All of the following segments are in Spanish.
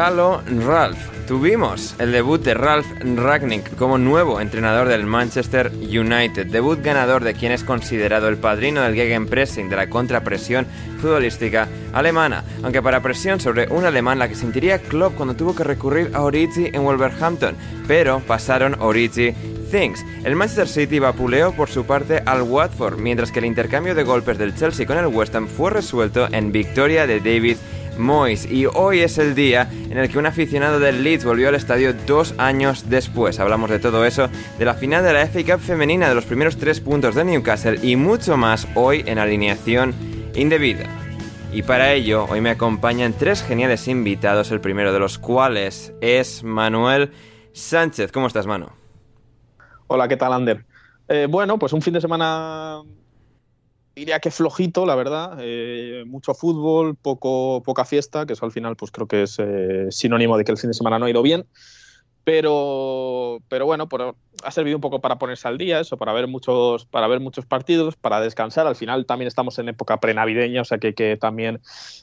Halo Ralph. Tuvimos el debut de Ralph Ragnick como nuevo entrenador del Manchester United, debut ganador de quien es considerado el padrino del Gegenpressing de la contrapresión futbolística alemana, aunque para presión sobre un alemán la que sentiría Klopp cuando tuvo que recurrir a Origi en Wolverhampton, pero pasaron Origi Things. El Manchester City vapuleó por su parte al Watford, mientras que el intercambio de golpes del Chelsea con el West Ham fue resuelto en victoria de David Moyes. Y hoy es el día en el que un aficionado del Leeds volvió al estadio dos años después. Hablamos de todo eso, de la final de la FA Cup femenina, de los primeros tres puntos de Newcastle y mucho más hoy en alineación indebida. Y para ello, hoy me acompañan tres geniales invitados, el primero de los cuales es Manuel Sánchez. ¿Cómo estás, Manu? Hola, ¿qué tal, Ander? Eh, bueno, pues un fin de semana diría que flojito, la verdad. Eh, mucho fútbol, poco, poca fiesta, que eso al final pues creo que es eh, sinónimo de que el fin de semana no ha ido bien. Pero, pero bueno, ha servido un poco para ponerse al día, eso, para ver muchos, para ver muchos partidos, para descansar. Al final también estamos en época prenavideña, o sea que hay que también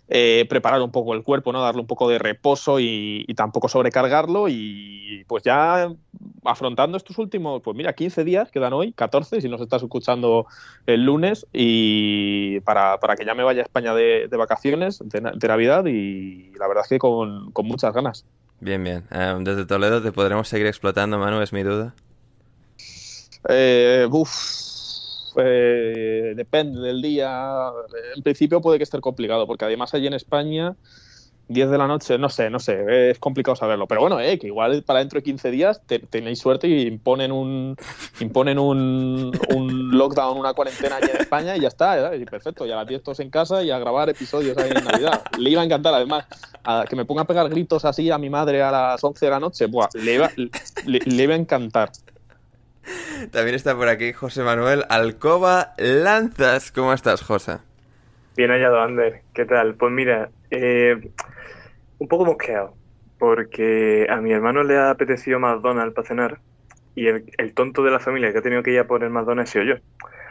eh, preparar un poco el cuerpo, ¿no? Darle un poco de reposo y, tampoco sobrecargarlo. Y pues ya afrontando estos últimos, pues mira, 15 días quedan hoy, 14 si nos estás escuchando el lunes, y para, que ya me vaya a España de, vacaciones, de, Navidad, y la verdad es que con muchas ganas. Bien, bien. Em, desde Toledo te podremos seguir explotando, Manu, es mi duda. Eh, eh, depende del día. En principio puede que esté complicado, porque además allí en España 10 de la noche, no sé, no sé, es complicado saberlo. Pero bueno, eh, que igual para dentro de 15 días tenéis suerte y imponen un imponen un, un, lockdown, una cuarentena allí en España y ya está, ¿eh? y perfecto. Y a las 10 todos en casa y a grabar episodios ahí en Navidad. Le iba a encantar, además, a que me ponga a pegar gritos así a mi madre a las 11 de la noche, buah, le, iba, le, le iba a encantar. También está por aquí José Manuel Alcoba Lanzas. ¿Cómo estás, José? Bien hallado, Ander. ¿Qué tal? Pues mira, eh, un poco mosqueado, porque a mi hermano le ha apetecido McDonald's para cenar y el, tonto de la familia que ha tenido que ir a por el McDonald's he sido yo.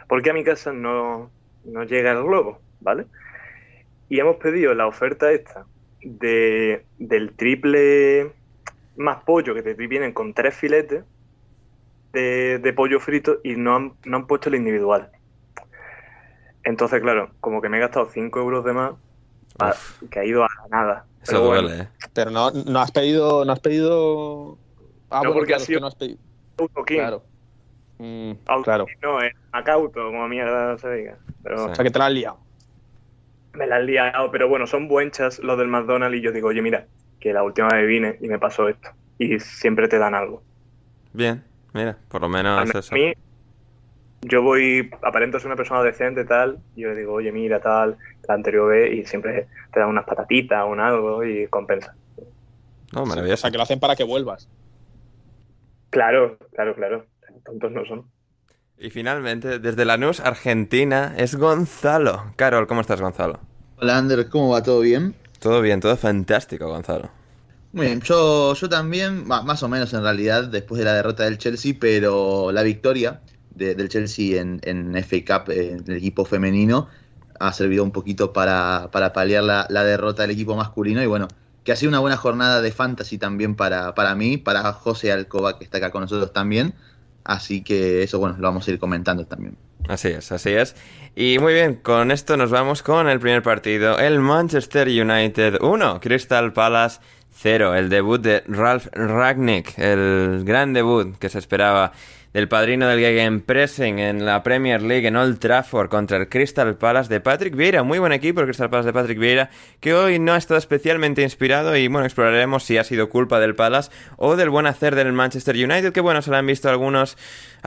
Porque a mi casa no, no llega el globo, ¿vale? Y hemos pedido la oferta esta de, del triple más pollo, que te vienen con tres filetes de, de pollo frito y no han, no han puesto el individual. Entonces, claro, como que me he gastado 5 euros de más, ha ido a nada. Eso duele, ¿eh? Pero no, no has pedido. No has pedido. Ah, no, porque ha sido. no has pedido. Claro. Mm, claro. No, es Acauto, como mierda se diga. Pero... O sea que te la has liado. Me la has liado, pero bueno, son buenchas los del McDonald's y yo digo, oye, mira, que la última vez vine y me pasó esto. Y siempre te dan algo. Bien, mira, por lo menos a Mí, yo voy, aparento ser una persona decente, tal, y yo le digo, oye, mira, tal, la anterior vez, y siempre te dan unas patatitas o un algo y compensa. No, maravilloso. O sea, que lo hacen para que vuelvas. Claro, claro, claro. Tontos no son. Y finalmente, desde la Lanús, Argentina, es Gonzalo. Carol, ¿cómo estás, Gonzalo? Hola, Ander, ¿cómo va? ¿Todo bien? Todo bien, todo fantástico, Gonzalo. Muy bien, yo, yo también, más o menos en realidad, después de la derrota del Chelsea, pero la victoria del Chelsea en, en FA Cup, en el equipo femenino, ha servido un poquito para, para paliar la, derrota del equipo masculino y bueno, que ha sido una buena jornada de fantasy también para, para mí, para José Alcoba que está acá con nosotros también, así que eso bueno, lo vamos a ir comentando también. Así es, así es. Y muy bien, con esto nos vamos con el primer partido. El Manchester United 1, Crystal Palace 0. El debut de Ralph Ragnick, el gran debut que se esperaba del padrino del Gegenpressing en la Premier League en Old Trafford contra el Crystal Palace de Patrick Vieira. Muy buen equipo el Crystal Palace de Patrick Vieira, que hoy no ha estado especialmente inspirado y bueno, exploraremos si ha sido culpa del Palace o del buen hacer del Manchester United, que bueno, se le han visto algunos,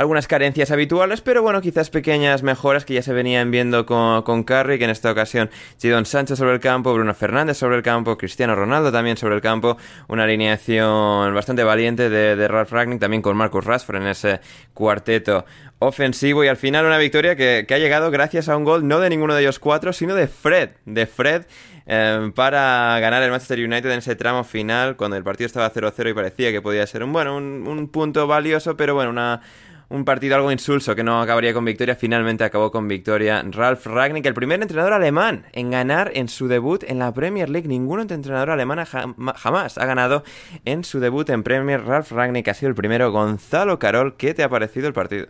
algunas carencias habituales, pero bueno, quizás pequeñas mejoras que ya se venían viendo con, con Carrick en esta ocasión. Jadon Sánchez sobre el campo, Bruno Fernández sobre el campo, Cristiano Ronaldo también sobre el campo, una alineación bastante valiente de, de Ralph Ragnick, también con Marcus Rashford en ese cuarteto ofensivo y al final una victoria que, que, ha llegado gracias a un gol no de ninguno de ellos cuatro, sino de Fred, de Fred eh, para ganar el Manchester United en ese tramo final cuando el partido estaba 0-0 y parecía que podía ser un bueno un, un punto valioso, pero bueno, una, un partido algo insulso que no acabaría con victoria, finalmente acabó con victoria Ralf Ragnick, el primer entrenador alemán en ganar en su debut en la Premier League. Ningún entrenador alemán jamás ha ganado en su debut en Premier. Ralf Ragnick ha sido el primero. Gonzalo Carol, ¿qué te ha parecido el partido?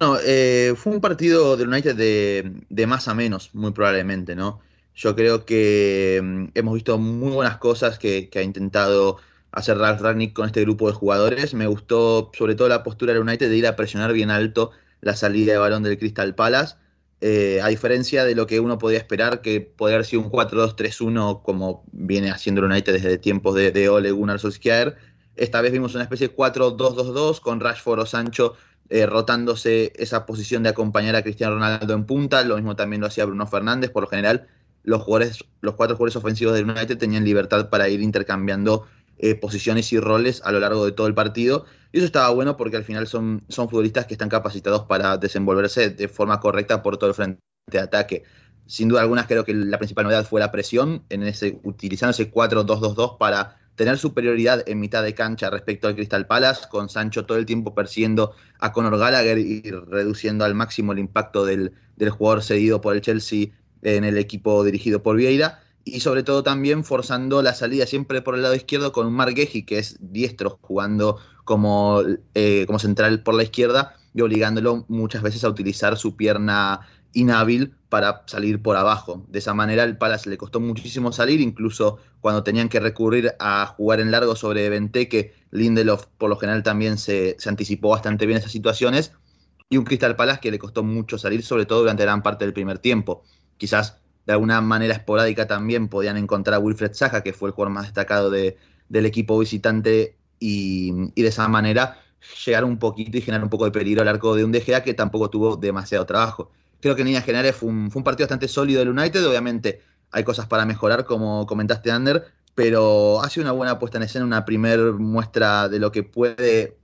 No, eh, fue un partido del United de, de, más a menos, muy probablemente, ¿no? Yo creo que mm, hemos visto muy buenas cosas que ha intentado hacer Ralf Ragnick con este grupo de jugadores. Me gustó sobre todo la postura del United de ir a presionar bien alto la salida de balón del Crystal Palace. Eh, a diferencia de lo que uno podía esperar, que podría haber sido un 4-2-3-1 como viene haciendo el United desde tiempos de, de Ole Gunnar Solskjaer. Esta vez vimos una especie de 4-2-2-2 con Rashford o Sancho eh, rotándose esa posición de acompañar a Cristiano Ronaldo en punta. Lo mismo también lo hacía Bruno Fernández. Por lo general, los, jugadores, los cuatro jugadores ofensivos del United tenían libertad para ir intercambiando eh, posiciones y roles a lo largo de todo el partido. Y eso estaba bueno porque al final son, son futbolistas que están capacitados para desenvolverse de forma correcta por todo el frente de ataque. Sin duda alguna creo que la principal novedad fue la presión, en ese, utilizando ese 4-2-2-2 para tener superioridad en mitad de cancha respecto al Crystal Palace, con Sancho todo el tiempo persiguiendo a Conor Gallagher y reduciendo al máximo el impacto del, del jugador cedido por el Chelsea en el equipo dirigido por Vieira y sobre todo también forzando la salida siempre por el lado izquierdo con un Margueji que es diestro jugando como, eh, como central por la izquierda y obligándolo muchas veces a utilizar su pierna inhábil para salir por abajo. De esa manera el Palace le costó muchísimo salir, incluso cuando tenían que recurrir a jugar en largo sobre Benteke, Lindelof por lo general también se, se anticipó bastante bien esas situaciones, y un Crystal Palace que le costó mucho salir, sobre todo durante gran parte del primer tiempo. Quizás de alguna manera esporádica también podían encontrar a Wilfred Zaha, que fue el jugador más destacado de, del equipo visitante, y, y, de esa manera llegar un poquito y generar un poco de peligro al arco de un DGA que tampoco tuvo demasiado trabajo. Creo que en líneas generales fue un, un partido bastante sólido del United, obviamente hay cosas para mejorar, como comentaste, Ander, pero ha sido una buena puesta en escena, una primer muestra de lo que puede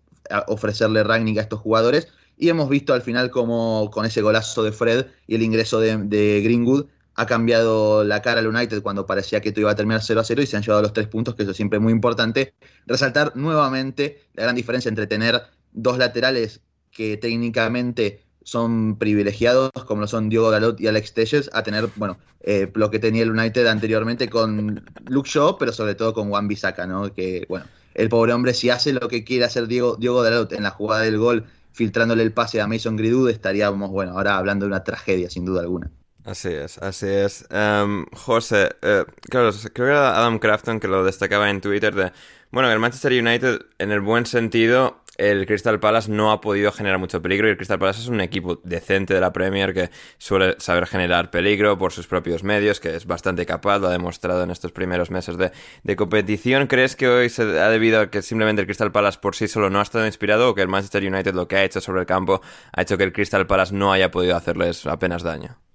ofrecerle Ragnick a estos jugadores. Y hemos visto al final como con ese golazo de Fred y el ingreso de Greenwood ha cambiado la cara al United cuando parecía que esto iba a terminar 0 a 0 y se han llevado los tres puntos, que eso siempre es muy importante. Resaltar nuevamente la gran diferencia entre tener dos laterales que técnicamente son privilegiados, como lo son Diogo Dalot y Alex Telles, a tener, bueno, eh, lo que tenía el United anteriormente con Luke Shaw, pero sobre todo con Juan Bisaca, ¿no? Que, bueno, el pobre hombre, si hace lo que quiere hacer Diego, Diogo Dalot en la jugada del gol, filtrándole el pase a Mason Greenwood, estaríamos, bueno, ahora hablando de una tragedia, sin duda alguna. Así es, así es. Um, José, eh, claro, creo que era Adam Crafton que lo destacaba en Twitter de, bueno, el Manchester United, en el buen sentido, el Crystal Palace no ha podido generar mucho peligro y el Crystal Palace es un equipo decente de la Premier que suele saber generar peligro por sus propios medios, que es bastante capaz, lo ha demostrado en estos primeros meses de competición. ¿Crees que hoy se ha debido a que simplemente el Crystal Palace por sí solo no ha estado inspirado o que el Manchester United lo que ha hecho sobre el campo ha hecho que el Crystal Palace no haya podido hacerles apenas daño?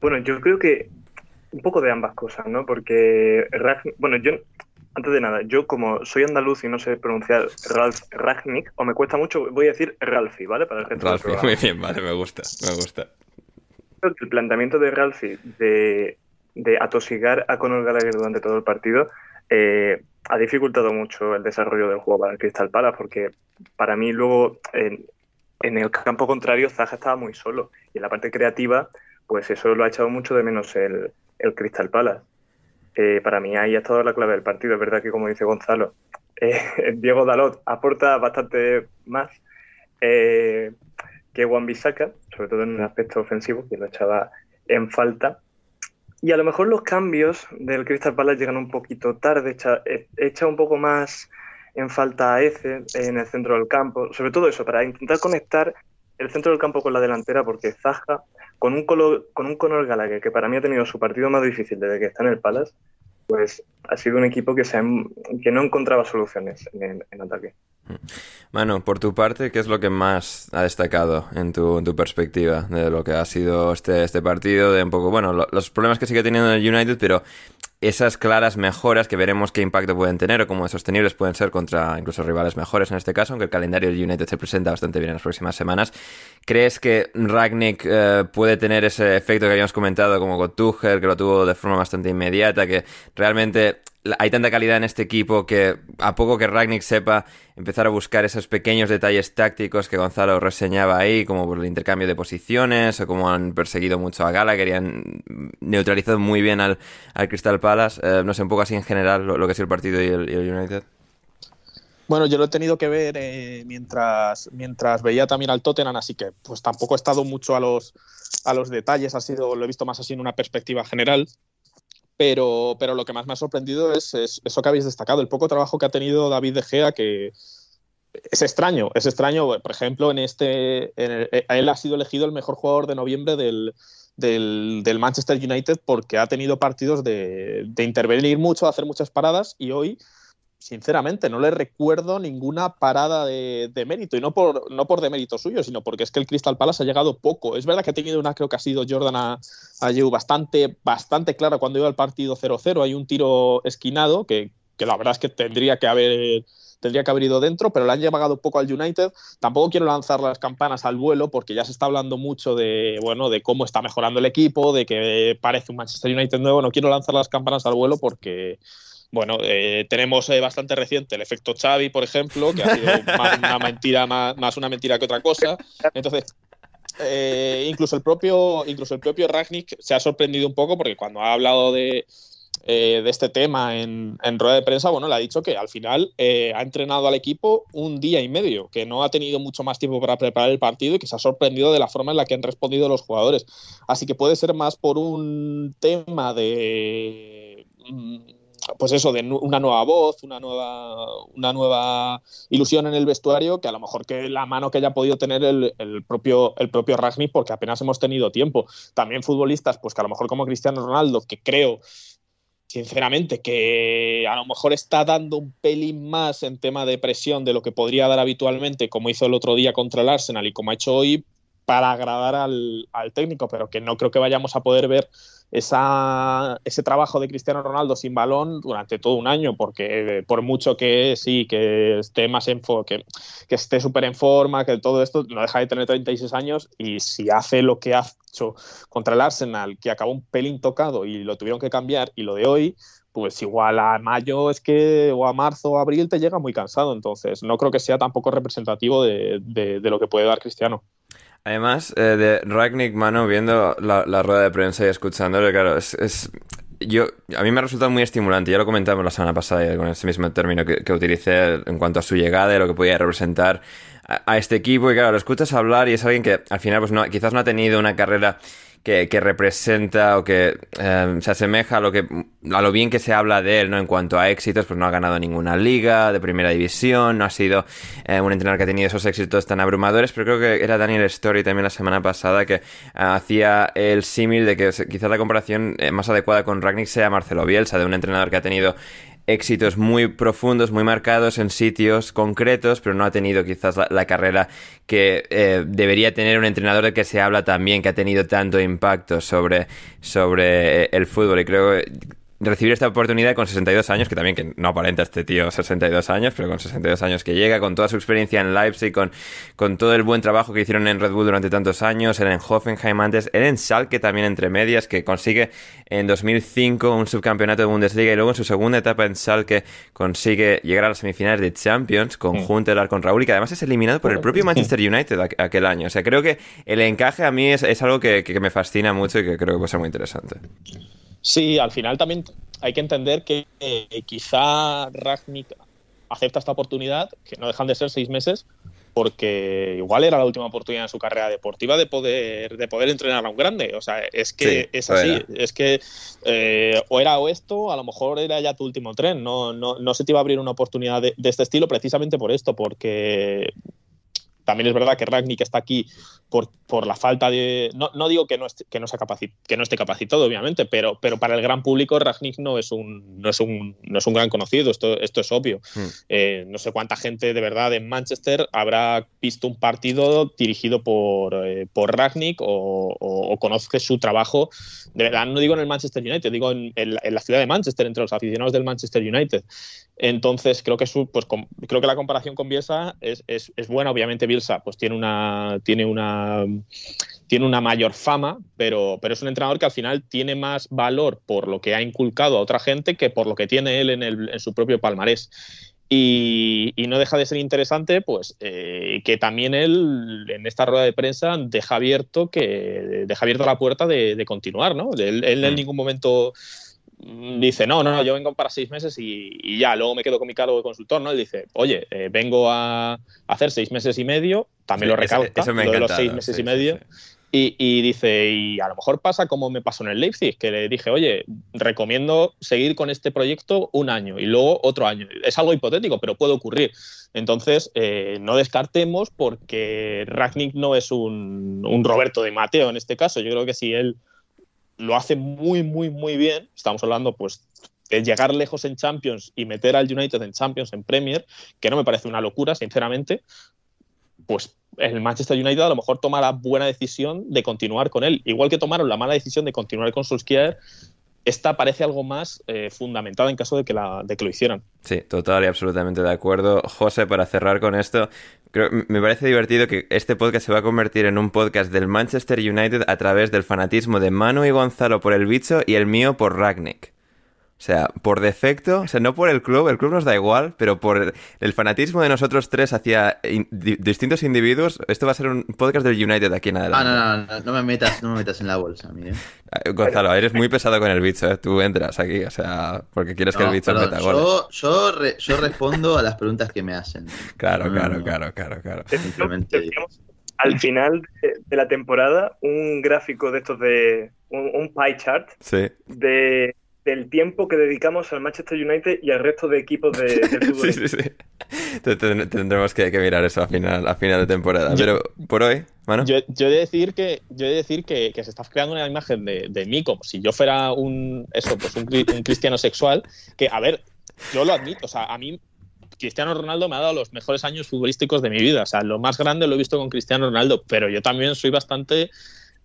Bueno, yo creo que un poco de ambas cosas, ¿no? Porque, bueno, yo, antes de nada, yo como soy andaluz y no sé pronunciar Ralf Ragnick, o me cuesta mucho, voy a decir Ralfi, ¿vale? Para el Ralfi, muy bien, vale, me gusta, me gusta. Creo que el planteamiento de Ralfi de, de atosigar a Conor Gallagher durante todo el partido eh, ha dificultado mucho el desarrollo del juego para el Crystal Palace, porque para mí luego en, en el campo contrario Zaha estaba muy solo y en la parte creativa pues eso lo ha echado mucho de menos el, el Crystal Palace. Eh, para mí ahí ha estado la clave del partido. Es verdad que, como dice Gonzalo, eh, Diego Dalot aporta bastante más eh, que Juan Bisaca, sobre todo en el aspecto ofensivo, que lo echaba en falta. Y a lo mejor los cambios del Crystal Palace llegan un poquito tarde, echa, echa un poco más en falta a Eze en el centro del campo, sobre todo eso, para intentar conectar el centro del campo con la delantera, porque Zaja, con un, con un Conor Gallagher, que para mí ha tenido su partido más difícil desde que está en el Palace, pues ha sido un equipo que, se que no encontraba soluciones en, en ataque. Manu, por tu parte, ¿qué es lo que más ha destacado en tu, tu perspectiva de lo que ha sido este, este partido? De un poco, bueno, los problemas que sigue teniendo el United, pero esas claras mejoras que veremos qué impacto pueden tener o cómo sostenibles pueden ser contra incluso rivales mejores en este caso, aunque el calendario del United se presenta bastante bien en las próximas semanas. ¿Crees que Ragnick eh, puede tener ese efecto que habíamos comentado como con Tuchel, que lo tuvo de forma bastante inmediata, que realmente hay tanta calidad en este equipo que a poco que Ragnick sepa empezar a buscar esos pequeños detalles tácticos que Gonzalo reseñaba ahí, como por el intercambio de posiciones o como han perseguido mucho a Gallagher y han neutralizado muy bien al, Crystal Palace. Eh, no sé, un poco así en general lo, que ha sido el partido y el, United. Bueno, yo lo he tenido que ver eh, mientras, mientras veía también al Tottenham, así que pues tampoco he estado mucho a los, a los detalles, ha sido, lo he visto más así en una perspectiva general. Pero, pero lo que más me ha sorprendido es, eso que habéis destacado, el poco trabajo que ha tenido David De Gea, que es extraño, es extraño, por ejemplo, en este, eh, él ha sido elegido el mejor jugador de noviembre del, Manchester United porque ha tenido partidos de, de intervenir mucho, hacer muchas paradas y hoy sinceramente, no le recuerdo ninguna parada de, mérito, y no por, no por demérito suyo, sino porque es que el Crystal Palace ha llegado poco. Es verdad que ha tenido una, creo que ha sido Jordan a, a bastante, bastante clara cuando iba al partido 0-0. Hay un tiro esquinado que, la verdad es que tendría que haber tendría que haber ido dentro, pero le han llegado poco al United. Tampoco quiero lanzar las campanas al vuelo porque ya se está hablando mucho de, bueno, de cómo está mejorando el equipo, de que parece un Manchester United nuevo. No quiero lanzar las campanas al vuelo porque bueno, eh, tenemos eh, bastante reciente el efecto Xavi, por ejemplo, que ha sido más una mentira, más, una mentira que otra cosa. Entonces, eh, incluso el propio, incluso el propio Ragnick se ha sorprendido un poco porque cuando ha hablado de, de este tema en, en, rueda de prensa, bueno, le ha dicho que al final ha entrenado al equipo un día y medio, que no ha tenido mucho más tiempo para preparar el partido y que se ha sorprendido de la forma en la que han respondido los jugadores. Así que puede ser más por un tema de mm, pues eso, de una nueva voz, una nueva, una nueva ilusión en el vestuario, que a lo mejor que la mano que haya podido tener el, propio, el propio porque apenas hemos tenido tiempo. También futbolistas, pues que a lo mejor como Cristiano Ronaldo, que creo sinceramente, que a lo mejor está dando un pelín más en tema de presión de lo que podría dar habitualmente, como hizo el otro día contra el Arsenal y como ha hecho hoy, para agradar al, al técnico, pero que no creo que vayamos a poder ver ese trabajo de Cristiano Ronaldo sin balón durante todo un año, porque por mucho que sí, que esté más en que esté súper en forma, que todo esto no deja de tener 36 años y si hace lo que ha hecho contra el Arsenal, que acabó un pelín tocado y lo tuvieron que cambiar, y lo de hoy, pues igual a mayo es que, o a marzo o abril te llega muy cansado, entonces no creo que sea tampoco representativo de, de lo que puede dar Cristiano. Además eh, de Ragnick, mano, viendo la, rueda de prensa y escuchándolo, claro, es, yo, a mí me ha resultado muy estimulante. Ya lo comentamos la semana pasada con ese mismo término que, utilicé en cuanto a su llegada y lo que podía representar a, este equipo. Y claro, lo escuchas hablar y es alguien que al final pues no, quizás no ha tenido una carrera que, representa o que em, se asemeja a lo que a lo bien que se habla de él, ¿no? En cuanto a éxitos, pues no ha ganado ninguna liga de primera división, no ha sido eh, un entrenador que ha tenido esos éxitos tan abrumadores, pero creo que era Daniel Story también la semana pasada que eh, hacía el símil de que quizás la comparación eh, más adecuada con Ragnick sea Marcelo Bielsa, de un entrenador que ha tenido éxitos muy profundos, muy marcados en sitios concretos, pero no ha tenido quizás la, carrera que eh, debería tener un entrenador de que se habla también, que ha tenido tanto impacto sobre, sobre el fútbol. Y creo recibir esta oportunidad con 62 años, que también que no aparenta este tío 62 años, pero con 62 años que llega, con toda su experiencia en Leipzig, con, con todo el buen trabajo que hicieron en Red Bull durante tantos años, en Hoffenheim antes, en Schalke también entre medias, que consigue en 2005 un subcampeonato de Bundesliga y luego en su segunda etapa en Schalke consigue llegar a las semifinales de Champions con Juntelar con Raúl y que además es eliminado por el propio Manchester United aquel año. O sea, creo que el encaje a mí es, es algo que, que me fascina mucho y que creo que puede ser muy interesante. Sí, al final también hay que entender que eh, quizá Ragnick acepta esta oportunidad, que no dejan de ser seis meses, porque igual era la última oportunidad en su carrera deportiva de poder, de poder entrenar a un grande. O sea, es que es así. Es que eh, o era o esto, a lo mejor era ya tu último tren. No, no, no se te iba a abrir una oportunidad de, de este estilo precisamente por esto, porque también es verdad que Ragnick está aquí por, por la falta de. No, no digo que no, esté, que, no sea que no esté capacitado, obviamente, pero, pero para el gran público Ragnick no es un, no es un, no es un gran conocido, esto, esto es obvio. Hmm. Eh, no sé cuánta gente de verdad en Manchester habrá visto un partido dirigido por, eh, por Ragnick o, o, o, conoce su trabajo. De verdad, no digo en el Manchester United, digo en, en, en la ciudad de Manchester, entre los aficionados del Manchester United. Entonces, creo que, su, pues, com, creo que la comparación con Bielsa es, es, es, buena. Obviamente, Bielsa pues, tiene, una, tiene, una, tiene una mayor fama, pero, pero es un entrenador que al final tiene más valor por lo que ha inculcado a otra gente que por lo que tiene él en, el, en su propio palmarés. Y, y, no deja de ser interesante, pues, eh, que también él en esta rueda de prensa deja abierto que deja abierta la puerta de, de continuar, ¿no? Él, él en ningún momento dice, no, no, no, yo vengo para seis meses y, y, ya, luego me quedo con mi cargo de consultor, ¿no? Él dice, oye, eh, vengo a hacer seis meses y medio, también sí, lo recalca, eso, eso lo de los seis meses sí, y medio, sí, y, y, dice, y a lo mejor pasa como me pasó en el Leipzig, que le dije, oye, recomiendo seguir con este proyecto un año y luego otro año. Es algo hipotético, pero puede ocurrir. Entonces, eh, no descartemos porque Ragnick no es un, un Roberto de Mateo en este caso. Yo creo que si él lo hace muy, muy, muy bien. Estamos hablando, pues, de llegar lejos en Champions y meter al United en Champions, en Premier, que no me parece una locura, sinceramente. Pues el Manchester United a lo mejor toma la buena decisión de continuar con él. Igual que tomaron la mala decisión de continuar con Solskjaer, esta parece algo más eh, fundamentada en caso de que, lo hicieran. Sí, total y absolutamente de acuerdo. José, para cerrar con esto, me parece divertido que este podcast se va a convertir en un podcast del Manchester United a través del fanatismo de Manu y Gonzalo por el bicho y el mío por Ragnick. O sea, por defecto, o sea, no por el club, el club nos da igual, pero por el fanatismo de nosotros tres hacia in, di, distintos individuos, esto va a ser un podcast del United aquí en adelante. Ah, no, no, no, no me metas, no me metas en la bolsa, mire. Gonzalo, eres muy pesado con el bicho, ¿eh? tú entras aquí, o sea, porque quieres no, que el bicho perdón, meta goles. Yo, yo, re, yo respondo a las preguntas que me hacen. Claro, claro, claro, claro, claro. Simplemente al final de la temporada un gráfico de estos de un, un pie chart sí. de del tiempo que dedicamos al Manchester United y al resto de equipos de, del fútbol. sí, sí, sí. Tendremos que, que, mirar eso a final, a final de temporada. Yo, Pero por hoy, bueno. Yo, yo, he de decir que, yo he de decir que, que se está creando una imagen de, de, mí como si yo fuera un, eso, pues un, un cristiano sexual. Que, a ver, yo lo admito, o sea, a mí Cristiano Ronaldo me ha dado los mejores años futbolísticos de mi vida. O sea, lo más grande lo he visto con Cristiano Ronaldo, pero yo también soy bastante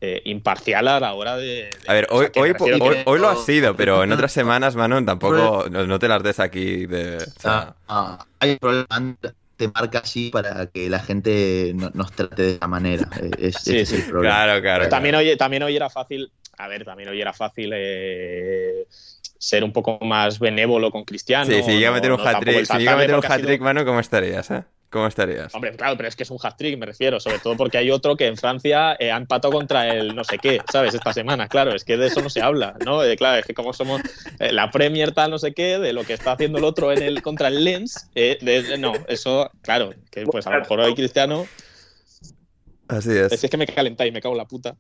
eh, imparcial a la hora de. de a ver, hoy, hoy, hoy, hoy, lo ha sido, pero en otras semanas, Manu, tampoco no, no te las des aquí de. O sea... ah, ah, hay un problema te marca así para que la gente no, nos trate de esa manera. Es, sí, sí, el problema. Claro, claro. También, hoy, también hoy era fácil. A ver, también hoy era fácil. Eh, ser un poco más benévolo con Cristiano. Sí, si llega a meter un hat-trick, si llega a meter un hat-trick, sido... mano, ¿cómo estarías? Eh? ¿Cómo estarías? Hombre, claro, pero es que es un hat-trick, me refiero, sobre todo porque hay otro que en Francia eh, ha empatado contra el no sé qué, ¿sabes? Esta semana, claro, es que de eso no se habla, ¿no? Eh, claro, es que como somos eh, la Premier tal no sé qué, de lo que está haciendo el otro en el contra el Lens, de, no, eso, claro, que pues a lo mejor hoy Cristiano... Así es. Es que me calentáis, me cago en la puta.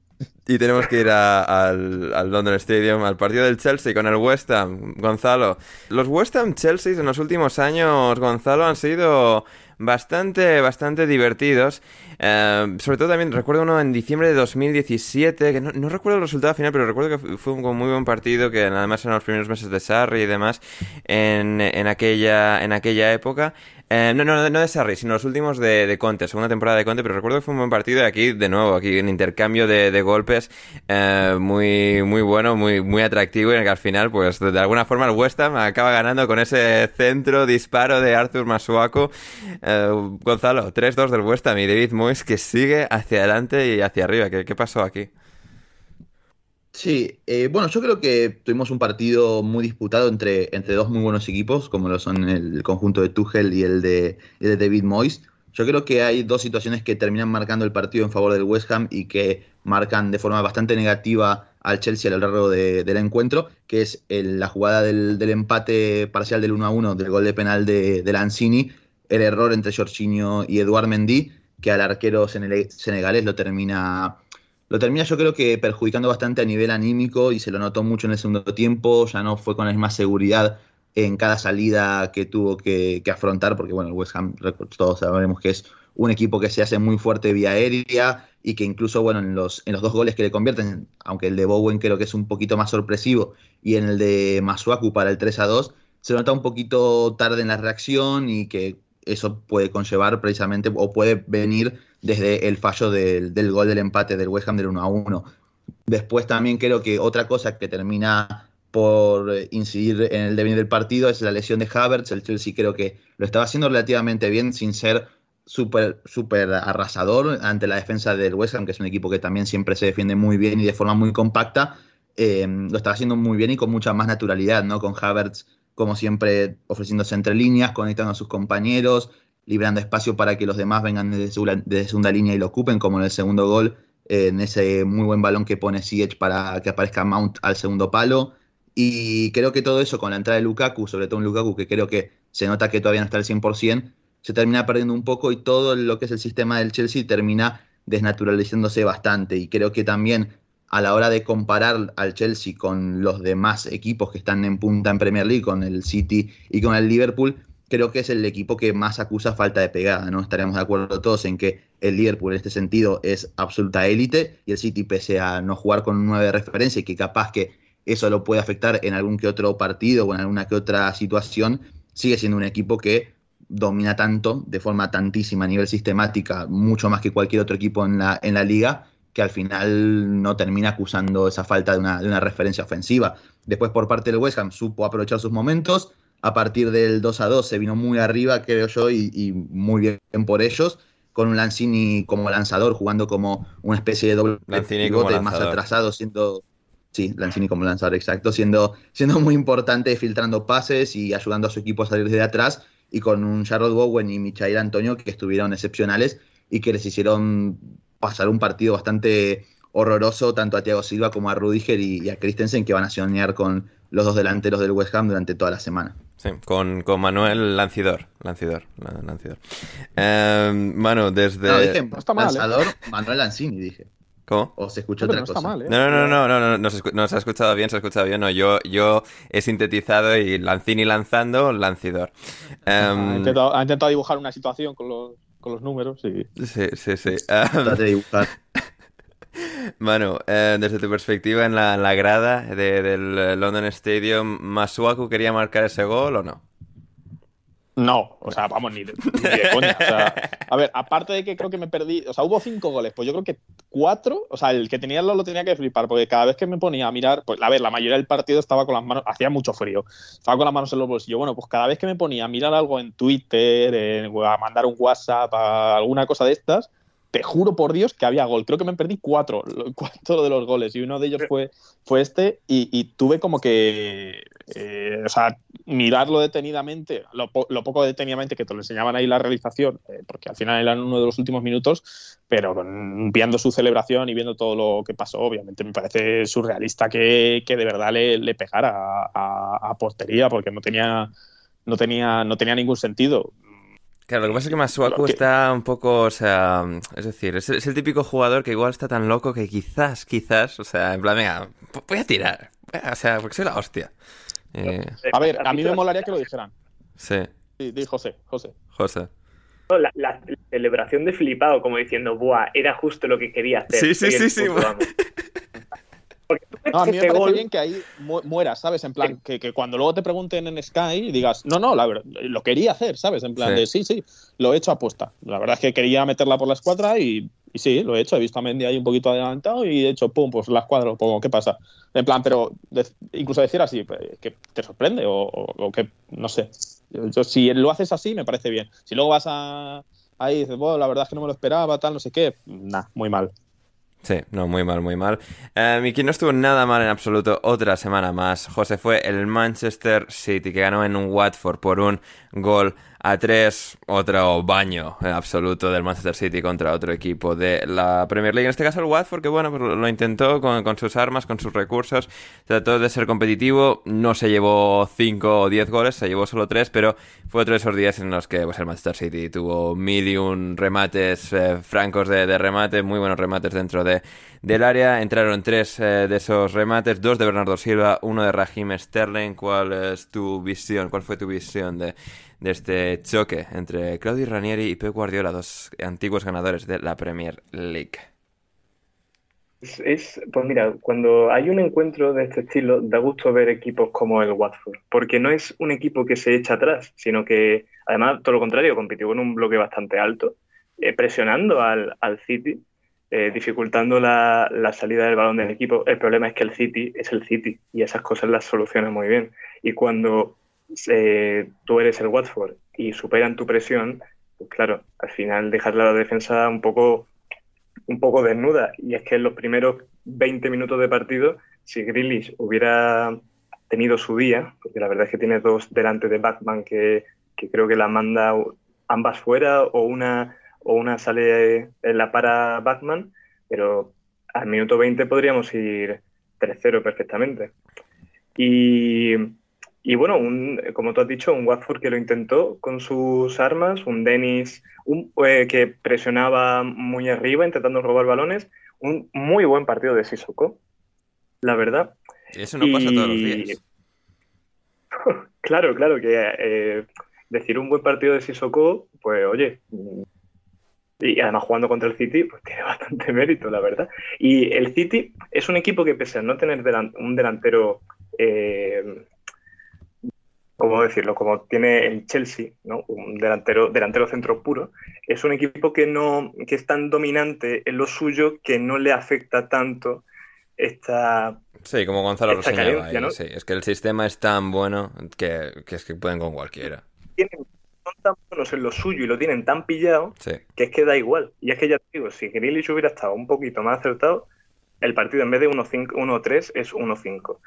Y tenemos que ir a, al, al, London Stadium, al partido del Chelsea con el West Ham. Gonzalo, los West Ham Chelsea en los últimos años, Gonzalo, han sido bastante, bastante divertidos. Eh, sobre todo también recuerdo uno en diciembre de 2017, que no, no, recuerdo el resultado final, pero recuerdo que fue un muy buen partido, que además eran los primeros meses de Sarri y demás en, en, aquella, en aquella época. Eh, no, no, no de Sarri, sino los últimos de, de, Conte, segunda temporada de Conte, pero recuerdo que fue un buen partido y aquí, de nuevo, aquí en intercambio de, de golpes eh, muy, muy bueno, muy, muy atractivo y en el que al final, pues de alguna forma el West Ham acaba ganando con ese centro disparo de Arthur Masuaco. Eh, Gonzalo, 3-2 del West Ham y David Moyes que sigue hacia adelante y hacia arriba. ¿Qué, qué pasó aquí? Sí, eh, bueno, yo creo que tuvimos un partido muy disputado entre, entre dos muy buenos equipos, como lo son el conjunto de Tuchel y el de, David Moyes. Yo creo que hay dos situaciones que terminan marcando el partido en favor del West Ham y que marcan de forma bastante negativa al Chelsea a lo largo de, del encuentro, que es el, la jugada del, del, empate parcial del 1 a 1 del gol de penal de, de Lanzini, el error entre Jorginho y Eduard Mendy que al arquero senegalés lo termina, lo termina yo creo que perjudicando bastante a nivel anímico y se lo notó mucho en el segundo tiempo, ya no fue con la misma seguridad en cada salida que tuvo que, afrontar, porque bueno, el West Ham todos sabemos que es un equipo que se hace muy fuerte vía aérea y que incluso, bueno, en los, en los dos goles que le convierten, aunque el de Bowen creo que es un poquito más sorpresivo y en el de Masuaku para el 3 a 2, se nota un poquito tarde en la reacción y que eso puede conllevar precisamente o puede venir desde el fallo del, gol del empate del West Ham del 1 a 1. Después también creo que otra cosa que termina por incidir en el devenir del partido es la lesión de Havertz. El Chelsea creo que lo estaba haciendo relativamente bien sin ser súper super arrasador ante la defensa del West Ham, que es un equipo que también siempre se defiende muy bien y de forma muy compacta. Eh, lo estaba haciendo muy bien y con mucha más naturalidad, ¿no? Con Havertz como siempre, ofreciéndose entre líneas, conectando a sus compañeros, librando espacio para que los demás vengan desde, segunda línea y lo ocupen, como en el segundo gol, en ese muy buen balón que pone Siege para que aparezca Mount al segundo palo. Y creo que todo eso con la entrada de Lukaku, sobre todo un Lukaku que creo que se nota que todavía no está al 100%, se termina perdiendo un poco y todo lo que es el sistema del Chelsea termina desnaturalizándose bastante. Y creo que también a la hora de comparar al Chelsea con los demás equipos que están en punta en Premier League, con el City y con el Liverpool, creo que es el equipo que más acusa falta de pegada, ¿no? Estaremos de acuerdo todos en que el Liverpool en este sentido es absoluta élite y el City, pese a no jugar con un 9 de referencia y que capaz que eso lo puede afectar en algún que otro partido o en alguna que otra situación, sigue siendo un equipo que domina tanto, de forma tantísima a nivel sistemática, mucho más que cualquier otro equipo en la, en la liga, que al final no termina acusando esa falta de una, referencia ofensiva. Después por parte del West Ham supo aprovechar sus momentos, a partir del 2 a 2 se vino muy arriba, creo yo, y, muy bien por ellos, con un Lanzini como lanzador, jugando como una especie de doble Lanzini más atrasado, siendo... Sí, Lanzini como lanzador, exacto, siendo, siendo muy importante, filtrando pases y ayudando a su equipo a salir desde atrás, y con un Charlotte Bowen y Michael Antonio que estuvieron excepcionales y que les hicieron pasar un partido bastante horroroso tanto a Thiago Silva como a Rudiger y, a Christensen que van a soñar con los dos delanteros del West Ham durante toda la semana. Sí, con, Manuel Lancidor. Lancidor, Lancidor. Em, Manu, desde... No, dije, lanzador, ¿eh? Manuel Lanzini, dije. ¿Cómo? ¿O se escucha otra cosa? ¿eh? No, no, no, no, no, no, no, se, ha escuchado bien, se ha escuchado bien. No, yo, yo he sintetizado y Lanzini lanzando, Lancidor. Em, ha, intentado, ha intentado dibujar una situación con los con los números, sí. Sí, sí, sí. Um, Manu, eh, desde tu perspectiva en la, la grada del London Stadium, ¿Masuaku quería marcar ese gol o no? No, o sea, vamos, ni de, coña. O sea, a ver, aparte de que creo que me perdí, o sea, hubo cinco goles, pues yo creo que cuatro, o sea, el que tenía lo, lo tenía que flipar, porque cada vez que me ponía a mirar, pues a ver, la mayoría del partido estaba con las manos, hacía mucho frío, estaba con las manos en los bolsillos. Bueno, pues cada vez que me ponía a mirar algo en Twitter, a mandar un WhatsApp, a alguna cosa de estas, te juro por Dios que había gol. Creo que me perdí cuatro, cuatro de los goles y uno de ellos fue, fue este y, tuve como que, eh, o sea, mirarlo detenidamente, lo, poco detenidamente que te lo enseñaban ahí la realización, eh, porque al final era uno de los últimos minutos, pero viendo su celebración y viendo todo lo que pasó, obviamente me parece surrealista que, de verdad le, pegara a, a, portería porque no tenía, no tenía, no tenía ningún sentido. Claro, lo que pasa es que Masuaku está un poco, o sea, es decir, es, el típico jugador que igual está tan loco que quizás, quizás, o sea, en plan, venga, voy a tirar, o sea, porque soy la hostia. Eh, a ver, a mí me molaría que lo dijeran. Sí. Sí, di José, José. José. La, celebración de flipado, como diciendo, buah, era justo lo que quería hacer. Sí, sí, sí, sí. No, a mí me parece bien que ahí mueras, ¿sabes? En plan, que, cuando luego te pregunten en Sky digas, no, no, la verdad, lo quería hacer, ¿sabes? En plan sí. de, sí, sí, lo he hecho apuesta. La verdad es que quería meterla por la escuadra y, sí, lo he hecho. He visto a Mendy ahí un poquito adelantado y he hecho, pum, pues la escuadra lo pongo, ¿qué pasa? En plan, pero incluso decir así, pues, que te sorprende o, que, no sé. Yo, si lo haces así, me parece bien. Si luego vas a ahí y dices, bueno, la verdad es que no me lo esperaba, tal, no sé qué, nah, muy mal. Sí, no, muy mal, muy mal. Eh, y quien no estuvo nada mal en absoluto otra semana más, José, fue el Manchester City, que ganó en un Watford por un gol a tres, otro baño absoluto del Manchester City contra otro equipo de la Premier League. En este caso el Watford, que bueno, pues lo intentó con, sus armas, con sus recursos, trató de ser competitivo, no se llevó cinco o diez goles, se llevó solo tres, pero fue otro de esos días en los que pues, el Manchester City tuvo un remates eh, francos de, de, remate, muy buenos remates dentro de, del área. Entraron tres eh, de esos remates, dos de Bernardo Silva, uno de Raheem Sterling. ¿Cuál es tu visión? ¿Cuál fue tu visión de de este choque entre Claudio Ranieri y Pep Guardiola, dos antiguos ganadores de la Premier League. Es, pues mira, cuando hay un encuentro de este estilo, da gusto ver equipos como el Watford, porque no es un equipo que se echa atrás, sino que además, todo lo contrario, compitió con un bloque bastante alto, eh, presionando al, City, eh, dificultando la, la, salida del balón del equipo. El problema es que el City es el City y esas cosas las soluciona muy bien. Y cuando eh, tú eres el Watford y superan tu presión, pues claro, al final dejas la defensa un poco, un poco desnuda. Y es que en los primeros 20 minutos de partido, si Grealish hubiera tenido su día, porque la verdad es que tiene dos delante de Batman que, creo que la manda ambas fuera o una, o una sale en la para Batman, pero al minuto 20 podríamos ir 3-0 perfectamente. Y y bueno, un, como tú has dicho, un Watford que lo intentó con sus armas, un Dennis un, eh, que presionaba muy arriba intentando robar balones, un muy buen partido de Sissoko, la verdad. Y eso no pasa todos los días. claro, claro, que eh, decir un buen partido de Sissoko, pues oye, y además jugando contra el City, pues tiene bastante mérito, la verdad. Y el City es un equipo que pese a no tener un delantero eh, ¿cómo decirlo? Como tiene el Chelsea, ¿no? Un delantero, delantero centro puro, es un equipo que no, que es tan dominante en lo suyo que no le afecta tanto esta. Sí, como Gonzalo reseñaba ahí, sí, es que el sistema es tan bueno que, es que pueden con cualquiera. son tan buenos en lo suyo y lo tienen tan pillado que es que da igual. Y es que ya te digo, si Grealish hubiera estado un poquito más acertado, el partido en vez de 1-3 es 1-5.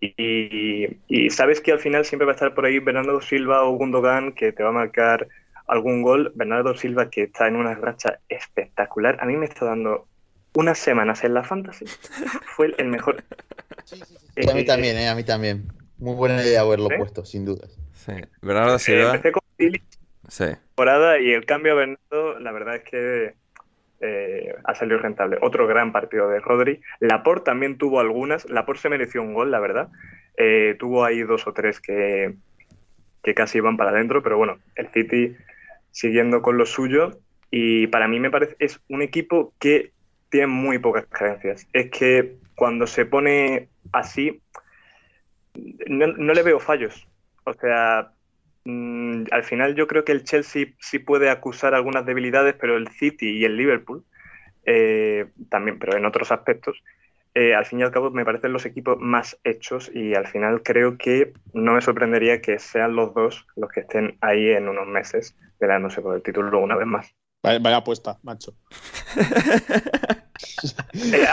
Y, sabes que al final siempre va a estar por ahí Bernardo Silva o Gundogan que te va a marcar algún gol. Bernardo Silva que está en una racha espectacular. A mí me está dando unas semanas en la fantasy. Fue el mejor. a mí también, eh, a mí también. Muy buena idea haberlo ¿Eh? puesto, sin dudas. Sí. Bernardo Silva. empecé con Billy sí. temporada y el cambio a Bernardo, la verdad es que eh, ha salido rentable. Otro gran partido de Rodri. Laporte también tuvo algunas. Laporte se mereció un gol, la verdad. Eh, tuvo ahí dos o tres que, que casi iban para adentro, pero bueno, el City siguiendo con lo suyo. Y para mí me parece es un equipo que tiene muy pocas carencias. Es que cuando se pone así, no, no le veo fallos. O sea, Mm, al final yo creo que el Chelsea sí puede acusar algunas debilidades, pero el City y el Liverpool eh, también, pero en otros aspectos, eh, al fin y al cabo me parecen los equipos más hechos y al final creo que no me sorprendería que sean los dos los que estén ahí en unos meses peleándose por el título una vez más. Vaya, apuesta, macho. Eh,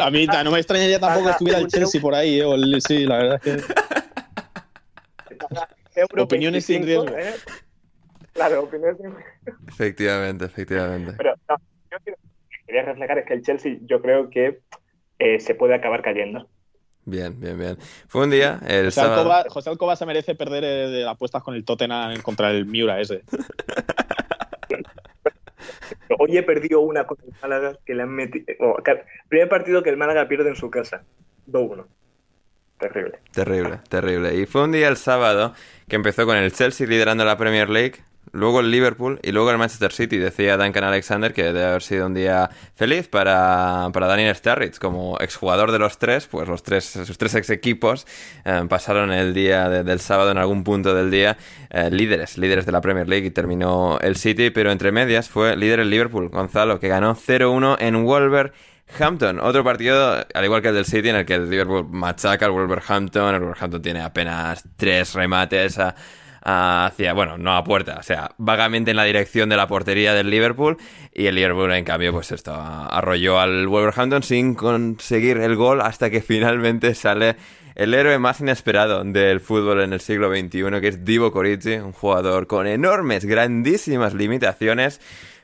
a, mí no me extrañaría tampoco que estuviera el Chelsea por ahí, sí, la verdad es que... Opiniones sin riesgo. ¿eh? Claro, opiniones sin riesgo. Efectivamente, efectivamente. Pero no, yo quiero, quería reflejar es que el Chelsea yo creo que eh, se puede acabar cayendo. Bien, bien, bien. Fue un día, el José, sábado... Alcoba, José Alcoba se merece perder eh, de apuestas con el Tottenham contra el Miura ese. Hoy he perdido una con el Málaga que le han metido... primer partido que el Málaga pierde en su casa. 2-1. Terrible. Terrible, terrible. Y fue un día el sábado que empezó con el Chelsea liderando la Premier League, luego el Liverpool y luego el Manchester City. Decía Duncan Alexander que debe haber sido un día feliz para, para Daniel Sturridge. Como exjugador de los tres, pues los tres, sus tres ex equipos eh, pasaron el día del sábado en algún punto del día eh, líderes, líderes de la Premier League y terminó el City, pero entre medias fue líder el Liverpool, Gonzalo, que ganó 0-1 en Wolverhampton Hampton, otro partido, al igual que el del City, en el que el Liverpool machaca al Wolverhampton. El Wolverhampton tiene apenas tres remates hacia, bueno, no a puerta, o sea, vagamente en la dirección de la portería del Liverpool y el Liverpool en cambio pues esto arrolló al Wolverhampton sin conseguir el gol hasta que finalmente sale el héroe más inesperado del fútbol en el siglo XXI, que es Divo Corizzi, un jugador con enormes, grandísimas limitaciones,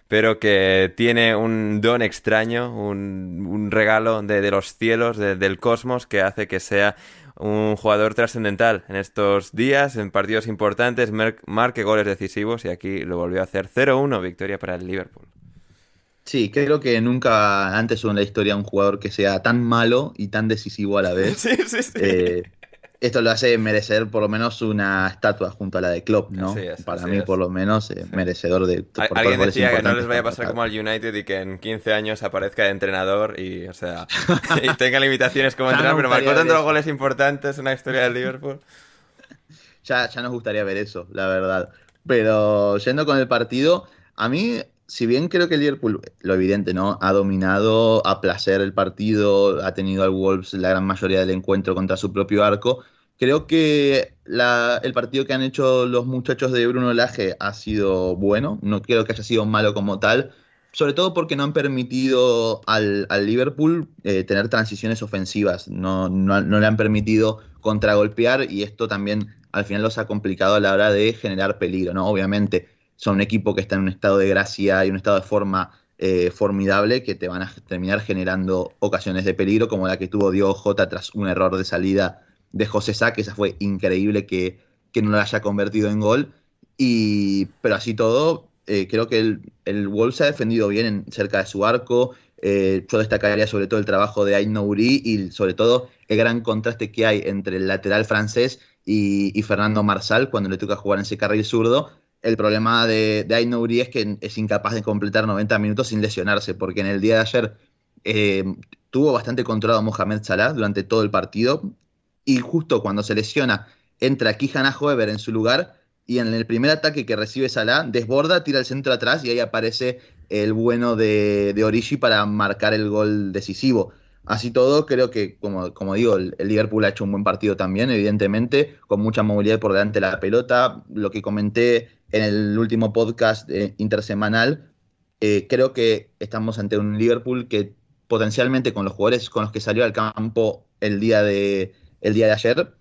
pero que tiene un don extraño, un, regalo de, los cielos, del cosmos, que hace que sea un jugador trascendental en estos días, en partidos importantes, marque goles decisivos y aquí lo volvió a hacer 0-1, victoria para el Liverpool. Sí, creo que nunca antes hubo en la historia un jugador que sea tan malo y tan decisivo a la vez. Sí, sí, sí. Eh, esto lo hace merecer por lo menos una estatua junto a la de Klopp, ¿no? Para mí, por lo menos, eh, merecedor de. Alguien decía que no les vaya a pasar como al United y que en 15 años aparezca de entrenador y, o sea, y tenga limitaciones como entrenador, pero marcó tantos goles importantes en la historia del Liverpool. Ya, ya nos gustaría ver eso, la verdad. Pero yendo con el partido, a mí si bien creo que Liverpool, lo evidente, ¿no? Ha dominado a placer el partido, ha tenido al Wolves la gran mayoría del encuentro contra su propio arco. Creo que el partido que han hecho los muchachos de Bruno Lage ha sido bueno, no creo que haya sido malo como tal, sobre todo porque no han permitido al, Liverpool eh, tener transiciones ofensivas, no, no, no le han permitido contragolpear y esto también al final los ha complicado a la hora de generar peligro, ¿no? Obviamente son un equipo que está en un estado de gracia y un estado de forma eh, formidable que te van a terminar generando ocasiones de peligro, como la que tuvo Diego Jota tras un error de salida de José Sá, que esa fue increíble que, no lo haya convertido en gol. Y, pero así todo, eh, creo que el, el Wolves ha defendido bien en, cerca de su arco. Eh, yo destacaría sobre todo el trabajo de Nouri y sobre todo el gran contraste que hay entre el lateral francés y, y Fernando Marsal cuando le toca jugar en ese carril zurdo, el problema de, de es que es incapaz de completar 90 minutos sin lesionarse, porque en el día de ayer eh, tuvo bastante controlado Mohamed Salah durante todo el partido, y justo cuando se lesiona, entra Kihan Hoever en su lugar, y en el primer ataque que recibe Salah, desborda, tira el centro atrás, y ahí aparece el bueno de, de Origi para marcar el gol decisivo. Así todo, creo que, como, como digo, el, Liverpool ha hecho un buen partido también, evidentemente, con mucha movilidad por delante de la pelota. Lo que comenté en el último podcast eh, intersemanal, eh, creo que estamos ante un Liverpool que potencialmente con los jugadores con los que salió al campo el día de, el día de ayer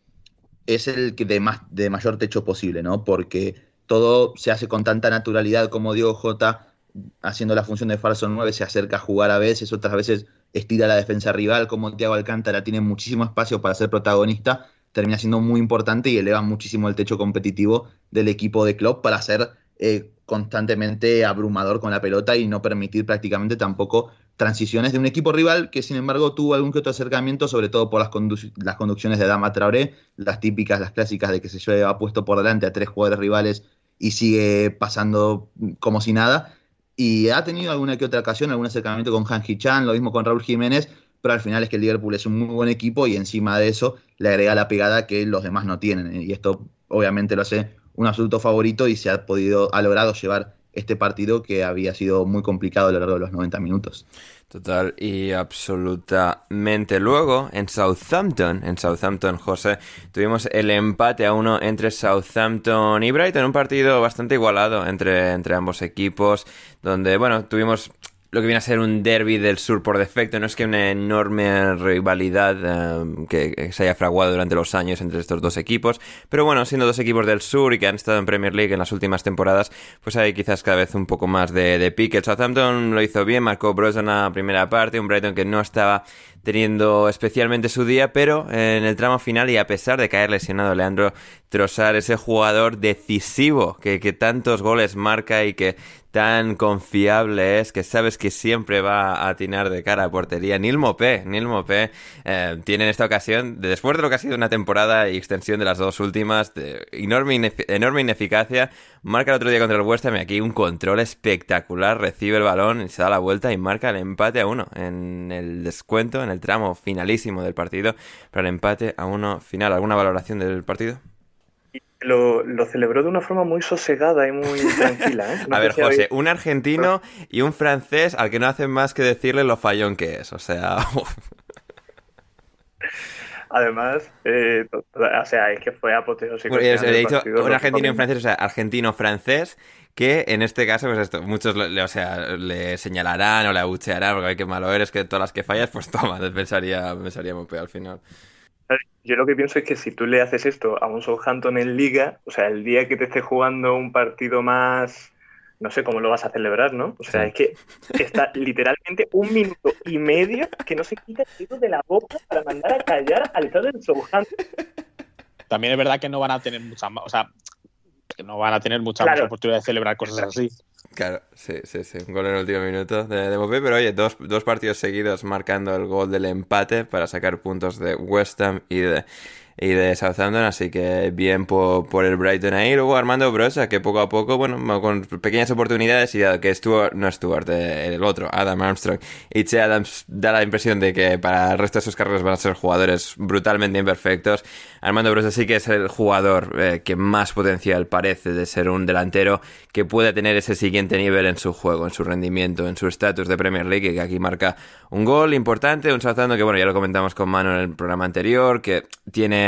es el que de, más, de mayor techo posible, ¿no? Porque todo se hace con tanta naturalidad como Diego Jota haciendo la función de falso 9 se acerca a jugar a veces, otras veces estira la defensa rival, como Thiago Alcántara tiene muchísimo espacio para ser protagonista termina siendo muy importante y eleva muchísimo el techo competitivo del equipo de club para ser eh, constantemente abrumador con la pelota y no permitir prácticamente tampoco transiciones de un equipo rival que sin embargo tuvo algún que otro acercamiento, sobre todo por las, las conducciones de Dama Traoré, las típicas, las clásicas de que se lleva puesto por delante a tres jugadores rivales y sigue pasando como si nada. Y ha tenido alguna que otra ocasión, algún acercamiento con Han Chan, lo mismo con Raúl Jiménez, pero al final es que el Liverpool es un muy buen equipo y encima de eso le agrega la pegada que los demás no tienen. Y esto obviamente lo hace un absoluto favorito y se ha podido, ha logrado llevar este partido que había sido muy complicado a lo largo de los 90 minutos. Total y absolutamente. Luego, en Southampton, en Southampton, José, tuvimos el empate a uno entre Southampton y Brighton, un partido bastante igualado entre, entre ambos equipos, donde, bueno, tuvimos lo que viene a ser un derby del sur por defecto. No es que una enorme rivalidad eh, que, se haya fraguado durante los años entre estos dos equipos, pero bueno, siendo dos equipos del sur y que han estado en Premier League en las últimas temporadas, pues hay quizás cada vez un poco más de, de pique. El Southampton lo hizo bien, marcó Bros en la primera parte, un Brighton que no estaba teniendo especialmente su día, pero en el tramo final y a pesar de caer lesionado Leandro Trossard, ese jugador decisivo que, que tantos goles marca y que tan confiable es que sabes que siempre va a atinar de cara a portería. Neil Mopé, Neil Mopé eh, tiene en esta ocasión, después de lo que ha sido una temporada y extensión de las dos últimas, de enorme, enorme ineficacia, marca el otro día contra el West Ham y aquí un control espectacular, recibe el balón y se da la vuelta y marca el empate a uno en el descuento, en el tramo finalísimo del partido, para el empate a uno final. ¿Alguna valoración del partido? Lo, celebró de una forma muy sosegada y muy tranquila. ¿eh? a ver, José, un argentino y un francés al que no hacen más que decirle lo fallón que es. O sea. Además, eh, o sea, es que fue apoteósico. Bueno, he dicho un argentino y francés, o sea, argentino-francés, que en este caso, pues esto, muchos le, o sea, le señalarán o le abuchearán porque qué malo eres, que todas las que fallas, pues toma, pensaría, pensaría muy peor al final. Yo lo que pienso es que si tú le haces esto a un Southampton en liga, o sea, el día que te esté jugando un partido más, no sé cómo lo vas a celebrar, ¿no? O sea, es que está literalmente un minuto y medio que no se quita el dedo de la boca para mandar a callar al estado del Southampton. También es verdad que no van a tener mucha más, o sea, que no van a tener mucha más oportunidad de celebrar cosas así. Claro, sí, sí, sí. Un gol en el último minuto de, de Mopé, pero oye, dos, dos partidos seguidos marcando el gol del empate para sacar puntos de West Ham y de y de Southampton, así que bien por, por el Brighton ahí. Luego Armando Brosa, que poco a poco, bueno, con pequeñas oportunidades, y dado que Stuart, no Stuart, eh, el otro, Adam Armstrong, y Che Adams da la impresión de que para el resto de sus carreras van a ser jugadores brutalmente imperfectos. Armando Brosa sí que es el jugador eh, que más potencial parece de ser un delantero que puede tener ese siguiente nivel en su juego, en su rendimiento, en su estatus de Premier League, que aquí marca un gol importante, un Southampton que, bueno, ya lo comentamos con Mano en el programa anterior, que tiene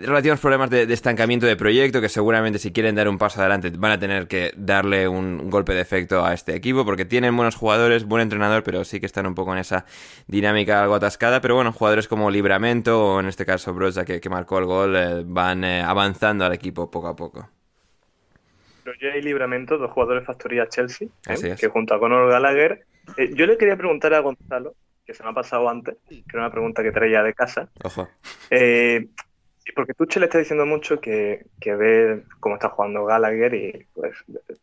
relativos problemas de, estancamiento de proyecto que seguramente si quieren dar un paso adelante van a tener que darle un, golpe de efecto a este equipo porque tienen buenos jugadores, buen entrenador, pero sí que están un poco en esa dinámica algo atascada. Pero bueno, jugadores como Libramento o en este caso Broza que, marcó el gol eh, van eh, avanzando al equipo poco a poco. Roger y Libramento, dos jugadores factoría Chelsea, ¿eh? que junto a Conor Gallagher. yo le quería preguntar a Gonzalo que se me ha pasado antes, que era una pregunta que traía de casa. Ojo. Eh, porque Tuchel le está diciendo mucho que, que, ve cómo está jugando Gallagher y pues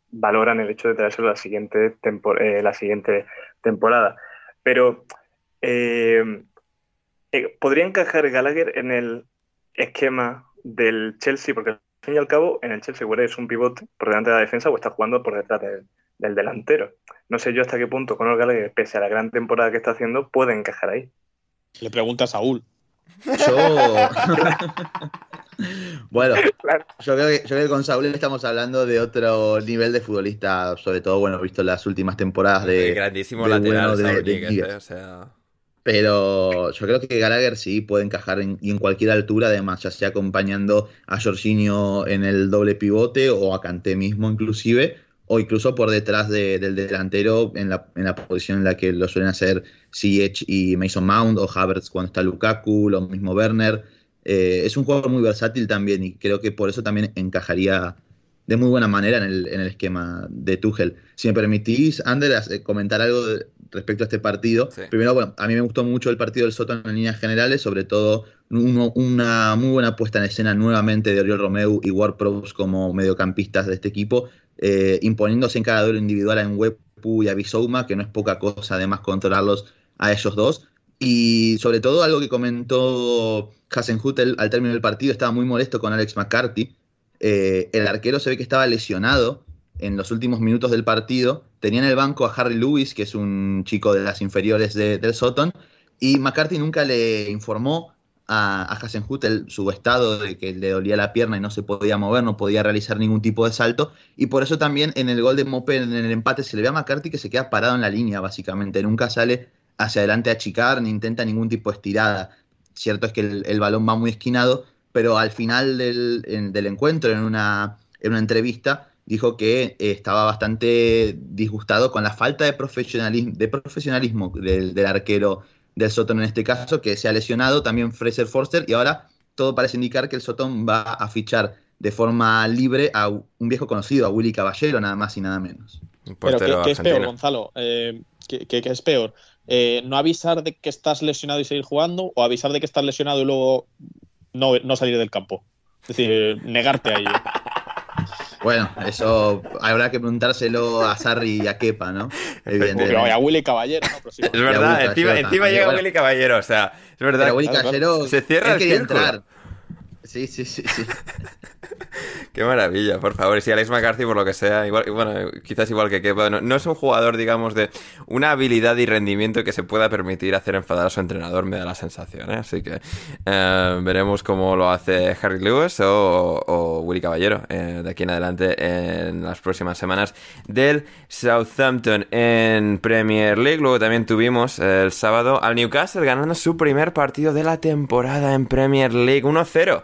valoran el hecho de traérselo la siguiente, eh, la siguiente temporada. Pero eh, eh, ¿podría encajar Gallagher en el esquema del Chelsea? Porque al fin y al cabo, en el Chelsea es un pivote por delante de la defensa o está jugando por detrás de, del delantero. No sé yo hasta qué punto Conor Gallagher, pese a la gran temporada que está haciendo, puede encajar ahí. Le pregunta a Saúl. Yo. bueno, yo, creo que, yo creo que con Saúl estamos hablando de otro nivel de futbolista, sobre todo, bueno, visto las últimas temporadas de. grandísimo lateral, o sea... Pero yo creo que Gallagher sí puede encajar en, y en cualquier altura, además, ya sea acompañando a Jorginho en el doble pivote o a Kanté mismo, inclusive o incluso por detrás del delantero en la, en la, posición en la que lo suelen hacer CH y Mason Mount o Havertz cuando está Lukaku, lo mismo Werner. Eh, es un jugador muy versátil también y creo que por eso también encajaría de muy buena manera en el, en el esquema de Tuchel. Si me permitís, Ander, eh, comentar algo respecto a este partido. Primero, bueno, a mí me gustó mucho el partido del Soto en líneas generales, sobre todo una muy buena puesta en escena nuevamente de Oriol Romeu y Ward como mediocampistas de este equipo, eh, imponiéndose en cada duelo individual en Wepu y a Bisouma, que no es poca cosa además controlarlos a ellos dos. Y sobre todo algo que comentó Hasenhutel al término del partido, estaba muy molesto con Alex McCarthy. Eh, el arquero se ve que estaba lesionado en los últimos minutos del partido. Tenía en el banco a Harry Lewis, que es un chico de las inferiores del Soton, y McCarthy nunca le informó a, a Hasenhut su estado de que le dolía la pierna y no se podía mover, no podía realizar ningún tipo de salto. Y por eso también en el gol de Mope, en el empate, se le ve a McCarthy que se queda parado en la línea, básicamente. Nunca sale hacia adelante a achicar, ni intenta ningún tipo de estirada. Cierto es que el, balón va muy esquinado, pero al final del, encuentro, en una, en una entrevista, dijo que estaba bastante disgustado con la falta de profesionalismo, de profesionalismo del, del arquero del Sotón en este caso, que se ha lesionado, también Fraser Forster, y ahora todo parece indicar que el Sotón va a fichar de forma libre a un viejo conocido, a Willy Caballero, nada más y nada menos. Pero ¿qué, es peor, Gonzalo? Eh, ¿qué, es peor? Eh, ¿No avisar de que estás lesionado y seguir jugando? ¿O avisar de que estás lesionado y luego no, no salir del campo? Es decir, negarte a ello. Bueno, eso habrá que preguntárselo a Sarri y a Kepa, ¿no? Evidentemente. a Willy Caballero, ¿no? es verdad, encima, llega Willy Caballero, o sea, es verdad. Pero Willy Caballero se cierra el entrar. Sí, sí, sí, sí. Qué maravilla, por favor. Si Alex McCarthy, por lo que sea, igual, bueno, quizás igual que Kepa, no, es un jugador, digamos, de una habilidad y rendimiento que se pueda permitir hacer enfadar a su entrenador, me da la sensación, ¿eh? Así que eh, veremos cómo lo hace Harry Lewis o, Willy Caballero eh, de aquí en adelante en las próximas semanas del Southampton en Premier League. Luego también tuvimos el sábado al Newcastle ganando su primer partido de la temporada en Premier League 1-0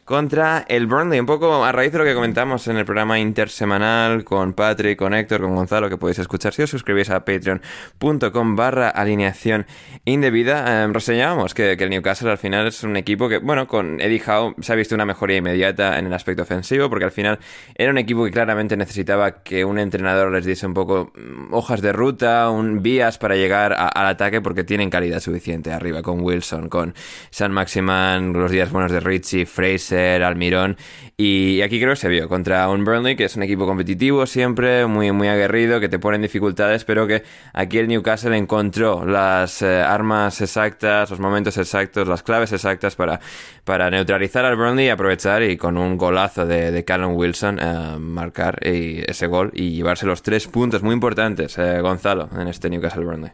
contra el Burnley. Un poco a raíz de lo que comentamos en el programa intersemanal con Patrick, con Héctor, con Gonzalo, que podéis escuchar si os suscribís a patreon.com barra alineación indebida. Eh, reseñábamos que, el Newcastle al final es un equipo que, bueno, con Eddie Howe se ha visto una mejoría inmediata en el aspecto ofensivo, porque al final era un equipo que claramente necesitaba que un entrenador les diese un poco mm, hojas de ruta, un vías para llegar al ataque, porque tienen calidad suficiente arriba con Wilson, con San Maximan, los días buenos de Richie, Fraser Almirón. Y aquí creo que se vio contra un Burnley, que es un equipo competitivo siempre, muy, muy aguerrido, que te pone en dificultades, pero que aquí el Newcastle encontró las eh, armas exactas, los momentos exactos, las claves exactas para, para neutralizar al Burnley y aprovechar y con un golazo de, de Callum Wilson eh, marcar ese gol y llevarse los tres puntos muy importantes, eh, Gonzalo, en este Newcastle Burnley.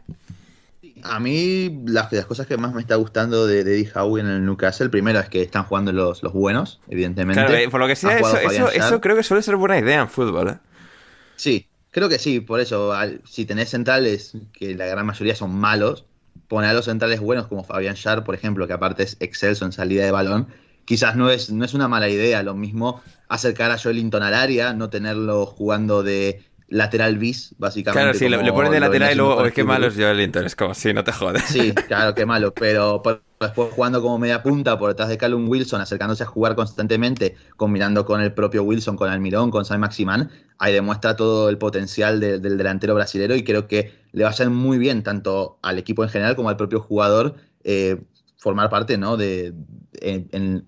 A mí las, cosas que más me está gustando de, Eddie Howe en el Newcastle, primero es que están jugando los, los buenos, evidentemente. Claro, eh, por lo que sea, eso, creo que suele ser buena idea en fútbol. ¿eh? Sí, creo que sí, por eso, si tenés centrales, que la gran mayoría son malos, poner a los centrales buenos como Fabián Schär, por ejemplo, que aparte es excelso en salida de balón, quizás no es, no es una mala idea. Lo mismo acercar a Joelinton al área, no tenerlo jugando de lateral bis, básicamente. Claro, sí, le ponen de lateral y luego, es que malo es Joel es como, sí, no te jodes. Sí, claro, qué malo, pero después jugando como media punta por detrás de Callum Wilson, acercándose a jugar constantemente, combinando con el propio Wilson, con Almirón, con San Maximán, ahí demuestra todo el potencial del delantero brasilero y creo que le va a ser muy bien tanto al equipo en general como al propio jugador eh, formar parte, ¿no? De,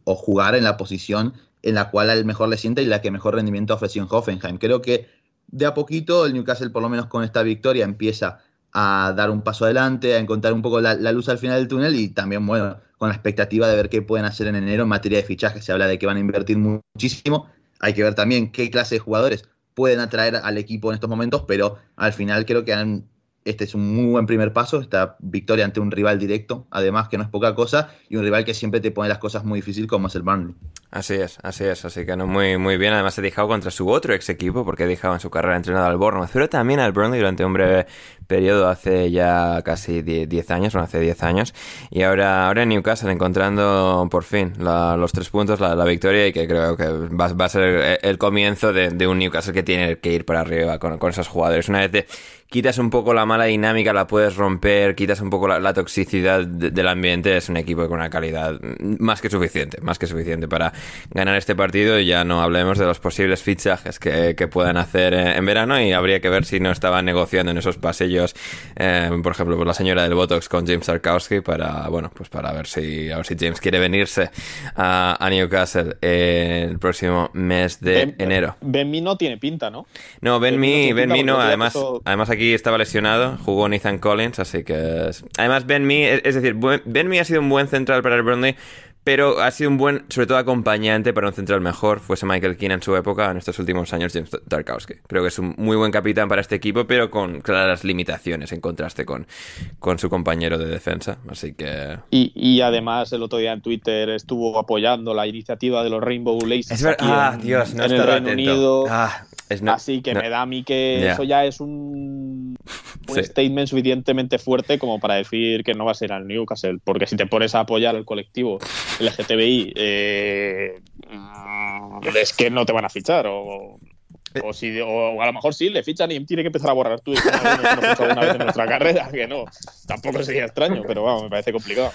o jugar en la posición en la cual el mejor le siente y la que mejor rendimiento ofreció en Hoffenheim. Creo que de a poquito el Newcastle, por lo menos con esta victoria, empieza a dar un paso adelante, a encontrar un poco la, luz al final del túnel y también, bueno, con la expectativa de ver qué pueden hacer en enero en materia de fichaje. Se habla de que van a invertir muchísimo. Hay que ver también qué clase de jugadores pueden atraer al equipo en estos momentos, pero al final creo que este es un muy buen primer paso, esta victoria ante un rival directo, además que no es poca cosa, y un rival que siempre te pone las cosas muy difíciles como es el Burnley. Así es, así es, así que no muy, muy bien. Además he dejado contra su otro ex equipo, porque he dejado en su carrera entrenado al Bournemouth, pero también al Burnley durante un breve periodo hace ya casi 10 años, no hace 10 años, y ahora, ahora en Newcastle encontrando por fin los tres puntos, la, victoria, y que creo que va, a ser el, comienzo de, un Newcastle que tiene que ir para arriba con, con esos jugadores. Una vez de quitas un poco la mala dinámica, la puedes romper, quitas un poco la, toxicidad del ambiente, es un equipo con una calidad más que suficiente, más que suficiente para ganar este partido y ya no hablemos de los posibles fichajes que, que puedan hacer en, verano y habría que ver si no estaban negociando en esos pasillos, eh, por ejemplo, por la señora del Botox con James Sarkowski para, bueno, pues para ver si, a ver si James quiere venirse a, Newcastle el próximo mes de enero. Ben no tiene pinta, ¿no? No, Ben, Ben, no, además, además aquí estaba lesionado, jugó Nathan Collins, así que... Además, Ben Mee, es decir, Ben Mee ha sido un buen central para el Burnley, pero ha sido un buen, sobre todo acompañante para un central mejor, fuese Michael Keane en su época, en estos últimos años James Tarkowski. Creo que es un muy buen capitán para este equipo, pero con claras limitaciones en contraste con, con su compañero de defensa, así que... Y, además el otro día en Twitter estuvo apoyando la iniciativa de los Rainbow Laces ah, Dios, no en el Reino Unido. Ah, Así que me da a mí que eso ya es un, statement suficientemente fuerte como para decir que no va a ser al Newcastle. Porque si te pones a apoyar al colectivo LGTBI, eh, es que no te van a fichar. O. o, si, o, a lo mejor sí, le fichan y tiene que empezar a borrar tú alguna vez en carrera, que no. Tampoco sería extraño, pero vamos, me parece complicado.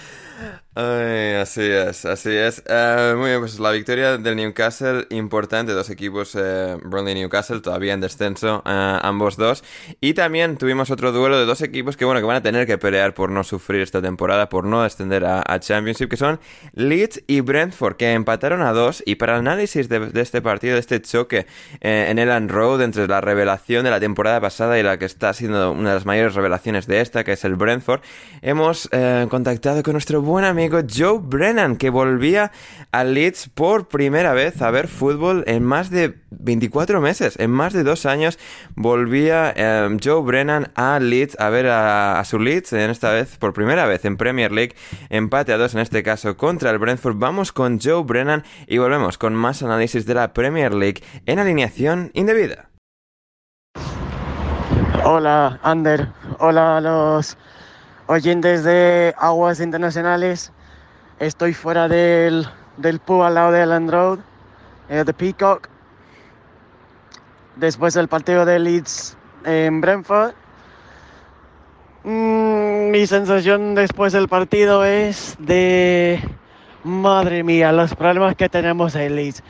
Así es, así es. Eh, muy bien, pues la victoria del Newcastle, importante, dos equipos, eh, y Newcastle, todavía en descenso, eh, ambos dos. Y también tuvimos otro duelo de dos equipos que, bueno, que van a tener que pelear por no sufrir esta temporada, por no descender a, Championship, que son Leeds y Brentford, que empataron a dos. Y para el análisis de, de este partido, de este choque en el Elland Road entre la revelación de la temporada pasada y la que está siendo una de las mayores revelaciones de esta, que es el Brentford, hemos eh, contactado con nuestro buen amigo Joe Brennan, que volvía a Leeds por primera vez a ver fútbol en más de 24 meses, en más de dos años, volvía eh, Joe Brennan a Leeds a ver a, a su Leeds, en esta vez por primera vez en Premier League, empate a dos en este caso contra el Brentford. Vamos con Joe Brennan y volvemos con más análisis de la Premier League en alineación indebida. Hola, Ander. Hola a los oyentes de Aguas Internacionales. Estoy fuera del, del pub al lado de Land Road, eh, de Peacock. Después del partido de Leeds en Brentford. Mm, mi sensación después del partido es de... Madre mía, los problemas que tenemos en Leeds.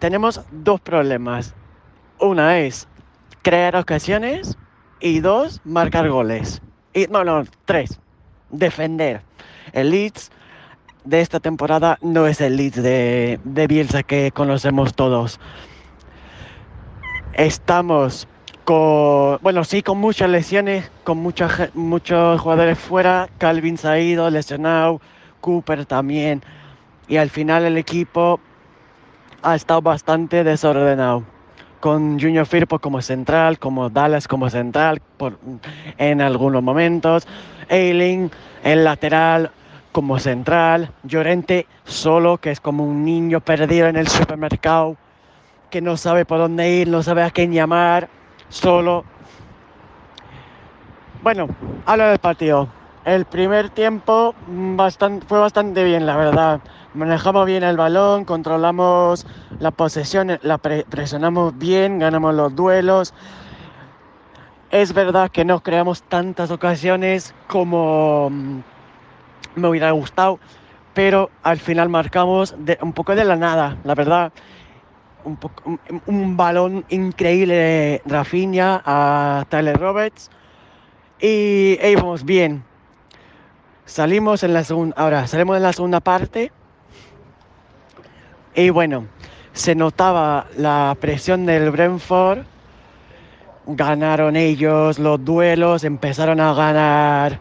Tenemos dos problemas. Una es crear ocasiones y dos, marcar goles. Y no, no, tres, defender. El Leeds de esta temporada no es el Leeds de, de Bielsa que conocemos todos. Estamos con, bueno, sí, con muchas lesiones, con muchos jugadores fuera. Calvin se ha ido, lesionado, Cooper también. Y al final el equipo ha estado bastante desordenado. Con Junior Firpo como central, como Dallas como central en algunos momentos. Eiling en lateral como central. Llorente solo, que es como un niño perdido en el supermercado, que no sabe por dónde ir, no sabe a quién llamar, solo. Bueno, hablo del partido. El primer tiempo fue bastante bien, la verdad. Manejamos bien el balón, controlamos la posesión, la pre- presionamos bien, ganamos los duelos. Es verdad que no creamos tantas ocasiones como mm, me hubiera gustado, pero al final marcamos un poco de la nada, la verdad. Un balón increíble de Rafinha a Tyler Roberts y e íbamos bien. Salimos en la segunda, ahora salimos en la segunda parte y bueno, se notaba la presión del Brentford. Ganaron ellos los duelos, empezaron a ganar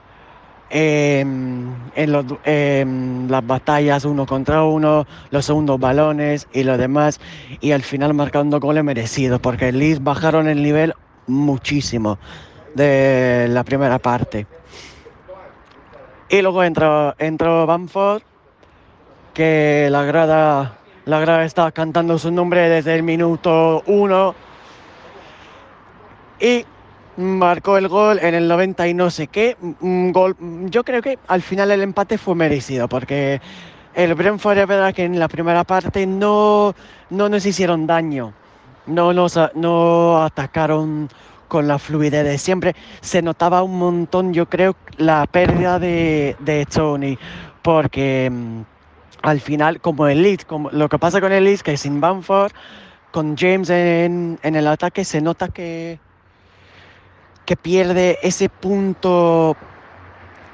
em, en los em, las batallas uno contra uno, los segundos balones y lo demás. Y al final marcando goles merecidos, porque el Leeds bajaron el nivel muchísimo de la primera parte. Y luego entró, entró Bamford, que la grada, la grada estaba cantando su nombre desde el minuto uno. Y marcó el gol en el 90 y no sé qué. Gol, yo creo que al final el empate fue merecido, porque el Brentford es verdad que en la primera parte no, no nos hicieron daño. No no atacaron con la fluidez de siempre. Se notaba un montón, yo creo, la pérdida de, de Tony, porque mm, al final, como el Leeds, como lo que pasa con el Leeds, que sin Bamford, con James en, en el ataque, se nota que, que pierde ese punto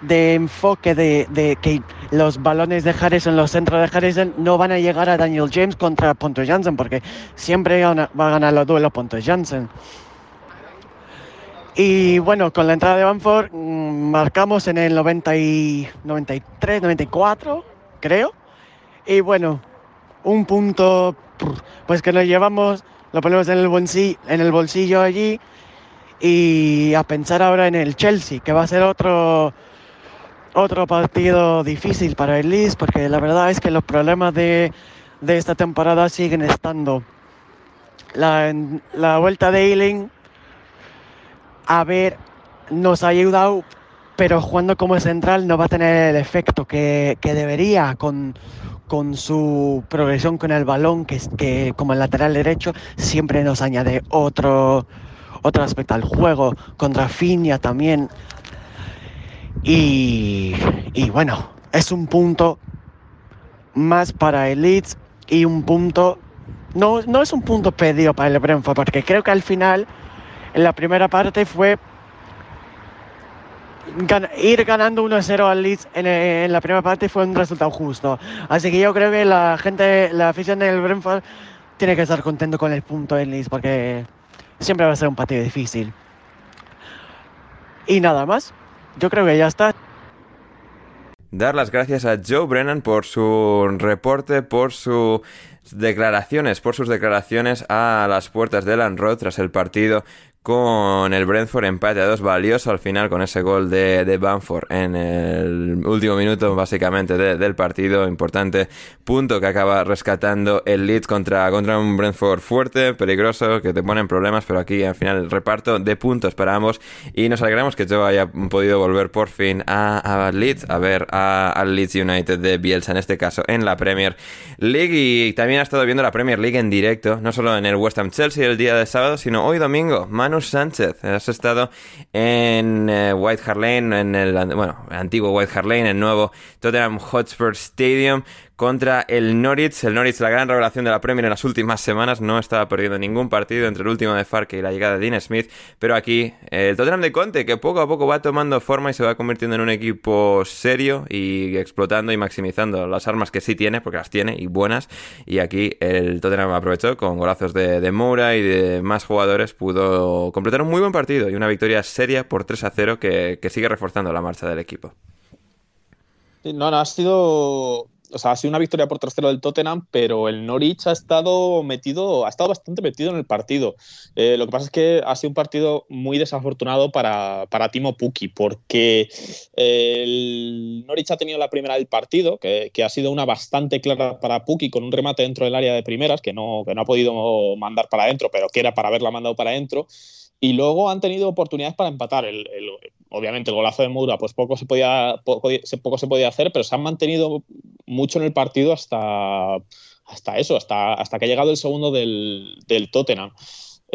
de enfoque de, de que los balones de Harrison, los centros de Harrison no van a llegar a Daniel James contra Ponto Jansen porque siempre va a ganar los duelos Ponto Jansen. Y bueno, con la entrada de Banford mm, marcamos en el 90 y 93, 94, creo. Y bueno, un punto pues que nos llevamos, lo ponemos en el bolsillo, en el bolsillo allí y a pensar ahora en el Chelsea, que va a ser otro otro partido difícil para el Leeds, porque la verdad es que los problemas de, de esta temporada siguen estando. La, la vuelta de Ealing, a ver, nos ha ayudado, pero jugando como central no va a tener el efecto que, que debería con, con su progresión con el balón, que, que como el lateral derecho siempre nos añade otro, otro aspecto al juego. Contra Finia también y, y bueno, es un punto más para el Leeds y un punto, no, no es un punto pedido para el Brentford, porque creo que al final, en la primera parte fue ir ganando 1-0 al Leeds en, la primera parte fue un resultado justo. Así que yo creo que la gente, la afición del Brentford tiene que estar contento con el punto en Leeds porque siempre va a ser un partido difícil. Y nada más, yo creo que ya está. Dar las gracias a Joe Brennan por su reporte, por sus declaraciones, por sus declaraciones a las puertas de Land Road tras el partido con el Brentford empate a dos valioso al final con ese gol de, de Banford en el último minuto básicamente del partido. Importante punto que acaba rescatando el Leeds contra, contra un Brentford fuerte peligroso que te pone en problemas pero aquí al final el reparto de puntos para ambos. Y nos alegramos que Joe haya podido volver por fin a, a Leeds a ver al Leeds United de Bielsa en este caso en la Premier League. Y también ha estado viendo la Premier League en directo no solo en el West Ham Chelsea el día de sábado sino hoy domingo Sánchez. Has estado en eh, White Hart Lane, en el bueno, antiguo White Hart Lane, el nuevo Tottenham Hotspur Stadium contra el Norwich. El Norwich, la gran revelación de la Premier en las últimas semanas, no estaba perdiendo ningún partido entre el último de Farke y la llegada de Dean Smith. Pero aquí el Tottenham de Conte, que poco a poco va tomando forma y se va convirtiendo en un equipo serio y explotando y maximizando las armas que sí tiene, porque las tiene y buenas. Y aquí el Tottenham aprovechó con golazos de, de Moura y de más jugadores, pudo completar un muy buen partido y una victoria seria por 3 a 0 que, que sigue reforzando la marcha del equipo. No, no, ha sido o sea, ha sido una victoria por tercero del Tottenham, pero el Norwich ha estado metido, ha estado bastante metido en el partido. Eh, lo que pasa es que ha sido un partido muy desafortunado para, para Timo Pukki, porque el Norwich ha tenido la primera del partido, que, ha sido una bastante clara para Pukki, con un remate dentro del área de primeras, que no, que no ha podido mandar para adentro, pero que era para haberla mandado para adentro. Y luego han tenido oportunidades para empatar. El, obviamente el golazo de Moura, pues poco se podía, poco, poco, se podía hacer, pero se han mantenido mucho en el partido hasta, hasta eso, hasta, hasta que ha llegado el segundo del, del Tottenham.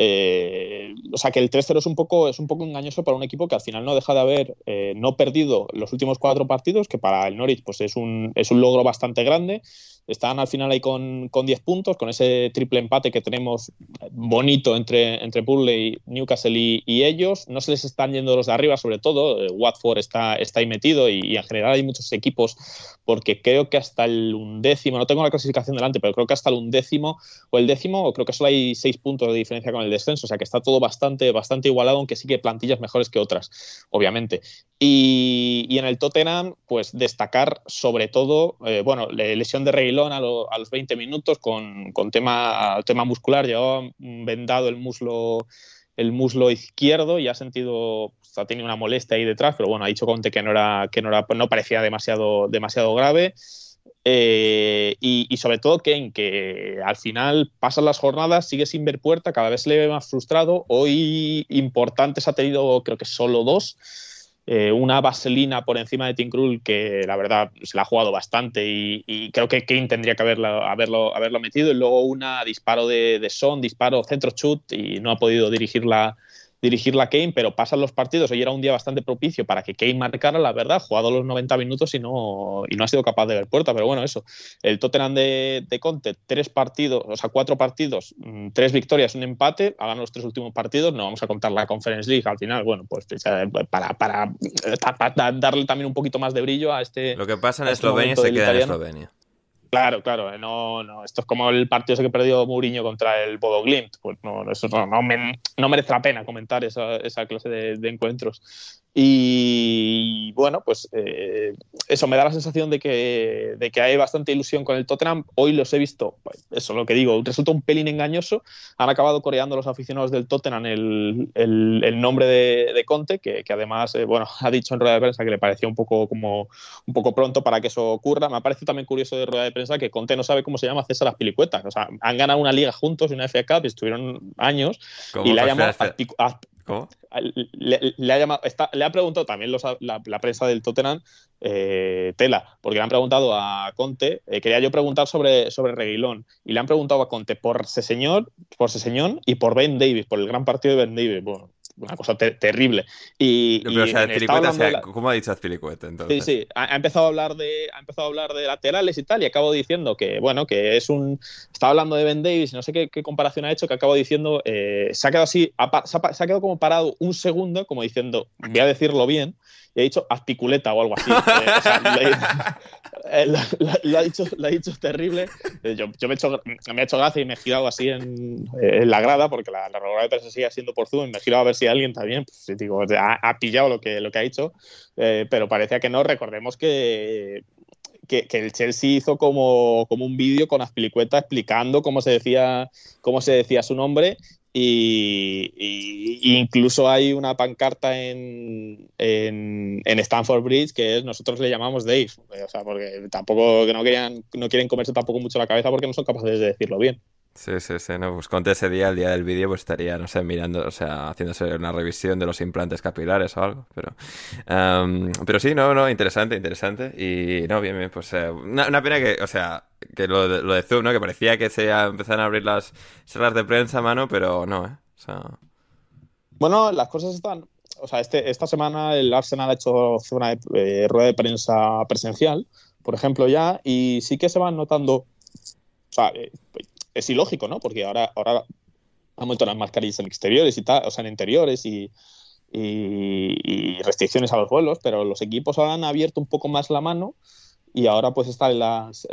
Eh, o sea que el 3-0 es un poco es un poco engañoso para un equipo que al final no deja de haber eh, no perdido los últimos cuatro partidos, que para el Norwich pues es un, es un logro bastante grande. Están al final ahí con, con 10 puntos, con ese triple empate que tenemos bonito entre, entre Burley, Newcastle y, ellos. No se les están yendo los de arriba, sobre todo. Eh, Watford está, está ahí metido y, en general hay muchos equipos, porque creo que hasta el undécimo, no tengo la clasificación delante, pero creo que hasta el undécimo o el décimo, creo que solo hay 6 puntos de diferencia con el descenso. O sea que está todo bastante, bastante igualado, aunque sí que plantillas mejores que otras, obviamente. Y, y en el Tottenham, pues destacar sobre todo, eh, bueno, la lesión de Rey a, los 20 minutos con, tema, tema muscular, llevaba vendado el muslo, el muslo izquierdo y ha sentido, pues, ha tenido una molestia ahí detrás, pero bueno, ha dicho Conte que no, era, que no, era, no parecía demasiado, demasiado grave. Eh, y, sobre todo Kane, que al final pasan las jornadas, sigue sin ver puerta, cada vez se le ve más frustrado. Hoy importantes ha tenido, creo que solo dos. Eh, una vaselina por encima de Tim Krul que la verdad se la ha jugado bastante y, creo que Kane tendría que haberlo, haberlo, haberlo metido. Y luego una disparo de, de Son, disparo centro chut y no ha podido dirigirla dirigirla Kane, pero pasan los partidos. Hoy era un día bastante propicio para que Kane marcara, la verdad, jugado los 90 minutos y no, y no ha sido capaz de ver puerta. Pero bueno, eso. El Tottenham de, de Conte, tres partidos, o sea, cuatro partidos, mm, tres victorias, un empate. Hagan los tres últimos partidos. No vamos a contar la Conference League al final. Bueno, pues para, para, darle también un poquito más de brillo a este. Lo que pasa en este Eslovenia se queda en Eslovenia. Claro, claro, eh, no, no, esto es como el partido ese que perdió Mourinho contra el Bodo Glimt, pues no, eso no, no, merece la pena comentar esa, esa clase de, encuentros. Y bueno, pues eh, eso me da la sensación de que, de que hay bastante ilusión con el Tottenham. Hoy los he visto, pues, eso es lo que digo, resulta un pelín engañoso. Han acabado coreando los aficionados del Tottenham el, el, el nombre de, de Conte, que, que además eh, bueno, ha dicho en rueda de prensa que le parecía un poco, como, un poco pronto para que eso ocurra. Me ha parecido también curioso de rueda de prensa que Conte no sabe cómo se llama César las Pilicuetas. O sea, han ganado una liga juntos y una FA Cup y estuvieron años y le ha llamado Le, ha llamado, le ha preguntado también la, prensa del Tottenham, eh, Tela, porque le han preguntado a Conte, eh, quería yo preguntar sobre, sobre Reguilón, y le han preguntado a Conte por señor por Seseñón y por Ben Davis, por el gran partido de Ben Davis. Bueno, una cosa terrible. Y, pero, o sea, ¿cómo ha dicho Azpilicueta entonces? Sí, sí, ha, empezado a hablar de ha empezado a hablar de laterales y tal, y acabo diciendo que, bueno, que es un... Estaba hablando de Ben Davis, no sé qué, comparación ha hecho, que acabo diciendo, eh, se ha quedado así, se ha, quedado como parado un segundo, como diciendo, voy a decirlo bien, y ha dicho aspiculeta o algo así. Eh, lo, ha dicho, lo ha dicho terrible. Eh, yo, yo me, he hecho, me he hecho gracia y me he girado así en, la grada, porque la, la de prensa sigue siendo por Zoom, y me he girado a ver si alguien también pues, digo, ha, pillado lo que, lo que ha dicho, eh, pero parecía que no. Recordemos que, que, el Chelsea hizo como, como un vídeo con Aspilicueta explicando cómo se decía, cómo se decía su nombre y, incluso hay una pancarta en, en, Stanford Bridge que es nosotros le llamamos Dave, o sea, porque tampoco que no querían, no quieren comerse tampoco mucho la cabeza porque no son capaces de decirlo bien. Sí, sí, sí, no, pues conté ese día, el día del vídeo, pues estaría, no sé, mirando, o sea, haciéndose una revisión de los implantes capilares o algo, pero... pero sí, no, no, interesante, interesante, y no, bien, bien, pues eh, una, pena que, o sea, que lo de, lo de Zoom, ¿no? Que parecía que se empezaron a abrir las salas de prensa, mano, pero no, ¿eh? Bueno, las cosas están... O sea, este, esta semana el Arsenal ha hecho una eh, rueda de prensa presencial, por ejemplo, ya, y sí que se van notando... O sea, eh, es ilógico, ¿no? Porque ahora, ahora han vuelto las mascarillas en exteriores y tal, o sea, en interiores y, y, restricciones a los vuelos, pero los equipos ahora han abierto un poco más la mano y ahora pues están las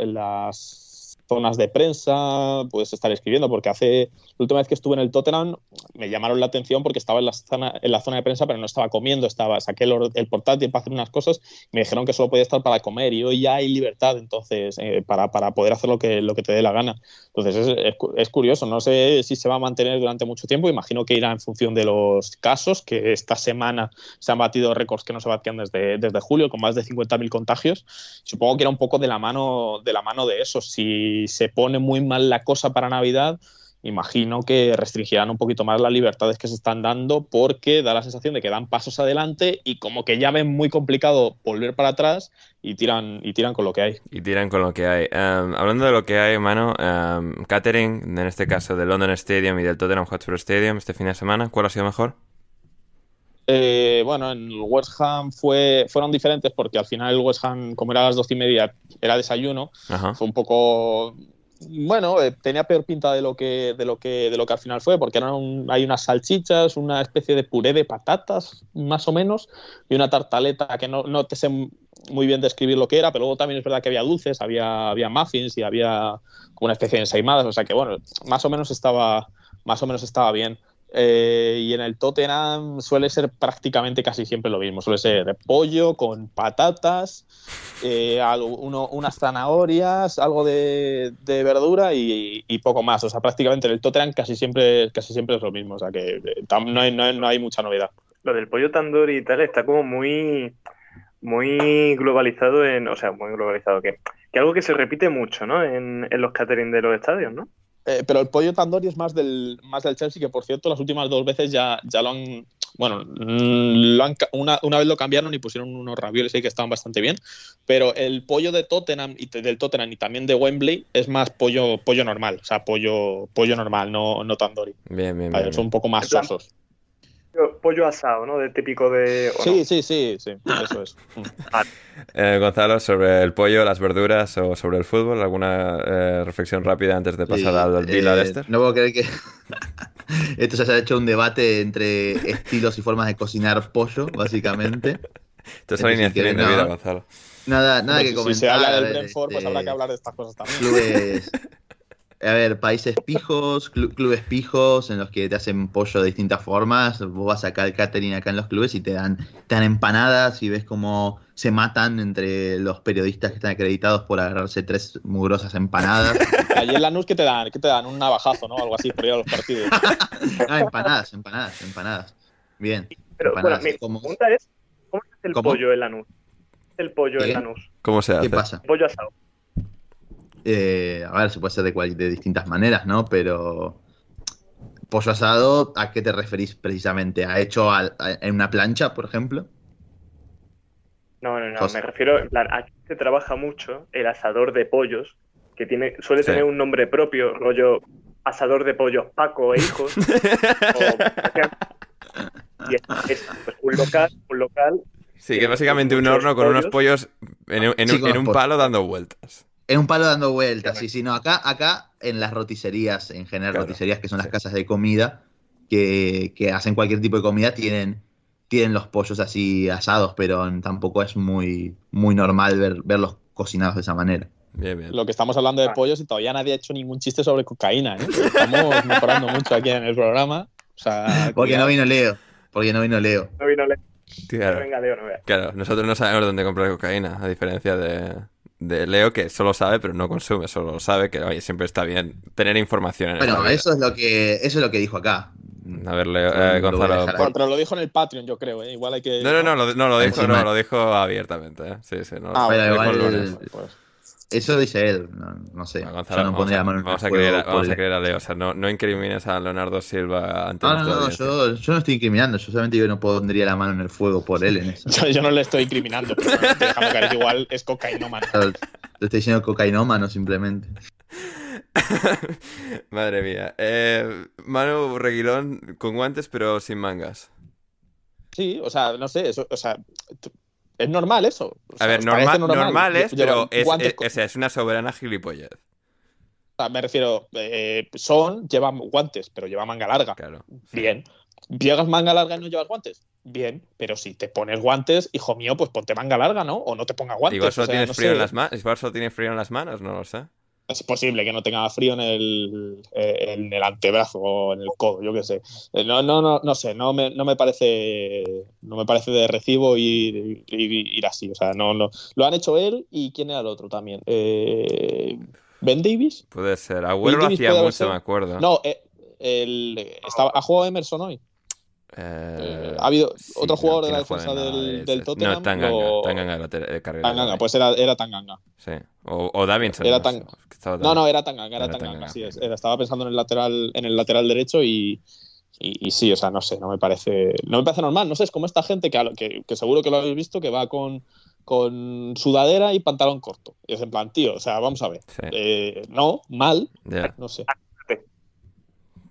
zonas de prensa, puedes estar escribiendo, porque hace la última vez que estuve en el Tottenham me llamaron la atención porque estaba en la zona, en la zona de prensa, pero no estaba comiendo, estaba saqué el, portátil para hacer unas cosas, me dijeron que solo podía estar para comer y hoy ya hay libertad entonces eh, para, para, poder hacer lo que, lo que te dé la gana. Entonces es, es, curioso, no sé si se va a mantener durante mucho tiempo, imagino que irá en función de los casos, que esta semana se han batido récords que no se batían desde, desde julio, con más de 50.000 contagios. Supongo que era un poco de la mano de, la mano de eso. Si se pone muy mal la cosa para Navidad, imagino que restringirán un poquito más las libertades que se están dando porque da la sensación de que dan pasos adelante y como que ya ven muy complicado volver para atrás y tiran y tiran con lo que hay. Y tiran con lo que hay. Em, hablando de lo que hay, mano, um, catering, en este caso del London Stadium y del Tottenham Hotspur Stadium este fin de semana, ¿cuál ha sido mejor? Eh, bueno, en el West Ham fue, fueron diferentes porque al final el West Ham, como era a las dos y media, era desayuno. Fue un poco. Bueno, eh, tenía peor pinta de lo que de lo que de lo que al final fue, porque eran hay unas salchichas, una especie de puré de patatas, más o menos, y una tartaleta que no, no te sé muy bien describir lo que era, pero luego también es verdad que había dulces, había, había muffins y había una especie de ensaimadas, o sea que bueno, más o menos estaba, más o menos estaba bien. Eh, y en el Tottenham suele ser prácticamente casi siempre lo mismo. Suele ser pollo con patatas, eh, unas zanahorias, algo de, verdura y, poco más. O sea, prácticamente en el Tottenham casi siempre, casi siempre es lo mismo. O sea, que eh, no hay, no hay, mucha novedad. Lo del pollo tandoori y tal está como muy muy globalizado en, o sea, muy globalizado, que, que algo que se repite mucho, ¿no? En, en los catering de los estadios, ¿no? Eh, pero el pollo tandoori es más del, más del Chelsea, que por cierto, las últimas dos veces ya, ya lo han. Bueno, mm, lo han, una, una, vez lo cambiaron y pusieron unos ravioles ahí que estaban bastante bien. Pero el pollo de Tottenham y del Tottenham y también de Wembley es más pollo, pollo normal. O sea, pollo, pollo normal, no, no tandoori. Bien, bien, bien, Son un poco más sosos pollo asado, ¿no? De típico de. Sí, sí, sí, sí, eso es. eh, Gonzalo, sobre el pollo, las verduras o sobre el fútbol, ¿alguna eh, reflexión rápida antes de pasar al, al Vila eh, No puedo creer que esto se ha hecho un debate entre estilos y formas de cocinar pollo, básicamente. Esto es alineación indebida, Gonzalo. Nada, nada que comentar. Si se habla del Brentford, pues habrá que hablar de estas cosas también. Clubes, a ver, países pijos, clubes pijos en los que te hacen pollo de distintas formas. Vos vas a sacar el catering acá en los clubes y te dan, te dan empanadas y ves cómo se matan entre los periodistas que están acreditados por agarrarse tres mugrosas empanadas. Allí en la NUS, ¿qué te dan? ¿Qué te dan? Un navajazo, ¿no? Algo así por ir a los partidos. ah, empanadas, empanadas, empanadas. Bien. Pero bueno, mi pregunta es, ¿cómo es el pollo en la NUS? El pollo en la NUS. ¿Cómo se hace? ¿Qué pasa? Pollo asado. Eh, a ver, se puede hacer de, de distintas maneras, ¿no? Pero pollo asado, ¿a qué te referís precisamente? ¿Ha hecho en una plancha, por ejemplo? No, no, no, me refiero, en plan, aquí se trabaja mucho el asador de pollos, que tiene, suele tener un nombre propio, rollo asador de pollos Paco e hijos. Y es, es, pues, un local, un local Sí, que básicamente un horno con unos pollos en, un- en Sí, un, con en los un pollos. palo dando vueltas. En un palo dando vueltas, sí, sí, no, acá, acá en las roticerías, en general, Claro, roticerías que son las sí. casas de comida, que, que hacen cualquier tipo de comida, tienen, tienen los pollos así asados, pero tampoco es muy, muy normal ver, verlos cocinados de esa manera. Bien, bien. Lo que estamos hablando de Ah. pollos y todavía nadie ha hecho ningún chiste sobre cocaína. ¿eh? Estamos mejorando mucho aquí en el programa. O sea, Porque cuidado. no vino Leo, porque no vino Leo. no vino Leo. Claro, Venga, Leo, no veas. claro, nosotros no sabemos dónde comprar cocaína, a diferencia de, de Leo, que solo sabe, pero no consume, solo sabe que, oye, siempre está bien tener información en Bueno, eso es lo que, eso es lo que dijo acá. A ver, Leo, eh, Gonzalo. por- pero lo dijo en el Patreon, yo creo. ¿eh? Igual hay que. No, no, no, lo, no, lo dijo, Encima. no, lo dijo abiertamente, ¿eh? Sí, sí, no, Ah, lo pero dijo igual el el- lunes. Pues, Eso dice él, no, no sé. Bueno, Yo Gonzalo, no vamos, pondría a, la mano en el vamos a fuego creer, a- por vamos a creer a Leo, o sea, no, no incrimines a Leonardo Silva ante No, no, no, audiencia. yo, yo no estoy incriminando, yo solamente que no pondría la mano en el fuego por él en eso. yo, yo no le estoy incriminando, pero caer igual es cocainómano. Yo Te estoy diciendo cocainómano simplemente. Madre mía. Eh, Manu Reguilón con guantes pero sin mangas. Sí, o sea, no sé, eso, o sea, es normal eso. O A ver, ¿os normal, es, pero es, una soberana gilipollez. o sea, me refiero, eh, son, llevan guantes, pero lleva manga larga. Claro. Bien. ¿Llegas manga larga y no llevas guantes? Bien, pero si te pones guantes, hijo mío, pues ponte manga larga, ¿no? O no te pongas guantes. Igual o solo sea, tienes no frío sé. en las. Igual solo tienes frío en las manos, no lo sé. Es posible que no tenga frío en el, eh, en el antebrazo o en el codo, yo qué sé. Eh, No, no, no, no sé, no me, no me parece no me parece de recibo ir, ir, ir así. O sea, no, no. Lo han hecho él y quién era el otro también. Eh, ¿Ben Davis? Puede ser. Abuelo lo hacía mucho, ser. me acuerdo. No, eh, el, estaba, ha jugado Emerson hoy. Eh, Eh, ha habido sí, otro no, jugador de la defensa del-. Tottenham, No, Tanganga. lo- Tanganga, lateral- eh, carrilero. Tanganga, pues era, era Tanganga. Sí. O, o Davinson. Era no Tan- No, era Tanganga, era Era Tanganga, sí, era- estaba pensando en el lateral, en el lateral derecho y, y, y sí, o sea, no sé, no me parece, no me parece normal, no sé, es como esta gente que, que, que seguro que lo habéis visto, que va con, con sudadera y pantalón corto. Y es en plan, tío, o sea, vamos a ver. Sí, Eh, no, mal, no sé.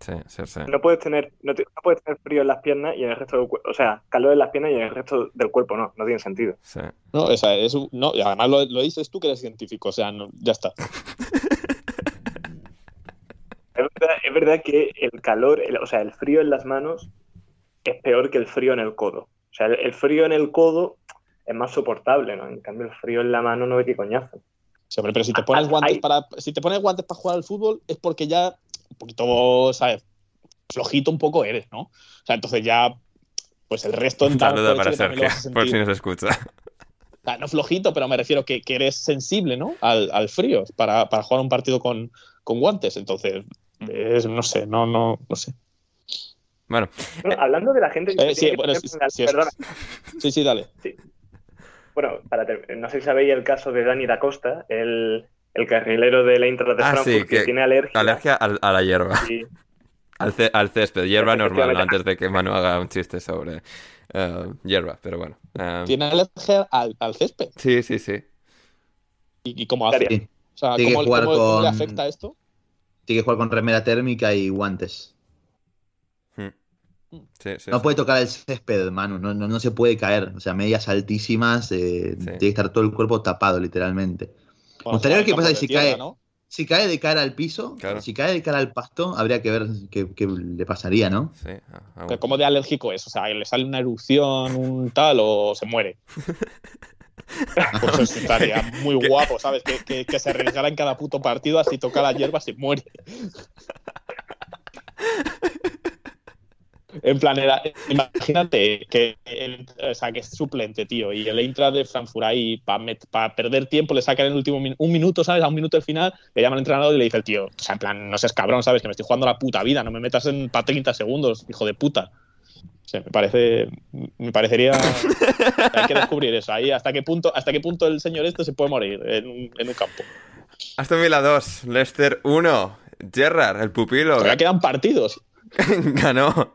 Sí, sí, sí. No puedes tener, no, te- no puedes tener frío en las piernas y en el resto del cuerpo. O sea, calor en las piernas y en el resto del cuerpo no, no tiene sentido. sí. No, o sea, es un- no, y además lo, lo dices tú que eres científico, o sea, no, ya está. Es verdad, es verdad que el calor, el- o sea, el frío en las manos es peor que el frío en el codo. O sea, el, el frío en el codo es más soportable, ¿no? En cambio, el frío en la mano no ve qué coñazo. Sí, hombre, pero si te pones Ah, guantes hay- para si te pones guantes para jugar al fútbol es porque ya un poquito, ¿sabes? Flojito un poco eres, ¿no? O sea, entonces ya pues el resto en saludo por para Sergio, si nos escucha. O sea, no flojito, pero me refiero que, que eres sensible, ¿no? Al, al frío para, para jugar un partido con, con guantes. Entonces, es- no sé, no, no, no sé. Bueno, Bueno, hablando de la gente que Eh, se sí, que bueno, sí, perdona, Sí, sí, dale. bueno, para no sé si sabéis el caso de Dani da Costa, el, el carrilero de la Inter de Ah, Frankfurt, sí, que, que- tiene alergia. alergia al- a la hierba. Al, ce- al césped, hierba normal, antes de que Manu haga un chiste sobre eh, hierba, pero bueno. Eh, Tiene alergia al, al césped. sí, sí, sí. ¿Y, y cómo hace? Sí. O sea, Tiene que ¿cómo, jugar cómo- cómo le con- afecta esto? Tiene que jugar con remera térmica y guantes. Mm. Sí, sí, No sí. puede tocar el césped, Manu. No, no, no se puede caer. O sea, medias altísimas. eh, Tiene que estar todo el cuerpo tapado, literalmente. Gustaría ver qué pasa si tierra, cae- ¿no? Si cae de cara al piso, Claro. si cae de cara al pasto, habría que ver qué, qué le pasaría, ¿no? Sí, ah, ah, Que ¿Cómo de alérgico es? O sea, ¿le sale una erupción, un tal, o se muere? Pues eso estaría muy guapo, ¿sabes? Que, que- que se arriesgara en cada puto partido, así toca la hierba, se muere. En plan, era, imagínate que, el, o sea, que es suplente, tío, y el Eintracht de Frankfurt ahí, para perder tiempo, le sacan en el último min- un minuto, ¿sabes? A un minuto del final, le llama al entrenador y le dice el tío, o sea, en plan, no seas cabrón, ¿sabes? Que me estoy jugando la puta vida, no me metas en para 30 segundos, hijo de puta. O sea, me parece, me parecería, hay que descubrir eso, ahí hasta qué punto, hasta qué punto el señor este se puede morir en un, en un campo. Aston Villa 2, Leicester 1. Gerrard, el pupilo, Todavía quedan partidos. ganó.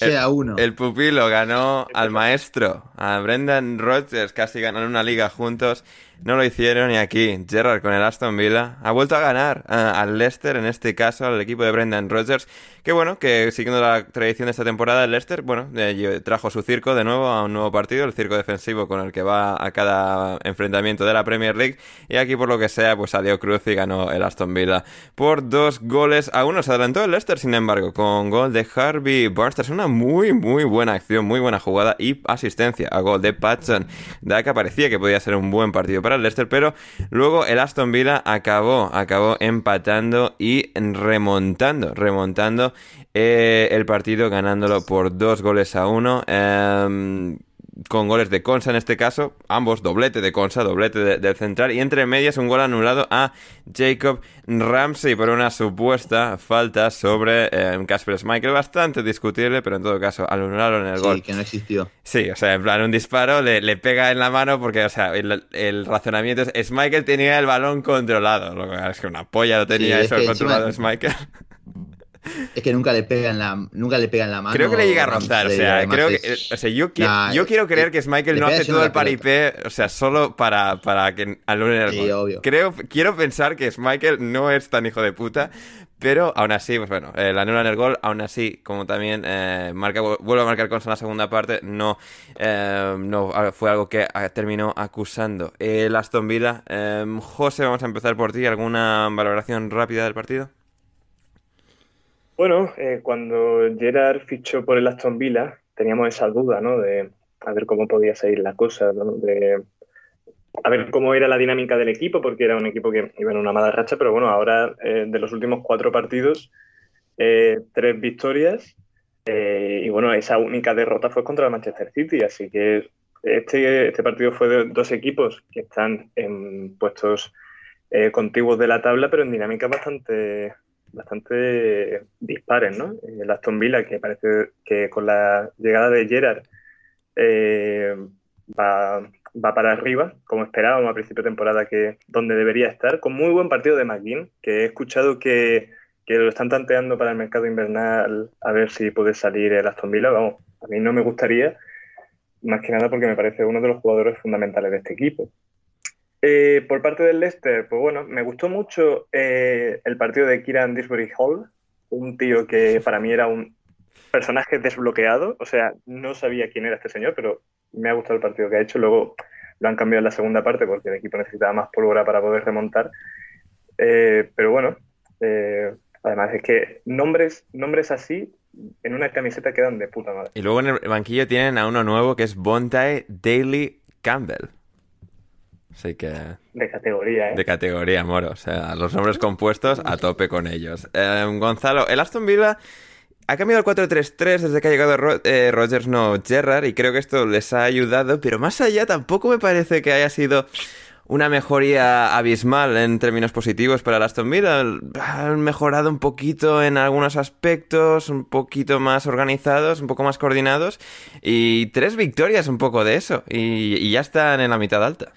El, Queda uno. el pupilo ganó al maestro, a Brendan Rodgers, casi ganaron una liga juntos. no lo hicieron y aquí Gerrard con el Aston Villa ha vuelto a ganar eh, al Leicester, en este caso al equipo de Brendan Rodgers, que bueno, que siguiendo la tradición de esta temporada el Leicester, bueno, eh, trajo su circo de nuevo a un nuevo partido, el circo defensivo con el que va a cada enfrentamiento de la Premier League y aquí por lo que sea pues salió cruz y ganó el Aston Villa por dos goles a uno. Se adelantó el Leicester, sin embargo, con gol de Harvey Barnes. Es una muy, muy buena acción, muy buena jugada y asistencia a gol de Patson. Da que parecía que podía ser un buen partido para el Leicester, pero luego el Aston Villa acabó, acabó empatando y remontando, remontando eh, el partido ganándolo por dos goles a uno. Eh, con goles de Consa en este caso, ambos doblete de Consa, doblete del central y entre medias un gol anulado a Jacob Ramsey por una supuesta falta sobre eh, Casper Schmeichel, bastante discutible, pero en todo caso anularon el gol. Sí, que no existió. Sí, o sea, en plan un disparo le, pega en la mano porque, o sea, el, razonamiento es Schmeichel tenía el balón controlado, es que una polla lo tenía eso controlado Schmeichel. Es que nunca le pegan la, nunca le pegan la mano. Creo que le llega a rozar, o sea, creo que, o sea, yo, yo quiero creer que Michael no hace todo el paripé, o sea, solo para, para que alunen el sí, obvio. Creo, quiero pensar que Michael no es tan hijo de puta, pero aún así, pues bueno, eh, la anulan el gol, aún así, como también eh, marca, vuelve a marcar Consa en la segunda parte, no, eh, no fue algo que terminó acusando el Aston Villa. José, vamos a empezar por ti, ¿alguna valoración rápida del partido? Bueno, eh, cuando Gerard fichó por el Aston Villa, teníamos esa duda, ¿no? De a ver cómo podía salir la cosa, De a ver cómo era la dinámica del equipo, porque era un equipo que iba en una mala racha, pero bueno, ahora eh, de los últimos cuatro partidos, eh, tres victorias, y bueno, esa única derrota fue contra el Manchester City, así que este, este partido fue de dos equipos que están en puestos contiguos de la tabla, pero en dinámica bastante bastante dispares, ¿no? El Aston Villa, que parece que con la llegada de Gerard eh, va, para arriba, como esperábamos a principio de temporada, que donde debería estar, con muy buen partido de McGinn, que he escuchado que, lo están tanteando para el mercado invernal a ver si puede salir el Aston Villa. Vamos, a mí no me gustaría, más que nada porque me parece uno de los jugadores fundamentales de este equipo. Eh, por parte del Leicester, pues bueno, me gustó mucho eh, el partido de Kieran Disbury Hall, un tío que para mí era un personaje desbloqueado, o sea, no sabía quién era este señor, pero me ha gustado el partido que ha hecho. Luego lo han cambiado en la segunda parte porque el equipo necesitaba más pólvora para poder remontar. Eh, pero bueno, además es que nombres, nombres así en una camiseta quedan de puta madre. Y luego en el banquillo tienen a uno nuevo que es Bontae Daily Campbell. Así que... De categoría, ¿eh? De categoría, moro. O sea, los nombres compuestos a tope con ellos. Eh, Gonzalo, el Aston Villa ha cambiado el 4-3-3 desde que ha llegado eh, Rogers, no Gerrard, y creo que esto les ha ayudado, pero más allá tampoco me parece que haya sido una mejoría abismal en términos positivos para el Aston Villa. Han mejorado un poquito en algunos aspectos, un poquito más organizados, un poco más coordinados, y tres victorias un poco de eso, y ya están en la mitad alta.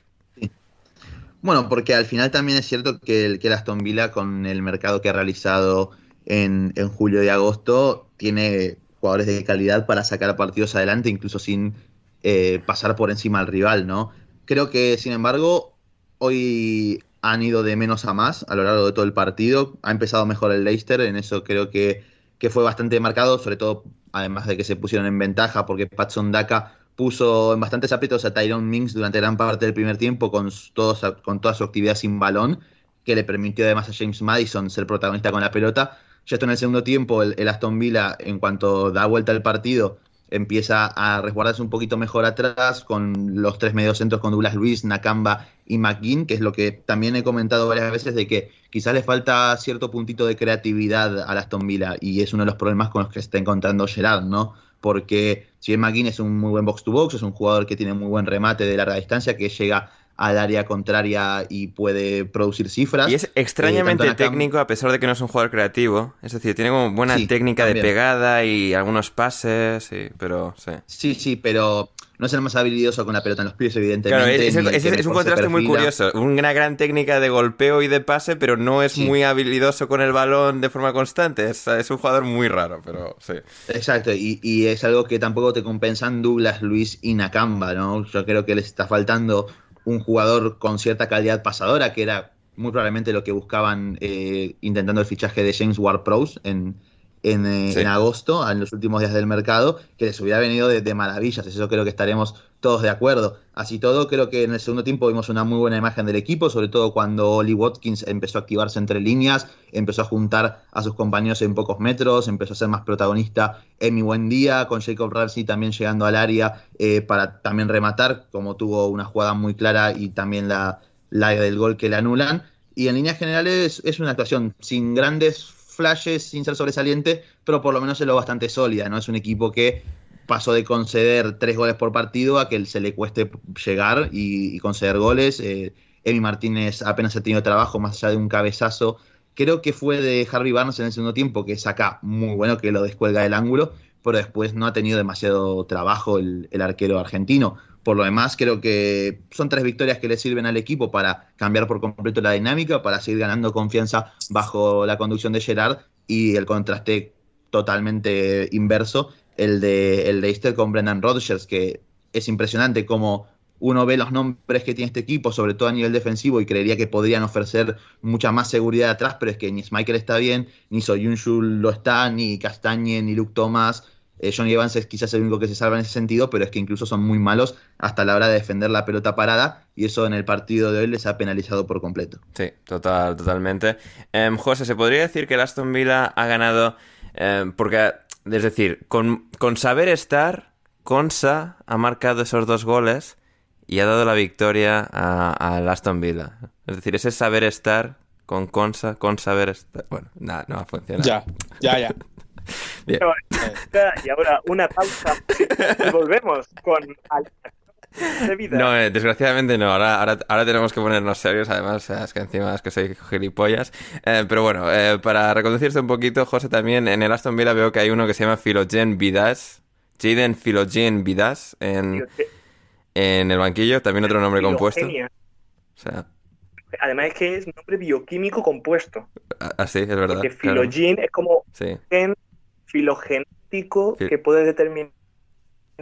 Bueno, porque al final también es cierto que el, que Aston Villa, con el mercado que ha realizado en, julio y agosto, tiene jugadores de calidad para sacar partidos adelante, incluso sin eh, pasar por encima al rival, ¿no? Creo que, sin embargo, hoy han ido de menos a más a lo largo de todo el partido. Ha empezado mejor el Leicester, en eso creo que, que fue bastante marcado, sobre todo además de que se pusieron en ventaja porque Patson Daka puso en bastantes aprietos a Tyrone Mings durante gran parte del primer tiempo con, todos, con toda su actividad sin balón, que le permitió además a James Madison ser protagonista con la pelota. Ya esto en el segundo tiempo, el, Aston Villa, en cuanto da vuelta al partido, empieza a resguardarse un poquito mejor atrás con los tres mediocentros con Douglas Luis, Nakamba y McGinn, que es lo que también he comentado varias veces de que quizás le falta cierto puntito de creatividad al Aston Villa y es uno de los problemas con los que se está encontrando Gerard, ¿no? Porque si bien McGinn es un muy buen box to box, es un jugador que tiene muy buen remate de larga distancia, que llega al área contraria y puede producir cifras. Y es extrañamente eh, técnico a pesar de que no es un jugador creativo. Es decir, tiene como buena técnica de pegada y algunos pases, sí, pero sí. Sí, sí, pero no es el más habilidoso con la pelota en los pies, evidentemente. Claro, es, un contraste muy curioso. Una gran técnica de golpeo y de pase, pero no es muy habilidoso con el balón de forma constante. Es, un jugador muy raro, pero sí. Exacto, y, es algo que tampoco te compensan Douglas, Luis y Nakamba, ¿no? Yo creo que les está faltando un jugador con cierta calidad pasadora, que era muy probablemente lo que buscaban eh, intentando el fichaje de James Ward-Prowse en, en, eh, en, agosto, en los últimos días del mercado, que les hubiera venido de, de, maravillas. Eso creo que estaremos todos de acuerdo. Así todo, creo que en el segundo tiempo vimos una muy buena imagen del equipo, sobre todo cuando Oli Watkins empezó a activarse entre líneas, empezó a juntar a sus compañeros en pocos metros, empezó a ser más protagonista en mi buen día, con Jacob Ramsey también llegando al área eh, para también rematar, como tuvo una jugada muy clara y también la, la del gol que le anulan. Y en líneas generales es una actuación sin grandes flashes, sin ser sobresaliente, pero por lo menos es lo bastante sólida, ¿no? Es un equipo que pasó de conceder tres goles por partido a que se le cueste llegar y, conceder goles. Eh, Emi Martínez apenas ha tenido trabajo más allá de un cabezazo. Creo que fue de Harvey Barnes en el segundo tiempo, que saca muy bueno, que lo descuelga del ángulo, pero después no ha tenido demasiado trabajo el arquero argentino. Por lo demás, creo que son tres victorias que le sirven al equipo para cambiar por completo la dinámica, para seguir ganando confianza bajo la conducción de Gerard y el contraste totalmente inverso, el de, el de Easter con Brendan Rodgers, que es impresionante cómo uno ve los nombres que tiene este equipo, sobre todo a nivel defensivo, y creería que podrían ofrecer mucha más seguridad atrás, pero es que ni Michael está bien, ni Soyunshul lo está, ni Castañe, ni Luke Thomas. Eh, Johnny Evans es quizás el único que se salva en ese sentido, pero es que incluso son muy malos hasta la hora de defender la pelota parada y eso en el partido de hoy les ha penalizado por completo. Sí, total, totalmente. Eh, José, ¿se podría decir que el Aston Villa ha ganado eh, porque, es decir, con, con, saber estar, Consa ha marcado esos dos goles y ha dado la victoria al Aston Villa? Es decir, ese saber estar con Consa, con saber estar... Bueno, nada, no va a funcionar. Ya, ya, ya. Bien. Y ahora una pausa y volvemos con de vida. No, eh, desgraciadamente no. Ahora, ahora, ahora, tenemos que ponernos serios. Además, es que encima es que soy gilipollas. Eh, pero bueno, eh, para reconducirse un poquito, José, también en el Aston Villa veo que hay uno que se llama Philogen Vidas. Jaden Philogen Vidas en, en el banquillo. También otro nombre compuesto. O sea, Además es que es nombre bioquímico compuesto. Así, es verdad. Porque claro. es como sí. gen filogenético sí. que puede determinar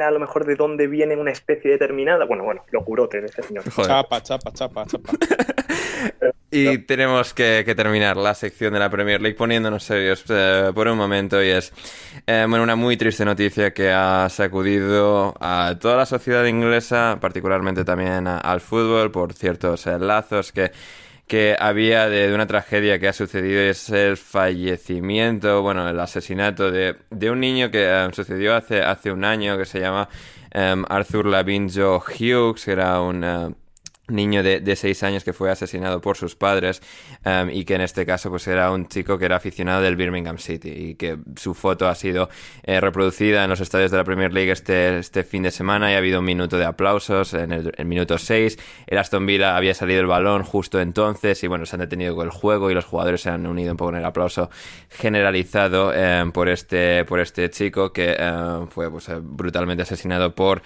a lo mejor de dónde viene una especie determinada. Bueno, bueno, locurote de ese señor. Joder. Chapa, chapa, chapa, chapa. y tenemos que, que, terminar la sección de la Premier League poniéndonos serios eh, por un momento y es eh, bueno, una muy triste noticia que ha sacudido a toda la sociedad inglesa, particularmente también a, al fútbol por ciertos eh, lazos que que había de, de, una tragedia que ha sucedido es el fallecimiento, bueno, el asesinato de, de un niño que um, sucedió hace, hace un año que se llama um, Arthur Lavinjo Hughes, que era un... Niño de, seis años que fue asesinado por sus padres um, y que en este caso pues era un chico que era aficionado del Birmingham City y que su foto ha sido eh, reproducida en los estadios de la Premier League este, este fin de semana y ha habido un minuto de aplausos en el, minuto 6 el Aston Villa había salido el balón justo entonces y bueno se han detenido con el juego y los jugadores se han unido un poco en el aplauso generalizado eh, por este por este chico que eh, fue pues, brutalmente asesinado por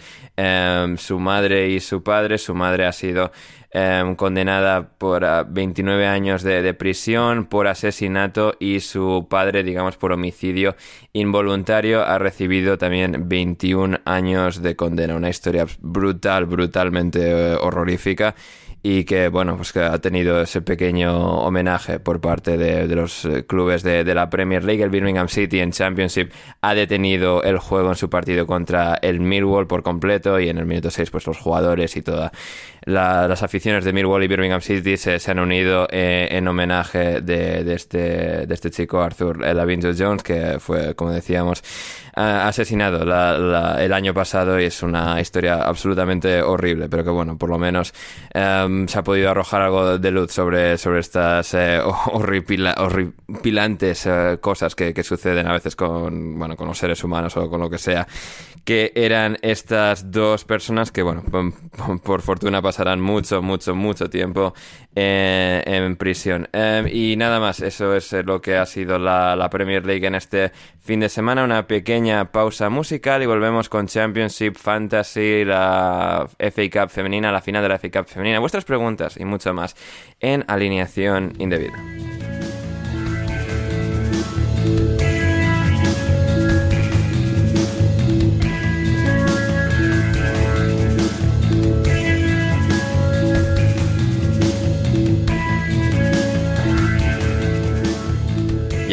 su madre y su padre. Su madre ha sido eh, condenada por uh, 29 años de, prisión por asesinato y su padre, digamos, por homicidio involuntario ha recibido también 21 años de condena. Una historia brutal, brutalmente uh, horrorífica y que bueno pues que ha tenido ese pequeño homenaje por parte de, los clubes de, de, la Premier League el Birmingham City en Championship ha detenido el juego en su partido contra el Millwall por completo y en el minuto 6 pues los jugadores y toda la, las aficiones de Millwall y Birmingham City se, han unido eh, en homenaje de, este, de este chico Arthur Lavinjo Jones que fue como decíamos asesinado el año pasado y es una historia absolutamente horrible, pero que bueno, por lo menos um, se ha podido arrojar algo de luz sobre, sobre estas eh, horripila, horripilantes eh, cosas que, suceden a veces con, bueno, con los seres humanos o con lo que sea, que eran estas dos personas que, bueno, por, por fortuna pasarán mucho, mucho, mucho tiempo eh, en prisión. Um, y nada más, eso es lo que ha sido la, la Premier League en este fin de semana, una pequeña pausa musical y volvemos con Championship Fantasy, la FA Cup femenina, la final de la FA Cup femenina. Vuestras preguntas y mucho más en alineación indebida.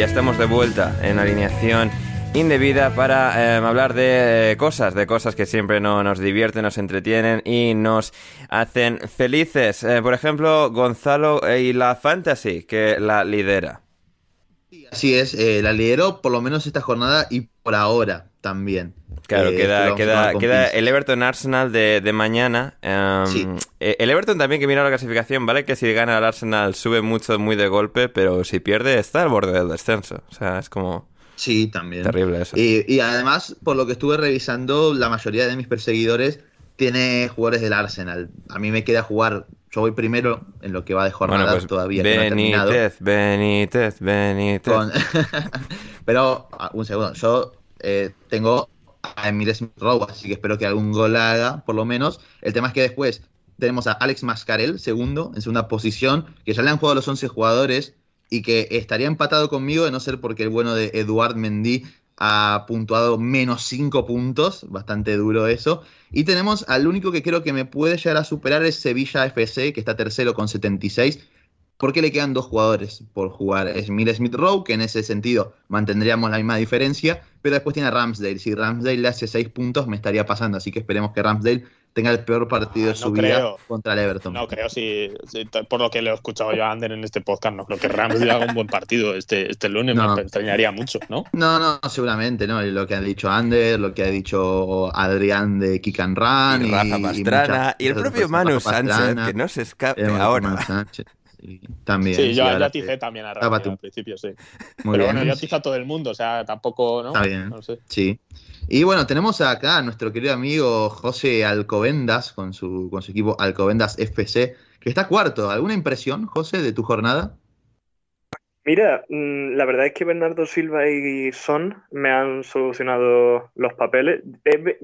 Estamos de vuelta en alineación indebida para eh, hablar de eh, cosas, de cosas que siempre no, nos divierten, nos entretienen y nos hacen felices. Eh, por ejemplo, Gonzalo y la Fantasy, que la lidera. Así es, la lideró por lo menos esta jornada y por ahora también. Claro, queda, queda, queda el Everton Arsenal de, de mañana. Em, el Everton también que mira la clasificación, ¿vale? Que si gana el Arsenal sube mucho, muy de golpe, pero si pierde está al borde del descenso. O sea, es como... Sí, también. Terrible eso. Y, además, por lo que estuve revisando, la mayoría de mis perseguidores tiene jugadores del Arsenal. A mí me queda jugar, yo voy primero en lo que va de jornada pues todavía. Benítez, Benítez, Benítez. Pero, ah, un segundo, yo eh, tengo a Emile Smith así que espero que algún gol haga, por lo menos. El tema es que después tenemos a Alex Mascarel, segundo, en segunda posición, que ya le han jugado los 11 jugadores y que estaría empatado conmigo de no ser porque el bueno de Eduard Mendy ha puntuado menos 5 puntos, bastante duro eso. Y tenemos al único que creo que me puede llegar a superar es Sevilla FC, que está tercero con 76, porque le quedan dos jugadores por jugar. Es Mil Smith Rowe, que en ese sentido mantendríamos la misma diferencia, pero después tiene a Ramsdale. Si Ramsdale le hace 6 puntos, me estaría pasando, así que esperemos que Ramsdale tenga el peor partido de ah, su vida contra el Everton. No creo, si, por lo que le he escuchado yo a Ander en este podcast, no creo que Ramsdale haga un buen partido este, este lunes, me extrañaría mucho, ¿no? No, no, seguramente, ¿no? Lo que ha dicho Ander, lo que ha dicho Adrián de Kick Run. Y, Rafa Pastrana, y, el propio Manu Sánchez, que no se escape ahora. También. Sí, yo ya aticé también a Rafa al principio, sí. Pero bueno, yo atizo a todo el mundo, o sea, tampoco, ¿no? Está bien. Sí. Y bueno, tenemos acá a nuestro querido amigo José Alcobendas con su, con su equipo Alcobendas FC, que está cuarto. ¿Alguna impresión, José, de tu jornada? Mira, mm, la verdad es que Bernardo Silva y Son me han solucionado los papeles.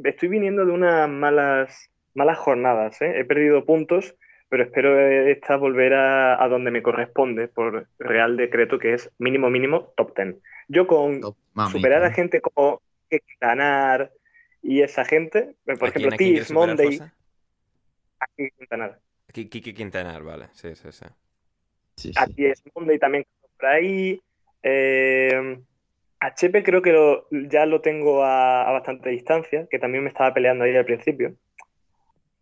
Estoy viniendo de unas malas, malas jornadas. ¿eh? He perdido puntos, pero espero esta volver a, donde me corresponde por real decreto, que es mínimo, mínimo, top 10. Yo con superar a gente como ganar y esa gente, por ejemplo, Tiff, Monday. Aquí Quintanar. Aquí Kiki Quintanar, vale, sí, sí, sí. Aquí es Monday también por ahí. Eh, HP creo que ya lo tengo a, bastante distancia, que también me estaba peleando ahí al principio.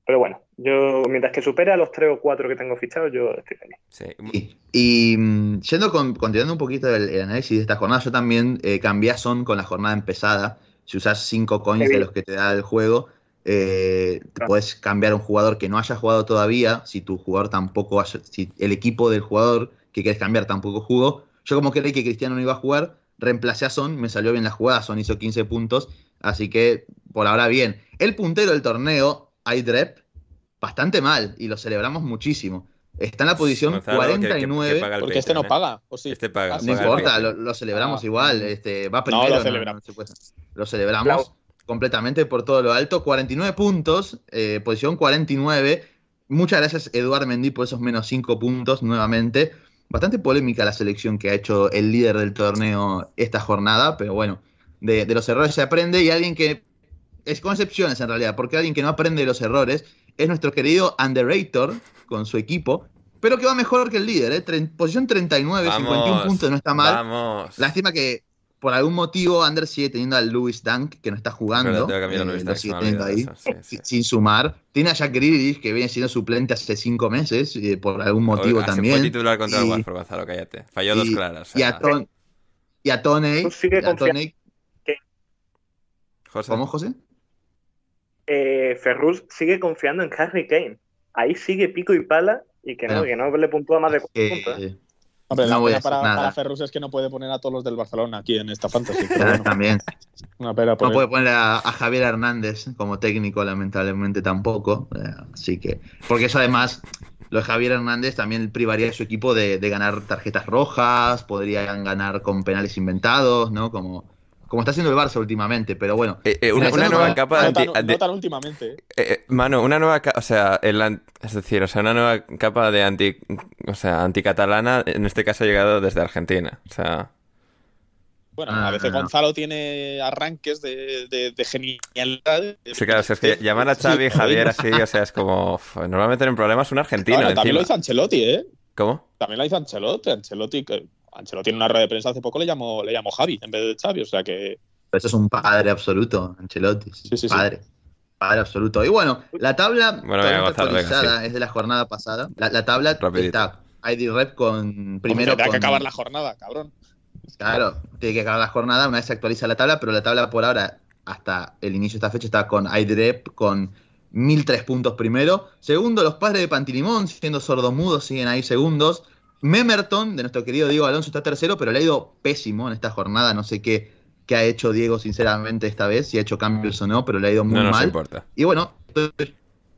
Pero bueno, yo mientras que supera los 3 o 4 que tengo fichados, yo estoy feliz. Sí. Y, mm, yendo con, continuando un poquito el, análisis de esta jornada, yo también eh, cambié a Son con la jornada empezada. Si usas 5 coins de los que te da el juego, eh, puedes cambiar a un jugador que no haya jugado todavía, si tu jugador tampoco, si el equipo del jugador que quieres cambiar tampoco jugó. Yo como creí que Cristiano no iba a jugar, reemplacé a Son, me salió bien la jugada, Son hizo 15 puntos, así que por ahora bien. El puntero del torneo, iDrep, bastante mal y lo celebramos muchísimo. Está en la posición 49. porque este no paga. ¿o sí? Este paga. no importa, lo, celebramos ah. igual. Este, va primero. No, lo celebramos. lo celebramos completamente por todo lo alto. 49 puntos, eh, posición 49. Muchas gracias, Eduard Mendy, por esos menos 5 puntos nuevamente. Bastante polémica la selección que ha hecho el líder del torneo esta jornada, pero bueno, de, de los errores se aprende y alguien que es con excepciones en realidad, porque alguien que no aprende de los errores es nuestro querido Underrator con su equipo, pero que va mejor que el líder, ¿eh? posición 39, 51 puntos, no está mal. Vamos. Lástima que por algún motivo Under sigue teniendo a Louis Dunk, que no está jugando. Eh, sigue teniendo ahí, sin sumar. Tiene a Jack Grealish, que viene siendo suplente hace cinco meses, eh, por algún motivo también. Fue titular contra y, el Watford, Gonzalo, cállate. Falló dos claras. Y, a Ton, y a Tony. ¿Cómo, José? Eh, Ferrus sigue confiando en Harry Kane. Ahí sigue pico y pala y que no, que no le puntúa más de cuatro puntos. ¿eh? Hombre, no la para, para, Ferrus es que no puede poner a todos los del Barcelona aquí en esta fantasy. También. no puede poner a, Javier Hernández como técnico, lamentablemente tampoco. Eh, así que. Porque eso además, lo de Javier Hernández también privaría a su equipo de, de ganar tarjetas rojas, podrían ganar con penales inventados, ¿no? Como como está haciendo el Barça últimamente, pero bueno. Eh, eh, una, nueva capa de... No tan, últimamente. Eh, mano, una nueva capa, o sea, es decir, o sea, una nueva capa de anti, o sea, anticatalana, en este caso ha llegado desde Argentina, o sea... Bueno, a veces ah. Gonzalo tiene arranques de, de, genialidad. Sí, claro, es que llamar a Xavi y Javier así, o sea, es como... normalmente en problemas un argentino. también lo hizo Ancelotti, ¿eh? ¿Cómo? También lo hizo Ancelotti. Ancelotti Ancelotti tiene una rueda de prensa hace poco le llamó, le llamó Javi en vez de Xavi, o sea que... eso es un padre absoluto, Ancelotti. Sí, sí, padre. Padre absoluto. Y bueno, la tabla bueno, actualizada es de la jornada pasada. La, tabla está ID Rep con primero. Tendrá que acabar la jornada, cabrón. Claro, tiene que acabar la jornada una vez se actualiza la tabla, pero la tabla por ahora, hasta el inicio de esta fecha, está con ID Rep con 1003 puntos primero. Segundo, los padres de Pantilimón, siendo sordomudos, siguen ahí segundos. Memerton, de nuestro querido Diego Alonso, está tercero, pero le ha ido pésimo en esta jornada. No sé qué, qué ha hecho Diego, sinceramente, esta vez, si ha hecho cambios o no, pero le ha ido muy no, mal. importa. Y bueno,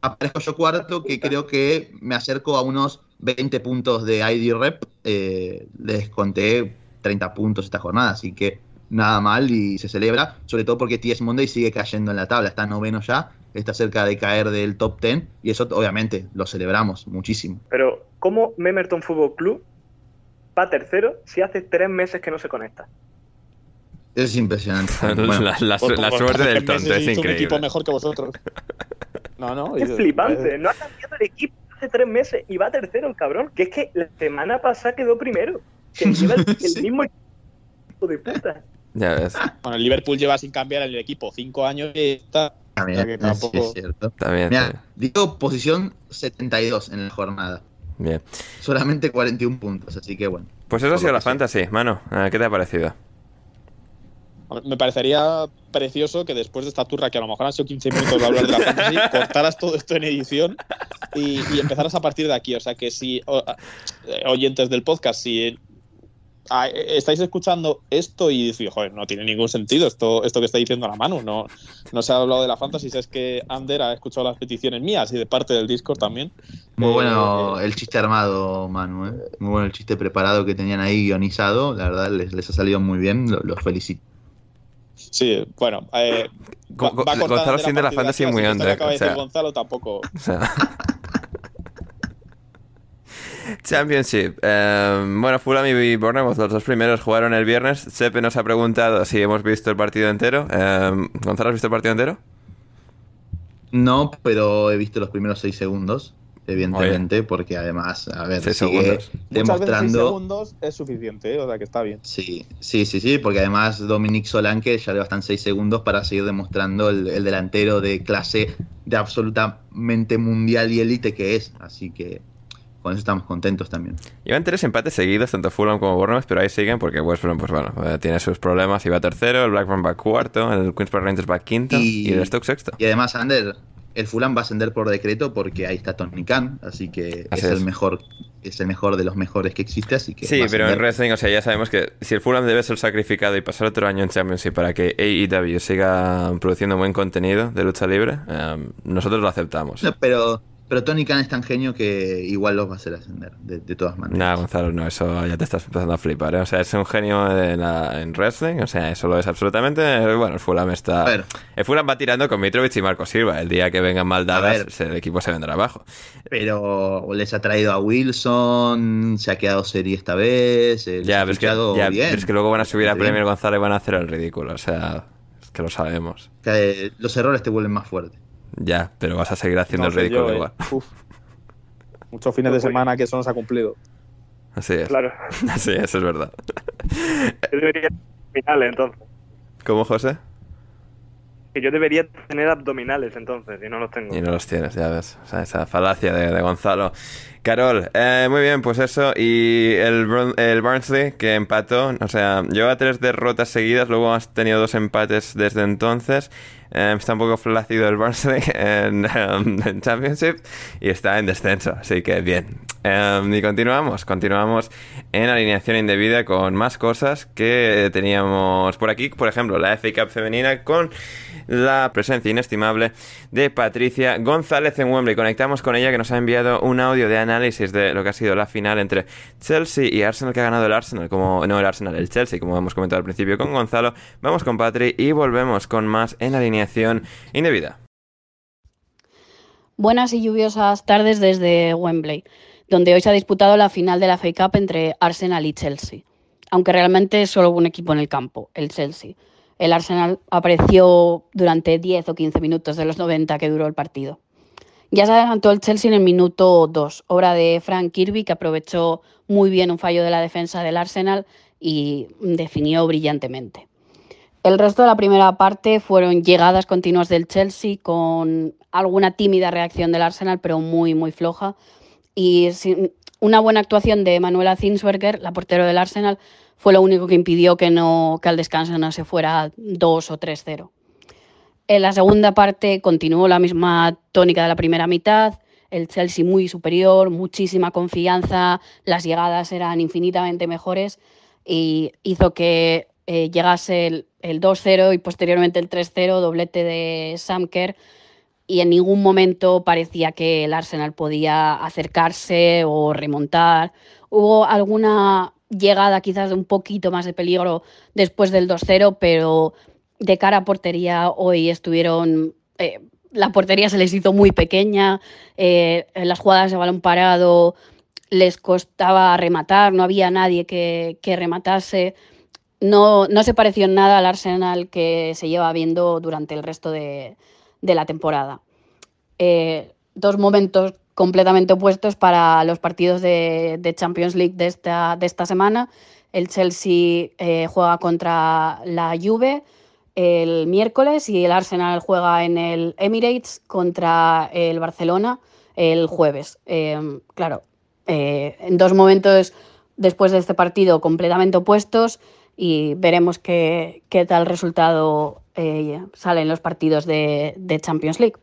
aparezco yo cuarto, que creo que me acerco a unos 20 puntos de ID Rep. Eh, les conté 30 puntos esta jornada, así que nada mal y se celebra, sobre todo porque TS Monday sigue cayendo en la tabla, está noveno ya, está cerca de caer del top 10 y eso obviamente lo celebramos muchísimo. Pero, ¿cómo Memerton Fútbol Club va tercero si hace tres meses que no se conecta? Es impresionante. la, suerte del tonto, es increíble. un equipo mejor que vosotros. No, no. Es flipante. No ha cambiado el equipo hace tres meses y va tercero el cabrón. Que es que la semana pasada quedó primero. Que lleva el, mismo equipo de puta. Ya ves. Bueno, el Liverpool lleva sin cambiar el equipo cinco años y está. También, tampoco... es cierto. También, Mira, digo posición 72 en la jornada. Bien. Solamente 41 puntos, así que bueno. Pues eso ha sido la fantasy, mano. ¿Qué te ha parecido? Me parecería precioso que después de esta turra, que a lo mejor han sido 15 minutos de hablar de la fantasy, cortaras todo esto en edición y, y, empezaras a partir de aquí. O sea que si, eh, oyentes del podcast, si Ah, estáis escuchando esto y decís, joder, no tiene ningún sentido esto, esto que está diciendo la mano. No, no se ha hablado de la fantasy, es que Ander ha escuchado las peticiones mías y de parte del Discord también. Muy eh, bueno el chiste armado, Manu. ¿eh? Muy bueno el chiste preparado que tenían ahí guionizado. La verdad, les, ha salido muy bien. Los felicito. Sí, bueno. Eh, Gonzalo siente la fantasy muy under. Gonzalo tampoco. Championship. Em, bueno, Fulham y Bournemouth, los dos primeros jugaron el viernes. Sepe nos ha preguntado si hemos visto el partido entero. Eh, Gonzalo, ¿has visto el partido entero? No, pero he visto los primeros seis segundos, evidentemente, porque además, a ver, seis sigue demostrando... Seis segundos es suficiente, ¿eh? o sea que está bien. Sí, sí, sí, sí, porque además Dominic Solanke ya le bastan seis segundos para seguir demostrando el, el delantero de clase de absolutamente mundial y élite que es, así que con eso estamos contentos también. Llevan tres empates seguidos, tanto Fulham como Bournemouth, pero ahí siguen porque West Brom, pues bueno, eh, tiene sus problemas y va tercero, el Blackburn va cuarto, el Queens Park Rangers va quinto y, el Stoke sexto. Y además, Ander, el Fulham va a ascender por decreto porque ahí está Tony Khan, así que es, el mejor es el mejor de los mejores que existe, así que Sí, pero en wrestling, o sea, ya sabemos que si el Fulham debe ser sacrificado y pasar otro año en Championship para que AEW siga produciendo buen contenido de lucha libre, eh, nosotros lo aceptamos. No, pero pero Tony Khan es tan genio que igual los va a hacer ascender, de, todas maneras. No, Gonzalo, no, eso ya te estás empezando a flipar. ¿eh? O sea, es un genio en, en, wrestling, o sea, eso lo es absolutamente. Bueno, el Fulham está. El Fulham va tirando con Mitrovic y Marco Silva. El día que vengan mal dadas, el equipo se vendrá abajo. Pero les ha traído a Wilson, se ha quedado serie esta vez. Ya, pero es, que, ya es que luego van a subir a Premier Gonzalo y van a hacer el ridículo. O sea, es que lo sabemos. Que los errores te vuelven más fuerte. Ya, pero vas a seguir haciendo el ridículo eh. igual. Muchos fines de semana que eso no se ha cumplido. Así es. Claro. Así es, es verdad. Yo debería finales entonces. ¿Cómo, José? Que yo debería tener abdominales entonces, y no los tengo. Y no los tienes, ya ves. O sea, esa falacia de, Gonzalo. Carol, eh, muy bien, pues eso. Y el, el Barnsley que empató, o sea, lleva tres derrotas seguidas, luego has tenido dos empates desde entonces. Em, está un poco flácido el Barnsley em, en, Championship y está en descenso, así que bien. Em, y continuamos, continuamos en alineación indebida con más cosas que teníamos por aquí, por ejemplo, la FA Cup femenina con la presencia inestimable de Patricia González en Wembley. Conectamos con ella que nos ha enviado un audio de análisis de lo que ha sido la final entre Chelsea y Arsenal que ha ganado el Arsenal, como no el Arsenal, el Chelsea, como hemos comentado al principio con Gonzalo. Vamos con Patri y volvemos con más en alineación indebida. Buenas y lluviosas tardes desde Wembley, donde hoy se ha disputado la final de la FA Cup entre Arsenal y Chelsea, aunque realmente solo hubo un equipo en el campo, el Chelsea. El Arsenal apareció durante 10 o 15 minutos de los 90 que duró el partido. Ya se adelantó el Chelsea en el minuto 2, obra de Frank Kirby, que aprovechó muy bien un fallo de la defensa del Arsenal y definió brillantemente. El resto de la primera parte fueron llegadas continuas del Chelsea con alguna tímida reacción del Arsenal, pero muy, muy floja. Y una buena actuación de Manuela Zinsberger, la portero del Arsenal, fue lo único que impidió que, no, que al descanso no se fuera 2 o 3-0. En la segunda parte continuó la misma tónica de la primera mitad, el Chelsea muy superior, muchísima confianza, las llegadas eran infinitamente mejores y hizo que eh, llegase el, 2-0 y posteriormente el 3-0, doblete de Samker, y en ningún momento parecía que el Arsenal podía acercarse o remontar. Hubo alguna llegada quizás de un poquito más de peligro después del 2-0, pero de cara a portería hoy estuvieron... Eh, la portería se les hizo muy pequeña, eh, en las jugadas de balón parado les costaba rematar, no había nadie que, que rematase no, no se pareció en nada al Arsenal que se lleva viendo durante el resto de, la temporada. Eh, dos momentos completamente opuestos para los partidos de, Champions League de esta, de esta semana. El Chelsea eh, juega contra la Juve el miércoles y el Arsenal juega en el Emirates contra el Barcelona el jueves. Eh, claro, en dos momentos después de este partido completamente opuestos y veremos qué, tal resultado eh, sale en los partidos de Champions League.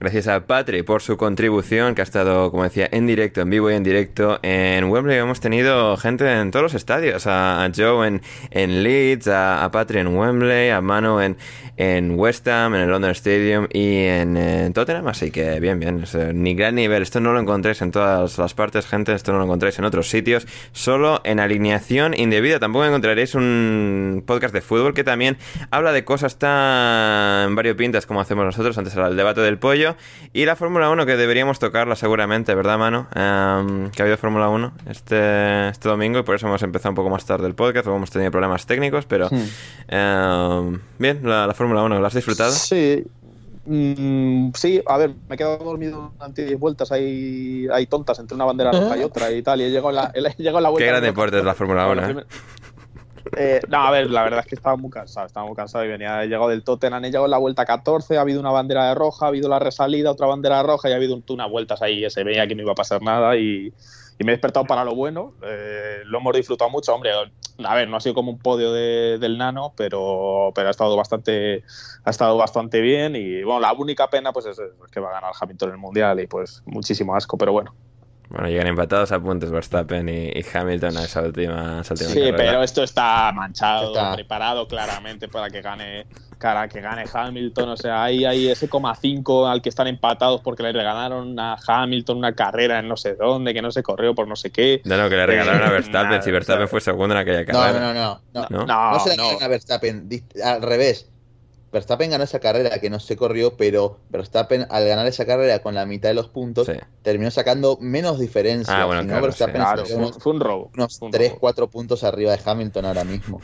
Gracias a Patri por su contribución, que ha estado, como decía, en directo, en vivo y en directo. En Wembley hemos tenido gente en todos los estadios. A, Joe en, en Leeds, a, a, en Wembley, a Manu en, en West Ham, en el London Stadium y en, Tottenham. Así que bien, bien. ni gran nivel. Esto no lo encontréis en todas las partes, gente. Esto no lo encontráis en otros sitios. Solo en alineación indebida. Tampoco encontraréis un podcast de fútbol que también habla de cosas tan variopintas como hacemos nosotros. Antes era el debate del pollo y la Fórmula 1, que deberíamos tocarla seguramente, ¿verdad, mano? Em, que ha habido Fórmula 1 este, este domingo y por eso hemos empezado un poco más tarde el podcast, hemos tenido problemas técnicos, pero em, bien, la, Fórmula 1, ¿la has disfrutado? Sí, mm, sí, a ver, me he quedado dormido durante 10 vueltas ahí, hay tontas entre una bandera roja y otra y tal, y he llegado la, he la vuelta. Qué gran deporte es la Fórmula 1, ¿eh? Eh, no, a ver, la verdad es que estaba muy cansado, estaba muy cansado y venía, he llegado del Tottenham, he llegado en la vuelta 14, ha habido una bandera de roja, ha habido la resalida, otra bandera roja y ha habido un, unas vueltas ahí, se veía que no iba a pasar nada y, me he despertado para lo bueno, eh, lo hemos disfrutado mucho, hombre, a ver, no ha sido como un podio del nano, pero, pero ha estado bastante ha estado bastante bien y bueno, la única pena pues es, que va a ganar Hamilton en el Mundial y pues muchísimo asco, pero bueno. Bueno, llegan empatados a puntos Verstappen y, Hamilton a esa última, esa última Sí, pero esto está manchado, preparado claramente para que gane cara que gane Hamilton. O sea, ahí hay ese coma 5 al que están empatados porque le regalaron a Hamilton una carrera en no sé dónde, que no se corrió por no sé qué. No, no, que le regalaron a Verstappen. si Verstappen fue segundo en aquella carrera. No, no, no. No, no, no, no se le regalaron a Verstappen. Al revés Verstappen ganó esa carrera que no se corrió, pero Verstappen al ganar esa carrera con la mitad de los puntos terminó sacando menos diferencia. Ah, bueno, Verstappen fue, un, robo. Unos 3, 4 puntos arriba de Hamilton ahora mismo.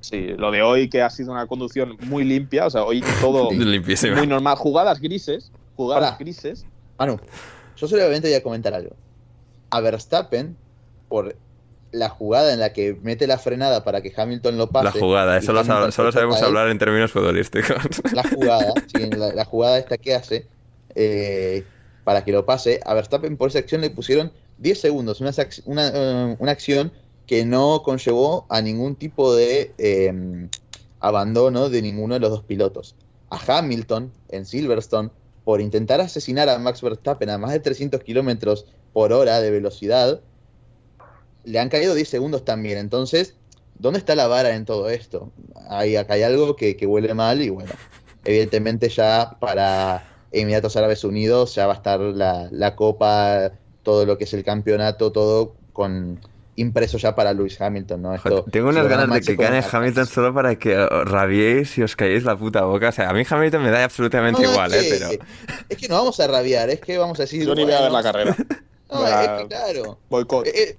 Sí, lo de hoy que ha sido una conducción muy limpia, o sea, hoy todo muy normal. Jugadas grises, jugadas grises. Manu, yo solamente voy a comentar algo. A Verstappen, por la jugada en la que mete la frenada para que Hamilton lo pase. La jugada, eso solo sabemos hablar en términos futbolísticos. La jugada, sí, la, jugada esta que hace eh, para que lo pase. A Verstappen por esa acción le pusieron 10 segundos, una, una, una acción que no conllevó a ningún tipo de em, abandono de ninguno de los dos pilotos. A Hamilton en Silverstone, por intentar asesinar a Max Verstappen a más de 300 kilómetros por hora de velocidad, le han caído 10 segundos también. Entonces, ¿dónde está la vara en todo esto? Hay, acá hay algo que, huele mal y bueno, evidentemente ya para Emiratos Árabes Unidos ya va a estar la, copa, todo lo que es el campeonato, todo con impreso ya para Lewis Hamilton, ¿no? Tengo unas ganas de que gane Hamilton solo para que rabiéis y os caéis la puta boca. O sea, a mí Hamilton me da absolutamente igual, ¿eh? Pero... Es que no vamos a rabiar, es que vamos a decir... Yo ni voy a ver la carrera. No, es que claro. Boicot. Eh, eh,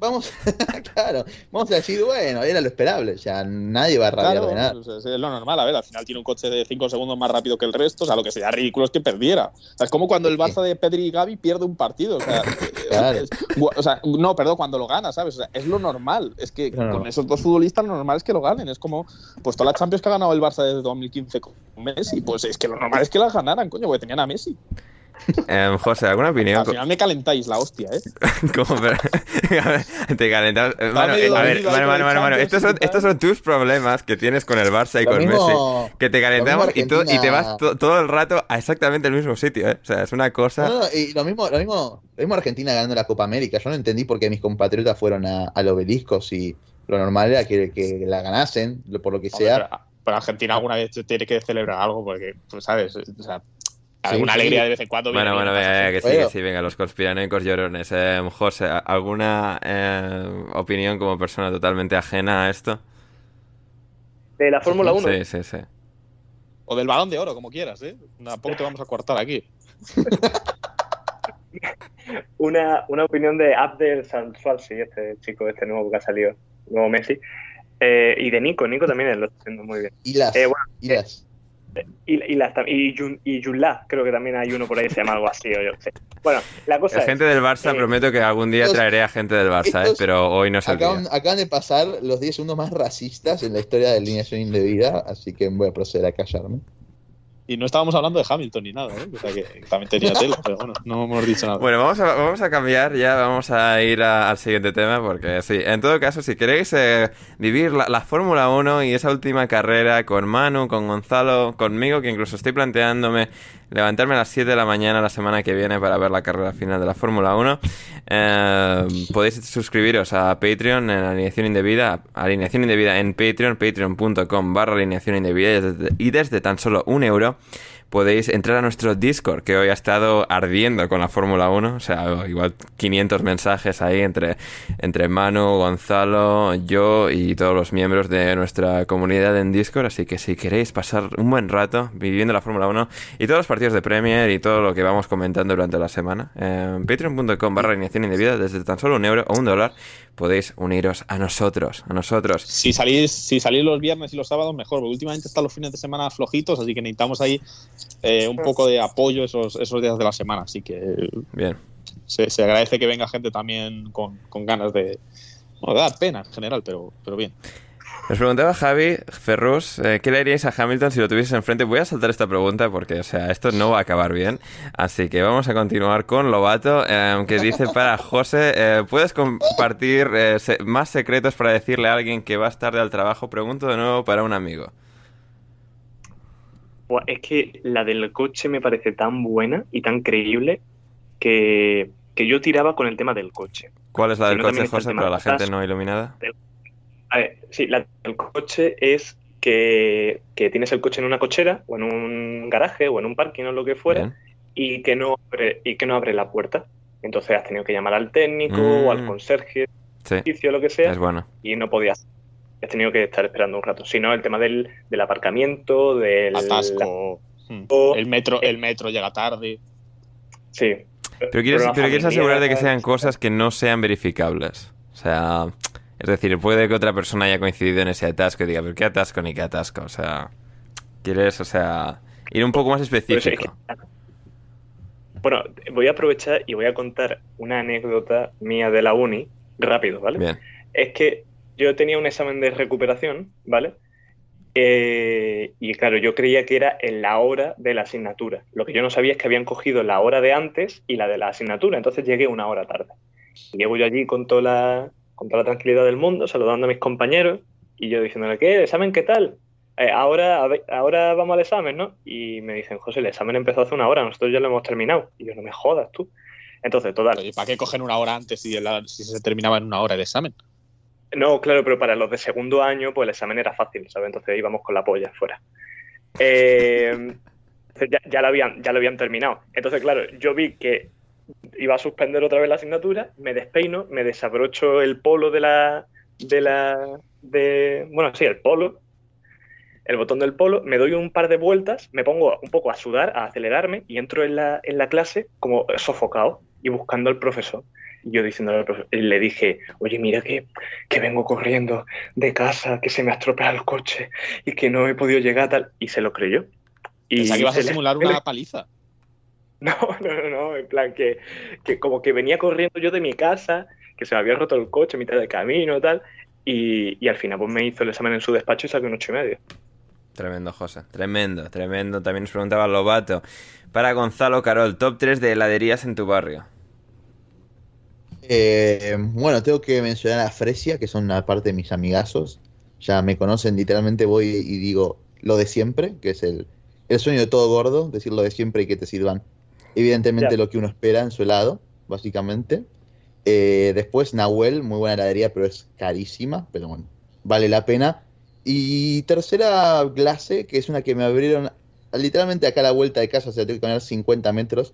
vamos, claro, vamos a decir, bueno, era lo esperable, o sea, nadie va a rabiar Claro, de nada. es lo normal, a ver, al final tiene un coche de 5 segundos más rápido que el resto, o sea, lo que sería ridículo es que perdiera. O sea, es como cuando el Barça de Pedri y Gavi pierde un partido, o sea, Claro. es- o sea, no, perdón, cuando lo gana, ¿sabes? O sea, es lo normal, es que con esos dos futbolistas lo normal es que lo ganen, es como, pues todas las Champions que ha ganado el Barça desde 2015 con Messi, pues es que lo normal es que las ganaran, coño, porque tenían a Messi. Em, José, ¿alguna opinión? Al final me calentáis la hostia, ¿eh? ¿Cómo? Pero- a ver, te calentamos. Eh, Manu, medio eh, a ver, estos son, estos tus problemas que tienes con el Barça y Lo con mismo- Messi. Que te calentamos y, tú, y te vas to- todo el rato a exactamente el mismo sitio, ¿eh? O sea, es una cosa... No, no, y lo mismo, lo mismo, lo mismo Argentina ganando la Copa América. Yo no entendí por qué mis compatriotas fueron a- al obelisco si lo normal era que, que la ganasen, por lo que Hombre, sea. pero, pero Argentina alguna vez tiene que celebrar algo porque, pues, ¿sabes? O sea, alguna sí. alegría de vez en cuando. Bueno, bueno, bien, venga, que sí, que sí, venga, los conspiranoicos llorones. Eh, José, ¿alguna eh, opinión como persona totalmente ajena a esto? De la Fórmula 1. Sí, sí, sí. O del balón de oro, como quieras, ¿eh? Tampoco te vamos a cortar aquí. Una, una opinión de Abdel Sansualsi, este chico, este nuevo que ha salido, nuevo Messi. Eh, y de Nico, Nico también lo está haciendo muy bien. Y las, Eh, bueno, y las. Y, y, tam- y, Yun- y Yunla, creo que también hay uno por ahí que se llama algo así, o yo sé. Bueno, la cosa La es, gente del Barça, eh, prometo que algún día estos- traeré a gente del Barça, ¿eh? Pero hoy no es el Acaban, acaban de pasar los 10 segundos más racistas en la historia de alineación indebida, así que voy a proceder a callarme. Y no estábamos hablando de Hamilton ni nada, ¿eh? O sea que también tenía tela, pero bueno, no hemos dicho nada. Bueno, vamos a, vamos a cambiar ya, vamos a ir al siguiente tema, porque sí, en todo caso, si queréis eh, vivir la, la Fórmula 1 y esa última carrera con Manu, con Gonzalo, conmigo, que incluso estoy planteándome levantarme a las 7 de la mañana la semana que viene para ver la carrera final de la Fórmula 1, eh, podéis suscribiros a Patreon en alineación indebida, alineación indebida en Patreon, patreon.com barra alineación indebida y desde, y desde tan solo un euro podéis entrar a nuestro Discord, que hoy ha estado ardiendo con la Fórmula 1. O sea, igual 500 mensajes ahí entre, entre Manu, Gonzalo, yo y todos los miembros de nuestra comunidad en Discord. Así que si queréis pasar un buen rato viviendo la Fórmula 1 y todos los partidos de Premier y todo lo que vamos comentando durante la semana, en patreon.com barra alineación indebida, desde tan solo un euro o un dólar, podéis uniros a nosotros, a nosotros. Si salís, si salís los viernes y los sábados, mejor, porque últimamente están los fines de semana flojitos, así que necesitamos ahí eh, un poco de apoyo esos, esos días de la semana. Así que Bien. se, se agradece que venga gente también con, con ganas de, bueno, de dar pena en general, pero, pero bien. Nos preguntaba Javi Ferrus, eh, ¿qué le haríais a Hamilton si lo tuvieses enfrente? Voy a saltar esta pregunta porque, o sea, esto no va a acabar bien. Así que vamos a continuar con Lobato, eh, que dice para José, eh, ¿puedes compartir eh, se- más secretos para decirle a alguien que vas tarde al trabajo? Pregunto de nuevo para un amigo. Es que la del coche me parece tan buena y tan creíble que, que yo tiraba con el tema del coche. ¿Cuál es la Si del no, coche, José, para la gente no iluminada? A ver, sí, la del coche es que, que tienes el coche en una cochera o en un garaje o en un parking o lo que fuera Bien. y que no abre, y que no abre la puerta. Entonces has tenido que llamar al técnico Mm. o al conserje, Sí, servicio, lo que sea, es bueno. y no podías. Has tenido que estar esperando un rato. Si no, el tema del, del aparcamiento, del... Atasco. Hmm. El metro, el metro llega tarde. Sí. Pero quieres, Problemas pero quieres asegurar de que sean cosas que no sean verificables. O sea, es decir, puede que otra persona haya coincidido en ese atasco y diga, pero qué atasco ni qué atasco. O sea, quieres, o sea, ir un poco más Pues específico. Bueno, voy a aprovechar y voy a contar una anécdota mía de la uni, rápido, ¿vale? Bien. Es que yo tenía un examen de recuperación, ¿vale? Eh, y claro, yo creía que era en la hora de la asignatura. Lo que yo no sabía es que habían cogido la hora de antes y la de la asignatura, entonces llegué una hora tarde. Llego yo allí con toda la, con toda la tranquilidad del mundo, saludando a mis compañeros y yo diciéndole, ¿qué? ¿El examen qué tal? "Eh, ahora, ahora vamos al examen, ¿no? Y me dicen, José, el examen empezó hace una hora, nosotros ya lo hemos terminado. Y yo, no me jodas tú. Entonces, total, ¿Y para qué cogen una hora antes si, se terminaba en una hora el examen? No, claro, pero para los de segundo año, pues el examen era fácil, ¿sabes? Entonces íbamos con la polla fuera. Eh, ya lo habían, ya lo habían terminado. Entonces, claro, yo vi que iba a suspender otra vez la asignatura, me despeino, me desabrocho el polo de la. de la. de. bueno, sí, el polo. El botón del polo, me doy un par de vueltas, me pongo un poco a sudar, a acelerarme y entro en la, en la clase como sofocado y buscando al profesor. Y yo diciéndole al profesor, y le dije, oye, mira que, que vengo corriendo de casa, que se me ha estropeado el coche y que no he podido llegar tal. Y se lo creyó. Y Pensaba que ibas a le- simular una paliza. No, no, no, no, en plan que, que como que venía corriendo yo de mi casa, que se me había roto el coche a mitad de camino y tal, y, y al final pues me hizo el examen en su despacho y saqué un ocho y medio. Tremendo, José. Tremendo, tremendo. También nos preguntaba Lobato. Para Gonzalo Carol, top 3 de heladerías en tu barrio. Eh, bueno, tengo que mencionar a Fresia, que son una parte de mis amigazos. Ya me conocen, literalmente voy y digo lo de siempre, que es el, el sueño de todo gordo, decir lo de siempre y que te sirvan. Evidentemente Ya. lo que uno espera en su helado, básicamente. Eh, después Nahuel, muy buena heladería, pero es carísima, pero bueno, vale la pena. Y tercera, Glace, que es una que me abrieron literalmente acá a la vuelta de casa, o sea, tengo que caminar 50 metros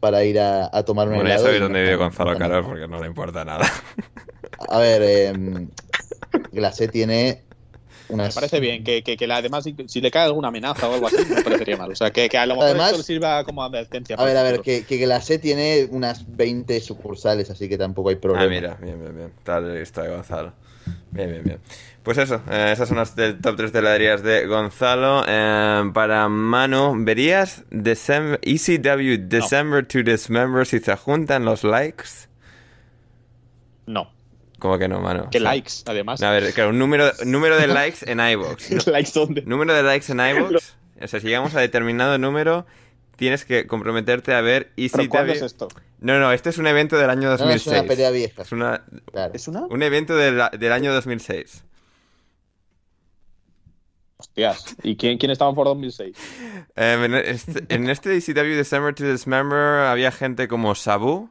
para ir a, a tomar un Bueno, ya helado. sabéis y dónde no- vive Gonzalo Carol porque no le importa nada. a ver, eh, Glacé tiene Me parece bien, que, que, que la- además si, si le cae alguna amenaza o algo así, no me parecería mal. O sea, que, que a lo mejor Además- esto le sirva como advertencia. A ver, a ver, que, que Glacé tiene unas 20 sucursales, así que tampoco hay problema. Ah, mira, bien, bien, bien. Tal de Gonzalo. Bien, bien, bien. Pues eso, eh, esas son las del top 3 de heladerías de Gonzalo. Eh, para Manu, ¿verías Decem- ECW December to Dismember si se juntan los likes? No, ¿Cómo que no, Manu? que O sea, likes, además. A ver, claro, un número, número de likes en iVoox. likes dónde. Número de likes en iVoox. O sea, si llegamos a determinado número, tienes que comprometerte a ver ¿Pero cuándo es ECW. esto? No, no, este es un evento del año No, no, 2006. es una pelea vieja. Es una- Claro. ¿Es una? un evento del, del año 2006. Hostias. ¿Y quién, quién estaba por 2006? Em, en, este, en este ECW December to Dismember había gente como Sabu,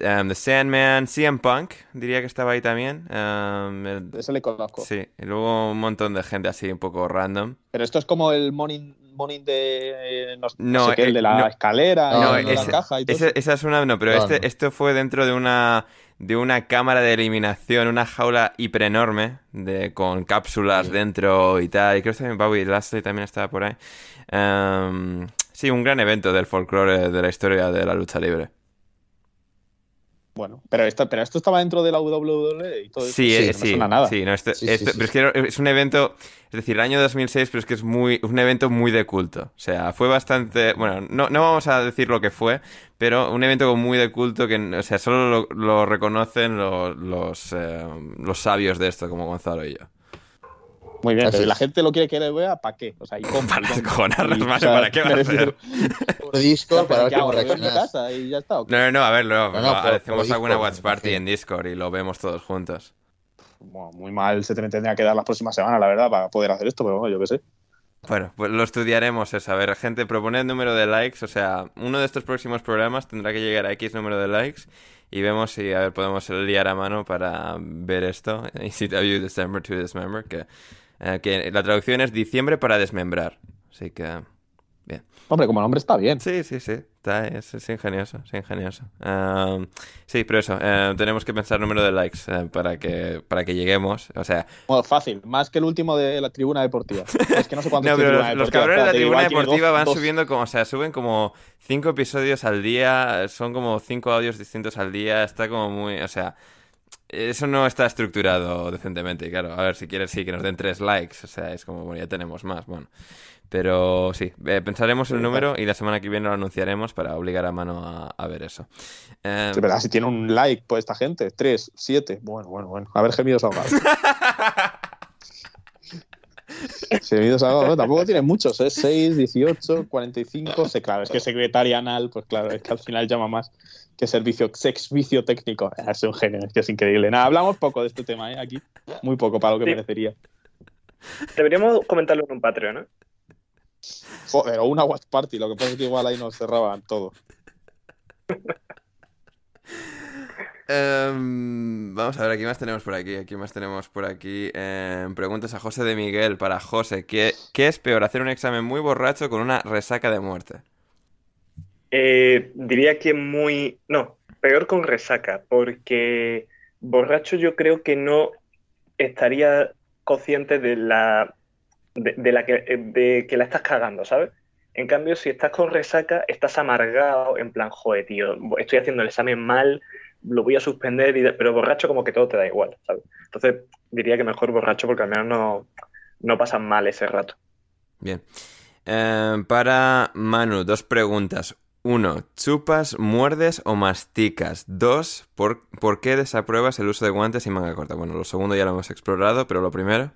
em, The Sandman, CM Punk, diría que estaba ahí también. em, el- Ese le conozco. sí, y luego un montón de gente así un poco random. Pero esto es como el morning, morning de. eh, No, no No, sé qué, el de eh, la no. escalera, No, el de la ese- caja y todo Esa, eso. esa es una, no, pero No, este, no. esto fue dentro de una de una cámara de eliminación, una jaula hiper enorme de, con cápsulas dentro y tal. Y creo que también Bowie Lashley también estaba por ahí. Em, sí, un gran evento del folclore de la historia de la lucha libre. Bueno, pero esto, pero esto estaba dentro de la WWE y todo eso. Sí, eh, no sí, me suena nada. sí, no, Sí, sí, este- sí, pero es que es un evento, es decir, el año 2006, pero es que es muy, un evento muy de culto. O sea, fue bastante, bueno, no, no vamos a decir lo que fue, pero un evento muy de culto que, o sea, solo lo, lo reconocen lo- los, eh, los sabios de esto, como Gonzalo y yo. Muy bien, Así pero es. la gente lo quiere que le vea, ¿para qué? O sea, ¿y cómo? Para descojonarnos, o sea, ¿para qué va a ser? Por Discord, para ver ¿qué cómo reaccionas. casa y ya está. No, no, no, a ver, luego No, no, hacemos alguna Discord, Watch Party sí. en Discord y lo vemos todos juntos. Bueno, muy mal se te tendría que dar las próximas semanas, la verdad, para poder hacer esto, pero bueno, yo qué sé. Bueno, pues lo estudiaremos eso. A ver, gente, proponed número de likes. O sea, uno de estos próximos programas tendrá que llegar a X número de likes. Y vemos si, a ver, podemos liar a mano para ver esto. ECW December to Dismember. Que, eh, que la traducción es diciembre para desmembrar. Así que, bien. Hombre, como nombre está bien. Sí, sí, sí. Está, es, es ingenioso, es ingenioso. Um, sí, pero eso, eh, tenemos que pensar número de likes eh, para, que, para que lleguemos. O sea, Bueno, fácil, más que el último de la tribuna deportiva. Es que no sé cuántos No, pero los, los cabrones de la tribuna deportiva dos- van dos. subiendo como, o sea, suben como cinco episodios al día, son como cinco audios distintos al día, está como muy, o sea, eso no está estructurado decentemente, claro. A ver, si quieres, sí, que nos den tres likes, o sea, es como, bueno, ya tenemos más, bueno. Pero sí, eh, pensaremos el número y la semana que viene lo anunciaremos para obligar a mano a, a ver eso. Eh, De verdad, si tiene un like, pues esta gente, tres, siete, bueno, bueno, bueno. A ver, gemidos ahogados. gemidos ahogados, no, tampoco tiene muchos, ¿eh? 6, 18, 45, sí, claro, es que secretaria anal, pues claro, es que al final llama más que servicio, servicio técnico. Ah, Es un genio, es que es increíble. Nada, hablamos poco de este tema, ¿eh? Aquí, muy poco para lo que Sí. merecería. Deberíamos comentarlo en un Patreon, ¿no? Joder, o una watch party, lo que pasa es que igual ahí nos cerraban todo. Em, vamos a ver, aquí más tenemos por aquí. Aquí más tenemos por aquí. Em, preguntas a José de Miguel para José. ¿qué, ¿Qué es peor, hacer un examen muy borracho con una resaca de muerte? Eh, diría que muy... No, peor con resaca, porque borracho yo creo que no estaría consciente de la, de, la que, de que la estás cagando, ¿sabes? En cambio, si estás con resaca, estás amargado, en plan, joder, tío, estoy haciendo el examen mal, lo voy a suspender, pero borracho como que todo te da igual, ¿sabes? Entonces diría que mejor borracho porque al menos no, no pasan mal ese rato. Bien. Eh, para Manu, dos preguntas. Uno, ¿chupas, muerdes o masticas? Dos, ¿por, ¿por qué desapruebas el uso de guantes y manga corta? Bueno, lo segundo ya lo hemos explorado, pero lo primero.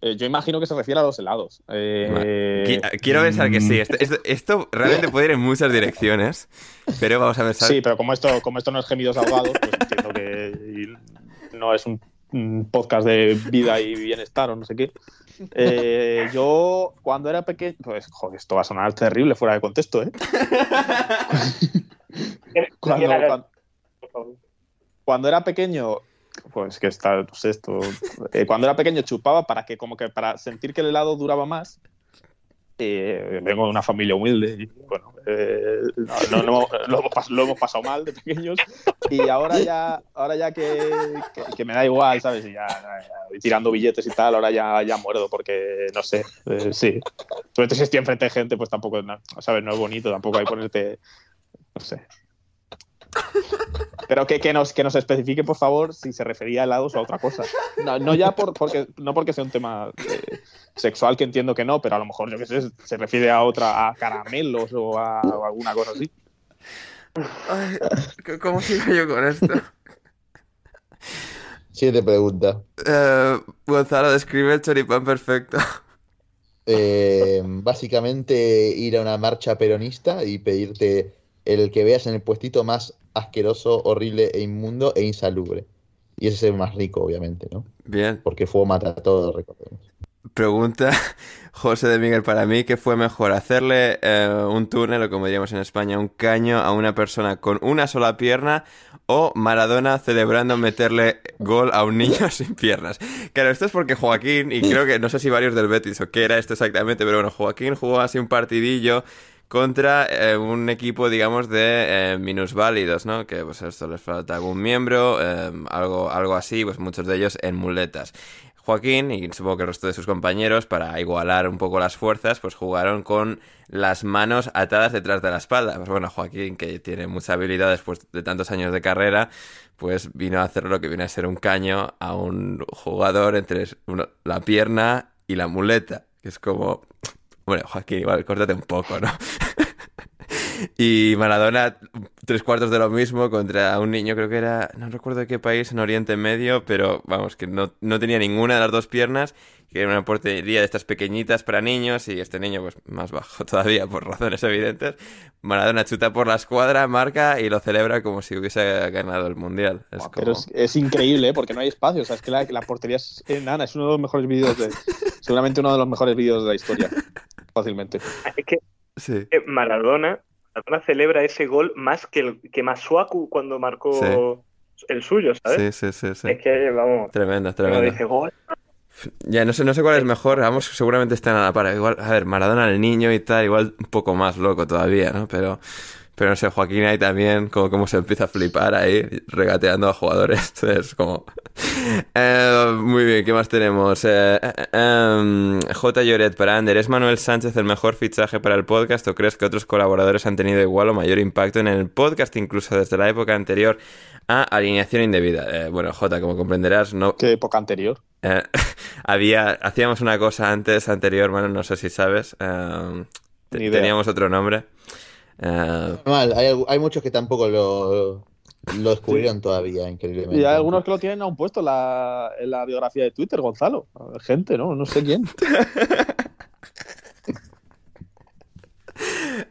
Eh, yo imagino que se refiere a los helados. Eh, Qui- Quiero pensar que sí. Esto, esto- esto realmente puede ir en muchas direcciones, pero vamos a pensar. Sí, pero como esto, como esto no es gemidos ahogados, pues entiendo que no es un podcast de vida y bienestar o no sé qué. Eh, yo, cuando era pequeño, pues, joder, esto va a sonar terrible fuera de contexto, ¿eh? Cuando, era pequeño, pues que está, sé, esto, eh, cuando era pequeño chupaba para que, como que para sentir que el helado duraba más. Eh, vengo de una familia humilde y bueno, eh, no, no- no- lo, hemos lo hemos pasado mal de pequeños y ahora ya, ahora ya que, que- que me da igual, ¿sabes? Y ya, ya tirando billetes y tal, ahora ya, ya muerdo porque, no sé, eh, sí. Sobre todo si estoy enfrente de gente, pues tampoco, ¿sabes? No es bonito, tampoco hay ponerte, no sé. Pero que, que, nos, que nos especifique, por favor, si se refería a helados o a otra cosa. No, no ya por, porque, no porque sea un tema sexual, que entiendo que no, pero a lo mejor, yo qué sé, se refiere a otra, a caramelos o a, o a alguna cosa así. Ay, ¿Cómo sigo yo con esto? Siete preguntas. Eh, Gonzalo, describe el choripán perfecto. Eh, básicamente ir a una marcha peronista y pedirte el que veas en el puestito más asqueroso, horrible e inmundo e insalubre. Y ese es el más rico, obviamente, ¿no? Bien. Porque fuego mata todo, recordemos. Pregunta José de Miguel para mí, ¿qué fue mejor? ¿Hacerle eh, un túnel, o como diríamos en España, un caño a una persona con una sola pierna o Maradona celebrando meterle gol a un niño sin piernas? Claro, esto es porque Joaquín, y creo que no sé si varios del Betis o qué era esto exactamente, pero bueno, Joaquín jugó así un partidillo contra eh, un equipo, digamos, de eh, minusválidos, ¿no? Que pues esto les falta algún miembro, eh, algo, algo así, pues muchos de ellos en muletas. Joaquín y supongo que el resto de sus compañeros, para igualar un poco las fuerzas, pues jugaron con las manos atadas detrás de la espalda. Pues bueno, Joaquín, que tiene mucha habilidad después de tantos años de carrera, pues vino a hacer lo que viene a ser un caño a un jugador entre la pierna y la muleta, que es como... Bueno, Joaquín, igual, córtate un poco, ¿no? Y Maradona, tres cuartos de lo mismo contra un niño, creo que era, no recuerdo de qué país, en Oriente Medio, pero vamos, que no, no tenía ninguna de las dos piernas, que era una portería de estas pequeñitas para niños, y este niño, pues más bajo todavía, por razones evidentes. Maradona chuta por la escuadra, marca y lo celebra como si hubiese ganado el mundial. Es Buah, como... Pero es, es increíble, ¿eh? porque no hay espacio. O sea, es que la, la portería es enana. Es uno de los mejores vídeos de. Seguramente uno de los mejores vídeos de la historia. Fácilmente. Es que Sí. que Maradona, Maradona celebra ese gol más que, el, que Masuaku cuando marcó el suyo, ¿sabes? Sí, sí, sí, sí. Es que, vamos, Tremendo, tremendo. dice gol, Ya, no sé, no sé cuál es mejor, vamos, seguramente están a la par. Igual, a ver, Maradona el niño y tal, igual un poco más loco todavía, ¿no? Pero, pero no sé, Joaquín ahí también, como, como se empieza a flipar ahí, regateando a jugadores. Es como... Eh, muy bien, ¿qué más tenemos? Eh, eh, em, J. Lloret para Ander, ¿es Manuel Sánchez el mejor fichaje para el podcast o crees que otros colaboradores han tenido igual o mayor impacto en el podcast, incluso desde la época anterior a Alineación Indebida? Bueno, J, como comprenderás, no, Qué época anterior. había, hacíamos una cosa antes, anterior, bueno, no sé si sabes. teníamos otro nombre. Eh, Mal, hay, hay muchos que tampoco lo, lo descubrieron todavía, increíblemente. Y hay algunos que lo tienen aún puesto en la, en la biografía de Twitter, Gonzalo. Gente, ¿no? No sé quién.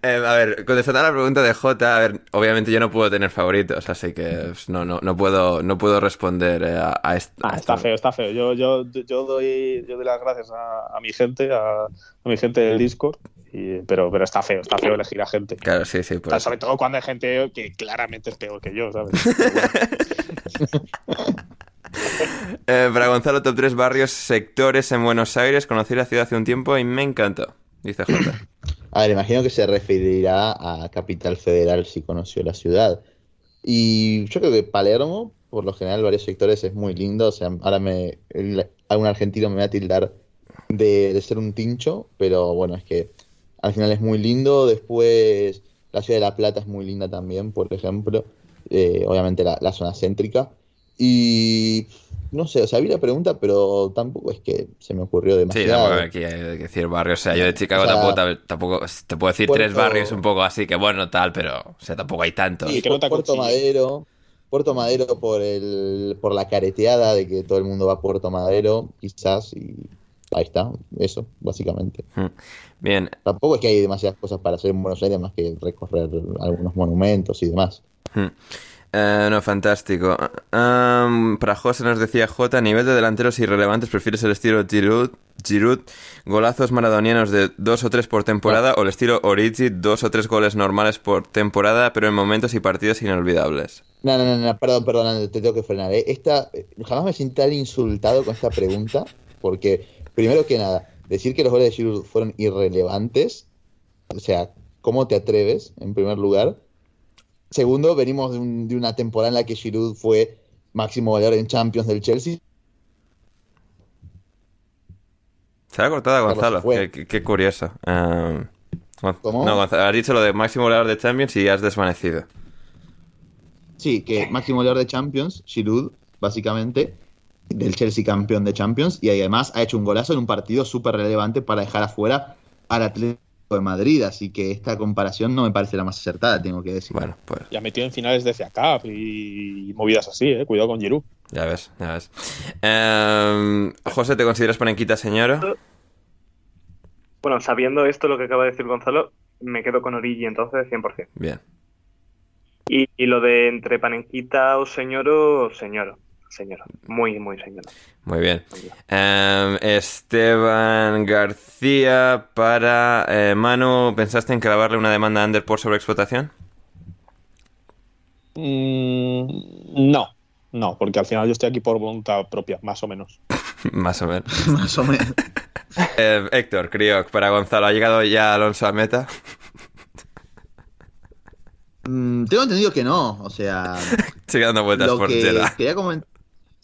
eh, a ver, contestando a la pregunta de J, a ver, obviamente yo no puedo tener favoritos, así que pues, no, no, no puedo, no puedo responder eh, a, a est- a Ah, está esto. feo, está feo. Yo, yo, yo, doy, yo doy las gracias a, a mi gente, a, a mi gente del Discord. Y- pero, pero está feo, está feo elegir a gente. Claro, sí, sí, O sea, sobre todo cuando hay gente que claramente es peor que yo, ¿sabes? Eh, para Gonzalo, top 3 barrios, sectores en Buenos Aires. Conocí la ciudad hace un tiempo y me encantó, dice J. A ver, imagino que se referirá a Capital Federal si conoció la ciudad. Y yo creo que Palermo, por lo general, varios sectores es muy lindo. O sea, ahora me, el- algún argentino me va a tildar de, de ser un tincho, pero bueno, es que al final es muy lindo. Después, la ciudad de La Plata es muy linda también, por ejemplo. eh, obviamente la, la zona céntrica. Y no sé, o sea, vi la pregunta, pero tampoco es que se me ocurrió Sí, demasiado. tampoco aquí hay que decir barrios. O sea, yo de Chicago O sea, tampoco, tampoco te puedo decir Puerto- tres barrios un poco así, que bueno, tal, pero o sea, tampoco hay tantos. Sí, que Puerto acuchille. Madero, Puerto Madero por el por la careteada de que todo el mundo va a Puerto Madero, quizás, y ahí está, eso, básicamente. Bien, Tampoco es que hay demasiadas cosas para hacer en Buenos Aires más que recorrer algunos monumentos y demás. Hmm. Eh, no, fantástico. Am, para José nos decía J, a nivel de delanteros irrelevantes, ¿prefieres el estilo Giroud, Giroud, golazos maradonianos de dos o tres por temporada o el estilo Origi, dos o tres goles normales por temporada, pero en momentos y partidos inolvidables? No, no, no, no, perdón, perdón, te tengo que frenar. ¿eh? Esta, jamás me sentí tan insultado con esta pregunta, porque, primero que nada, decir que los goles de Giroud fueron irrelevantes, o sea, ¿cómo te atreves, en primer lugar? Segundo, venimos de, un- de una temporada en la que Giroud fue máximo goleador en Champions del Chelsea. Se ha cortado Gonzalo, qué, qué- qué curioso. Gon- ¿Cómo? No, Gonzalo, has dicho lo de máximo goleador de Champions y has desvanecido. Sí, que máximo goleador de Champions, Giroud, básicamente, del Chelsea campeón de Champions, y además ha hecho un golazo en un partido súper relevante para dejar afuera al Atlético de Madrid, así que esta comparación no me parece la más acertada, tengo que decir. Bueno, pues Ya metió en finales de FA Cup y, movidas así, ¿eh? Cuidado con Giroud. ya ves, ya ves. Am, José, ¿te consideras panenquita señor? Bueno, sabiendo esto, lo que acaba de decir Gonzalo, me quedo con Origi entonces 100%. Bien. Y, y lo de entre panenquita o señoro, señoro. Señoro. Muy, muy señoro. Muy bien. Em, Esteban García para eh, Manu, ¿pensaste en clavarle una demanda a Ander por sobreexplotación? Mm, no, no, porque al final yo estoy aquí por voluntad propia, más o menos. Más o menos. Más o menos. Eh, Héctor, Crioc, para Gonzalo, ¿ha llegado ya Alonso a meta? Mm, tengo entendido que no, o sea, Sigue dando vueltas lo por que quería comentar.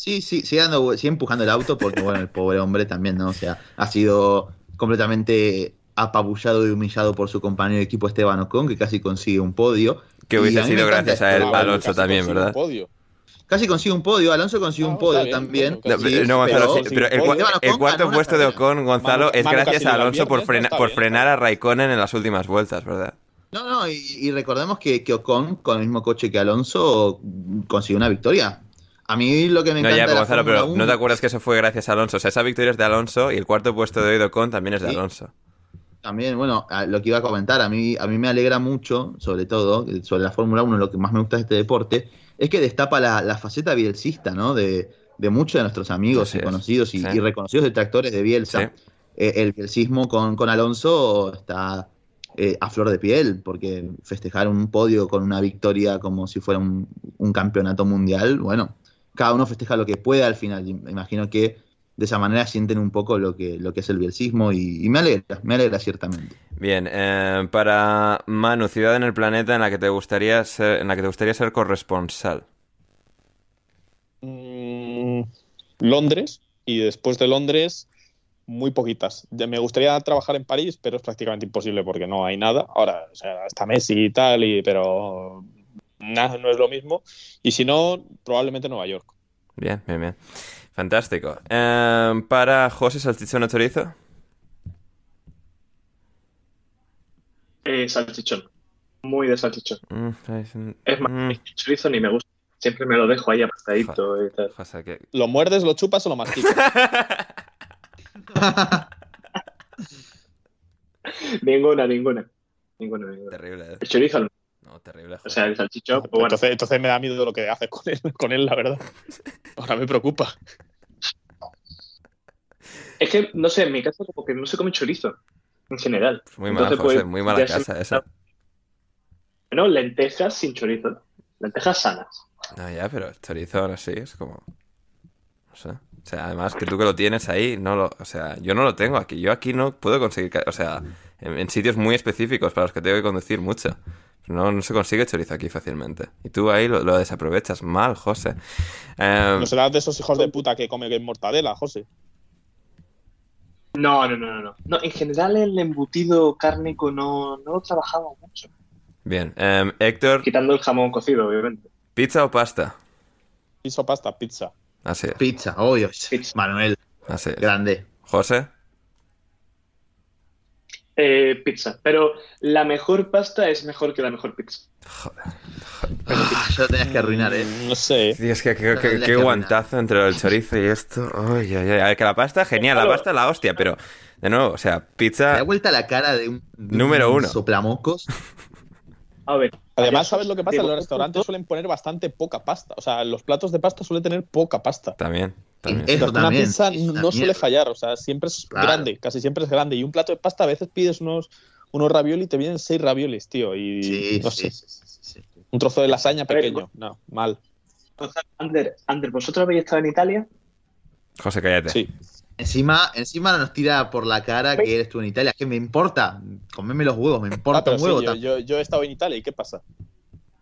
Sí, sí, sigue, dando, sigue empujando el auto porque, bueno, el pobre hombre también, ¿no? O sea, ha sido completamente apabullado y humillado por su compañero de equipo Esteban Ocon, que casi consigue un podio. Que hubiese sido gracias a él, ¿no? Alonso también, ¿verdad? podio. Casi consigue un podio, Alonso consigue Ah, un podio está bien, también. bueno, No, Gonzalo, pero sí, pero el, podio. Cuarto puesto de. Ocon, Gonzalo, Manu- es Manu gracias a Alonso por, frena- por bien, frenar a Raikkonen en las últimas vueltas, ¿verdad? No, no, y, y recordemos que, que Ocon, con el mismo coche que Alonso, consiguió una victoria. A mí lo que me No, encanta ya, de pero la Gonzalo, pero 1 ¿no te acuerdas que eso fue gracias a Alonso? O sea, esa victoria es de Alonso y el cuarto puesto de hoy de Ocon también es de Sí. Alonso. También, bueno, lo que iba a comentar, a mí, a mí me alegra mucho, sobre todo, eh, sobre la Fórmula 1, lo que más me gusta de este deporte, es que destapa la, la faceta bielsista, ¿no? De, de muchos de nuestros amigos Así y conocidos y, sí. y reconocidos detractores de Bielsa. Sí. Eh, el bielsismo con, con Alonso está eh, a flor de piel, porque festejar un podio con una victoria como si fuera un, un campeonato mundial, bueno, cada uno festeja lo que puede al final. imagino que de esa manera sienten un poco lo que, lo que es el bielsismo y, y me alegra, me alegra ciertamente. Bien, eh, para Manu, ciudad en el planeta en la que te gustaría ser, en la que te gustaría ser corresponsal. Mm, Londres y después de Londres muy poquitas. Me gustaría trabajar en París, pero es prácticamente imposible porque no hay nada. Ahora, o sea, está Messi y tal, y, pero nada, no es lo mismo. Y si no, probablemente Nueva York. Bien, bien, bien. Fantástico. Eh, para José Salchichón o Chorizo. Eh, salchichón. Muy de salchichón. Mm, es un- Es más, mm, el chorizo ni me gusta. Siempre me lo dejo ahí apartadito y tal. José, que... ¿Lo muerdes, lo chupas o lo masticas? Ninguna, ninguna. Ninguna, ninguna. Terrible, eh. El chorizo, no. No, terrible, o sea, el pues bueno. entonces, entonces me da miedo lo que haces con él, con él, la verdad. Ahora me preocupa. Es que, no sé, en mi casa como que no se come chorizo, en general. Muy mala, Entonces, José, pues, muy mala se- casa esa. Bueno, lentejas sin chorizo. Lentejas sanas. No, ya, pero el chorizo no sí, es como... No sé. O sea, además que tú que lo tienes ahí, no lo... O sea, yo no lo tengo aquí. Yo aquí no puedo conseguir... O sea, en, en sitios muy específicos para los que tengo que conducir mucho. No, no se consigue chorizo aquí fácilmente. Y tú ahí lo, lo desaprovechas mal, José. Eh, No serás de esos hijos de puta que comen mortadela, José. No, no, no, no, no. En general el embutido cárnico no, no lo trabajamos mucho. bien. Eh, Héctor, Quitando el jamón cocido, obviamente. ¿Pizza o pasta? Pizza o pasta, pizza. Así es. Pizza, obvio. Pizza. Manuel, Así es. grande. José. Eh, pizza. Pero la mejor pasta es mejor que la mejor pizza. Ah, ya lo tenías que arruinar, eh. No sé. Tío, es que qué, guantazo entre el chorizo y esto. Ay, ay, ay. A ver, que la pasta, genial, la pasta la hostia, pero de nuevo, o sea, Me pizza. da vuelta la cara de un, de Número un uno. soplamocos. A ver. Además, ¿sabes lo que pasa? Los restaurantes suelen poner bastante poca pasta. O sea, los platos de pasta suelen tener poca pasta. También, también. Eso Una también, pizza no suele fallar. O sea, siempre es Claro. grande. Casi siempre es grande. Y un plato de pasta a veces pides unos, unos ravioli y te vienen seis raviolis, tío. Y Sí, no sí, sé. sí, sí, sí. Un trozo de lasaña pequeño. No, mal. Ander, Ander, ¿vosotros habéis estado en Italia? José, cállate. Sí. Encima, encima nos tira por la cara que eres tú en Italia. ¿Qué me importa? Comeme los huevos, me Ah, importa pero un sí, huevo. yo, yo- yo he estado en Italia y ¿qué pasa?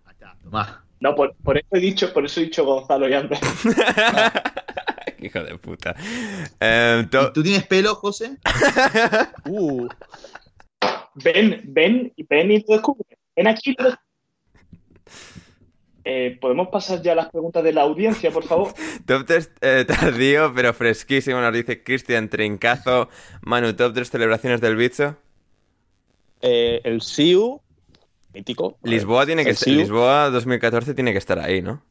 Acá, tomá. No, por, por eso he dicho, por eso he dicho Gonzalo y Ander. Hijo de puta. Eh, to- ¿Y ¿Tú tienes pelo, José? Uh, Ven, ven, ven y tú descubre. Ven aquí. y lo descubre. Eh, ¿Podemos pasar ya a las preguntas de la audiencia, por favor? top 3 tardío, pero fresquísimo, nos dice Cristian Trincazo. Manu, top 3 celebraciones del bicho. eh, el Siu, mítico. Lisboa tiene que estar. Lisboa 2014 tiene que estar ahí, ¿no?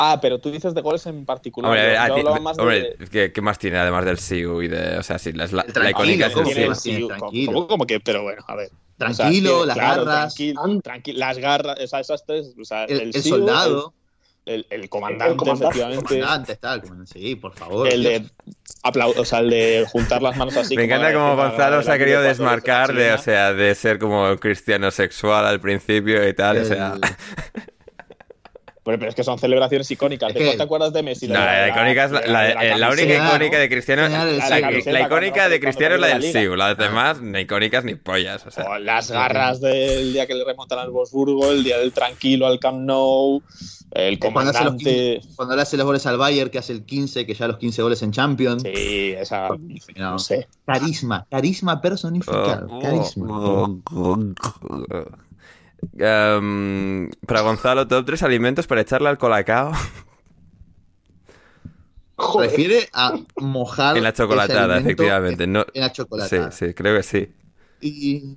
Ah, pero tú dices de goles en particular. Hombre, a ver, Yo- a yo ti- hablaba más de- hombre, ¿qué, qué más tiene además del Siu y de. O sea, sí, la, la, icónica es el ¿cómo tiene Siu. el como- como que, pero bueno, a ver. O sea, Tranquilo, las claro, garras, tranqui- las garras, o sea, esas tres, o sea, el, el, el Siu, soldado, el, el- el comandante, El comandante. el efectivamente, comandante, está, el comandante, sí, por favor. el Dios. de o sea, el de juntar las manos así. Me encanta como Gonzalo se ha querido desmarcar de, o sea, de ser como cristiano sexual al principio y tal, o sea... Pero, pero es que son celebraciones icónicas. ¿De cuál te acuerdas de Messi? No, la, icónica es la, la- de la única icónica de Cristiano, La icónica de Cristiano es la del Siu, las Liga. demás ni icónicas ni pollas, o sea... O las garras del día que le remontan al Wolfsburgo, el día del tranquilo al Camp Nou, el Cuando hace, los comandante. 15, cuando le hace los goles al Bayern, que hace el 15, que ya los 15 goles en Champions. Sí, esa. No. No sé. Carisma, carisma personificado. Oh, carisma. Em, para Gonzalo, top 3 alimentos para echarle al colacao Joder. Refiere a mojar en la chocolatada, efectivamente. No, En la sí, chocolatada. sí, creo que sí. Y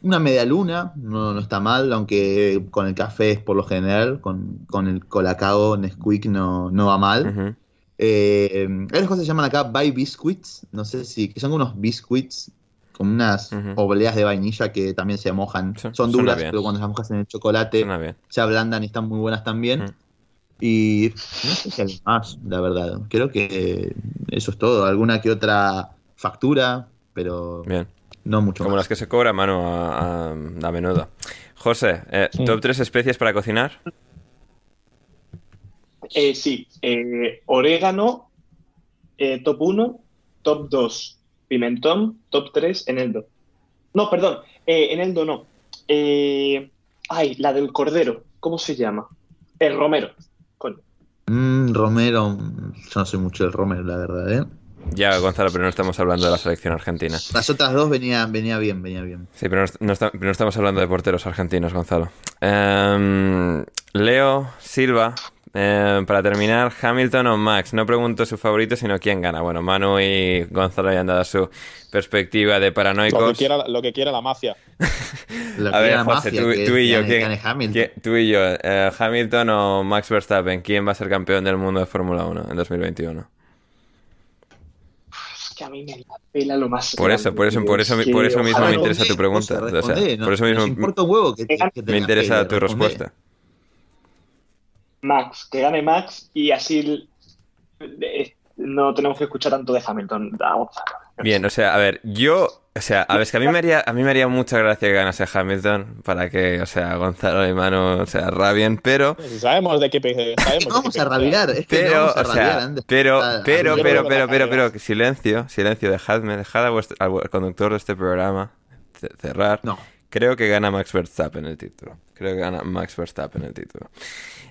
una media luna, no, no está mal, aunque con el café es por lo general, con, con el colacao Nesquik no, no va mal. Eh, hay unas cosas que se llaman acá Buy Biscuits, no sé si, que son unos biscuits con unas Ujú. obleas de vainilla que también se mojan. Su- Son duras, pero cuando las mojas en el chocolate se ablandan y están muy buenas también. Y no sé si hay más, la verdad. Creo que eso es todo. Alguna que otra factura, pero Bien. no mucho Como más. las que se cobran, mano, a, a- a menudo. José, eh, Sí. top 3 especies para cocinar. Eh, sí, eh, orégano, eh, top 1, top 2, pimentón, top 3, eneldo. No, perdón, eh, eneldo no. Eh, ay, la del cordero, ¿cómo se llama? El romero. Coño. Mm, Romero, yo no soy mucho del Romero, la verdad, ¿eh? Ya, Gonzalo, pero no estamos hablando de la selección argentina. Las otras dos venían venía bien, venía bien. Sí, pero no, est- no está- pero no estamos hablando de porteros argentinos, Gonzalo. Em, Leo Silva, em, para terminar, Hamilton o Max. No pregunto su favorito, sino quién gana. Bueno, Manu y Gonzalo ya han dado su perspectiva de Lo que, paranoicos. quiera, lo que quiera la mafia. A ver, José, mafia tú, que tú y yo, ¿quién, gane Hamilton. quién- tú y yo, eh, Hamilton o Max Verstappen, ¿quién va a ser campeón del mundo de Fórmula 1 en 2021? Es que a mí me la pela lo más. Por eso, grande, por eso, por eso, Es que por eso mismo me interesa tu pregunta. José, O sea, responde, no- por eso mismo nos importa un huevo que, te- que te me interesa pele, tu responde. respuesta. Max, que gane Max y así no tenemos que escuchar tanto de Hamilton. Bien, o sea, a ver, yo, o sea, a ver, es que a mí me haría, a mí me haría mucha gracia que ganase Hamilton para que, o sea, Gonzalo y Manu, o sea, rabien, pero, Si sabemos de qué sabemos de qué vamos a rabiar, es que no pero, vamos a o rabiar, sea, Ander. pero, Ah, pero, pero, pero, pero, carrera. pero, silencio, silencio, dejadme, dejad a vuestro- al conductor de este programa ce- cerrar. No. Creo que gana Max Verstappen el título. Creo que gana Max Verstappen el título.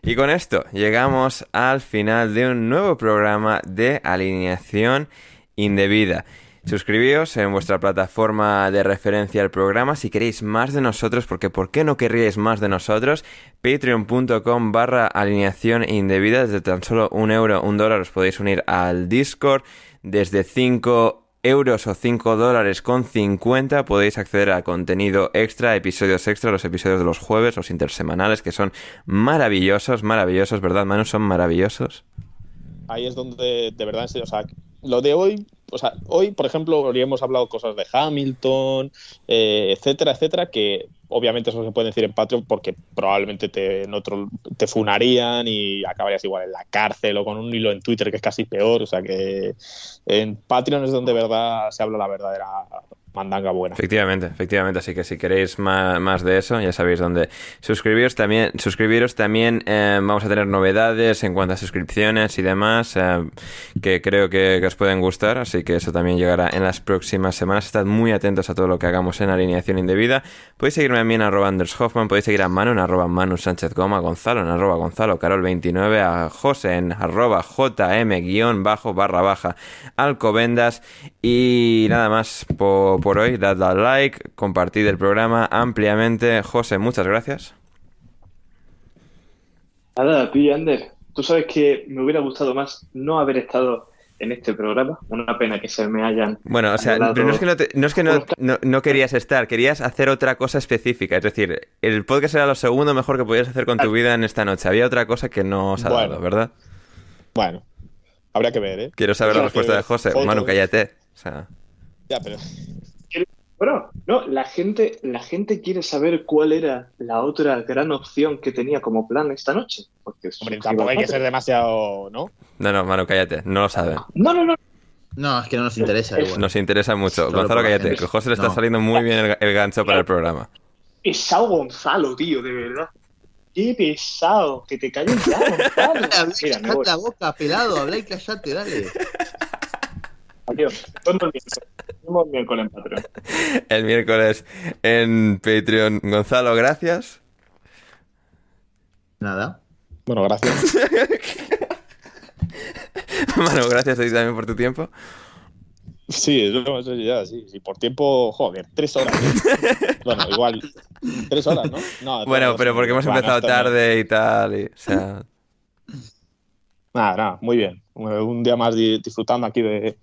Y con esto llegamos al final de un nuevo programa de alineación indebida. Suscribíos en vuestra plataforma de referencia al programa si queréis más de nosotros, porque ¿por qué no querríais más de nosotros? Patreon.com barra alineación indebida, desde tan solo un euro, un dólar os podéis unir al Discord, desde 5 euros o 5 dólares con 50 podéis acceder a contenido extra, episodios extra, los episodios de los jueves, los intersemanales, que son maravillosos, maravillosos, ¿verdad, Manu? Son maravillosos. Ahí es donde, de verdad, o sea, lo de hoy, o sea, hoy, por ejemplo, habríamos hablado cosas de Hamilton, eh, etcétera, etcétera, que obviamente eso se puede decir en Patreon porque probablemente te, en otro te funarían y acabarías igual en la cárcel o con un hilo en Twitter que es casi peor. O sea que en Patreon es donde de verdad se habla la verdadera mandanga buena. Efectivamente, efectivamente. Así que si queréis más, de eso, ya sabéis dónde suscribiros también. Suscribiros también. Eh, vamos a tener novedades en cuanto a suscripciones y demás eh, que creo que, os pueden gustar. Así que eso también llegará en las próximas semanas. Estad muy atentos a todo lo que hagamos en alineación indebida. Podéis seguirme a mí en arroba Anders Hoffman, podéis seguir a Manu en arroba Manu Sánchez Goma, Gonzalo en arroba Gonzalo Carol 29, a José en arroba JM guion bajo barra baja Alcobendas y nada más por por hoy. Dad al like, compartid el programa ampliamente. José, muchas gracias. Nada, a ti, Ander. Tú sabes que me hubiera gustado más no haber estado en este programa. Una pena que se me hayan. Bueno, o sea, pero no es que, no, es que no, querías estar, querías hacer otra cosa específica. Es decir, el podcast era lo segundo mejor que podías hacer con tu vida en esta noche. Había otra cosa que no os ha dado, ¿verdad? Bueno, habría que ver, ¿eh? Quiero saber la respuesta de José. Manu, cállate. O sea. Ya, pero. Bueno, no, la gente, la gente quiere saber cuál era la otra gran opción que tenía como plan esta noche. Porque Hombre, tampoco hay que ser demasiado, ¿no? No, no, Manu, cállate, no lo saben. No, no, no. No, es que no nos interesa. Nos interesa mucho. Gonzalo, cállate, que José le está saliendo muy bien el, gancho para el programa. Pesado Gonzalo, tío, de verdad. Qué pesado. Que te calles ya, Gonzalo. Mira, la boca, pelado, habla y callate, dale. Adiós. El miércoles en Patreon. El miércoles en Patreon. Gonzalo, gracias. Nada. Bueno, gracias. bueno, gracias a ti también por tu tiempo. Sí, eso, ya, sí, sí. Por tiempo, joder, tres horas. bueno, igual, tres horas, ¿no? bueno, pero porque hemos empezado tarde y tal, y, o sea... Nada, nada, muy bien. Un día más disfrutando aquí de,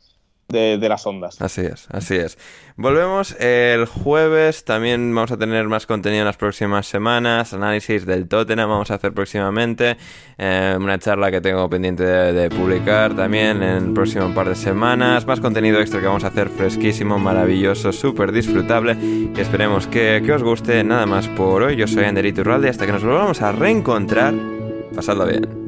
de, las ondas. Así es, así es. Volvemos el jueves, también vamos a tener más contenido en las próximas semanas, análisis del Tottenham vamos a hacer próximamente, eh, una charla que tengo pendiente de, publicar también en el próximo par de semanas, más contenido extra que vamos a hacer fresquísimo, maravilloso, súper disfrutable y esperemos que, que os guste. Nada más por hoy, yo soy Anderito Urralde, hasta que nos volvamos a reencontrar, pasadlo bien.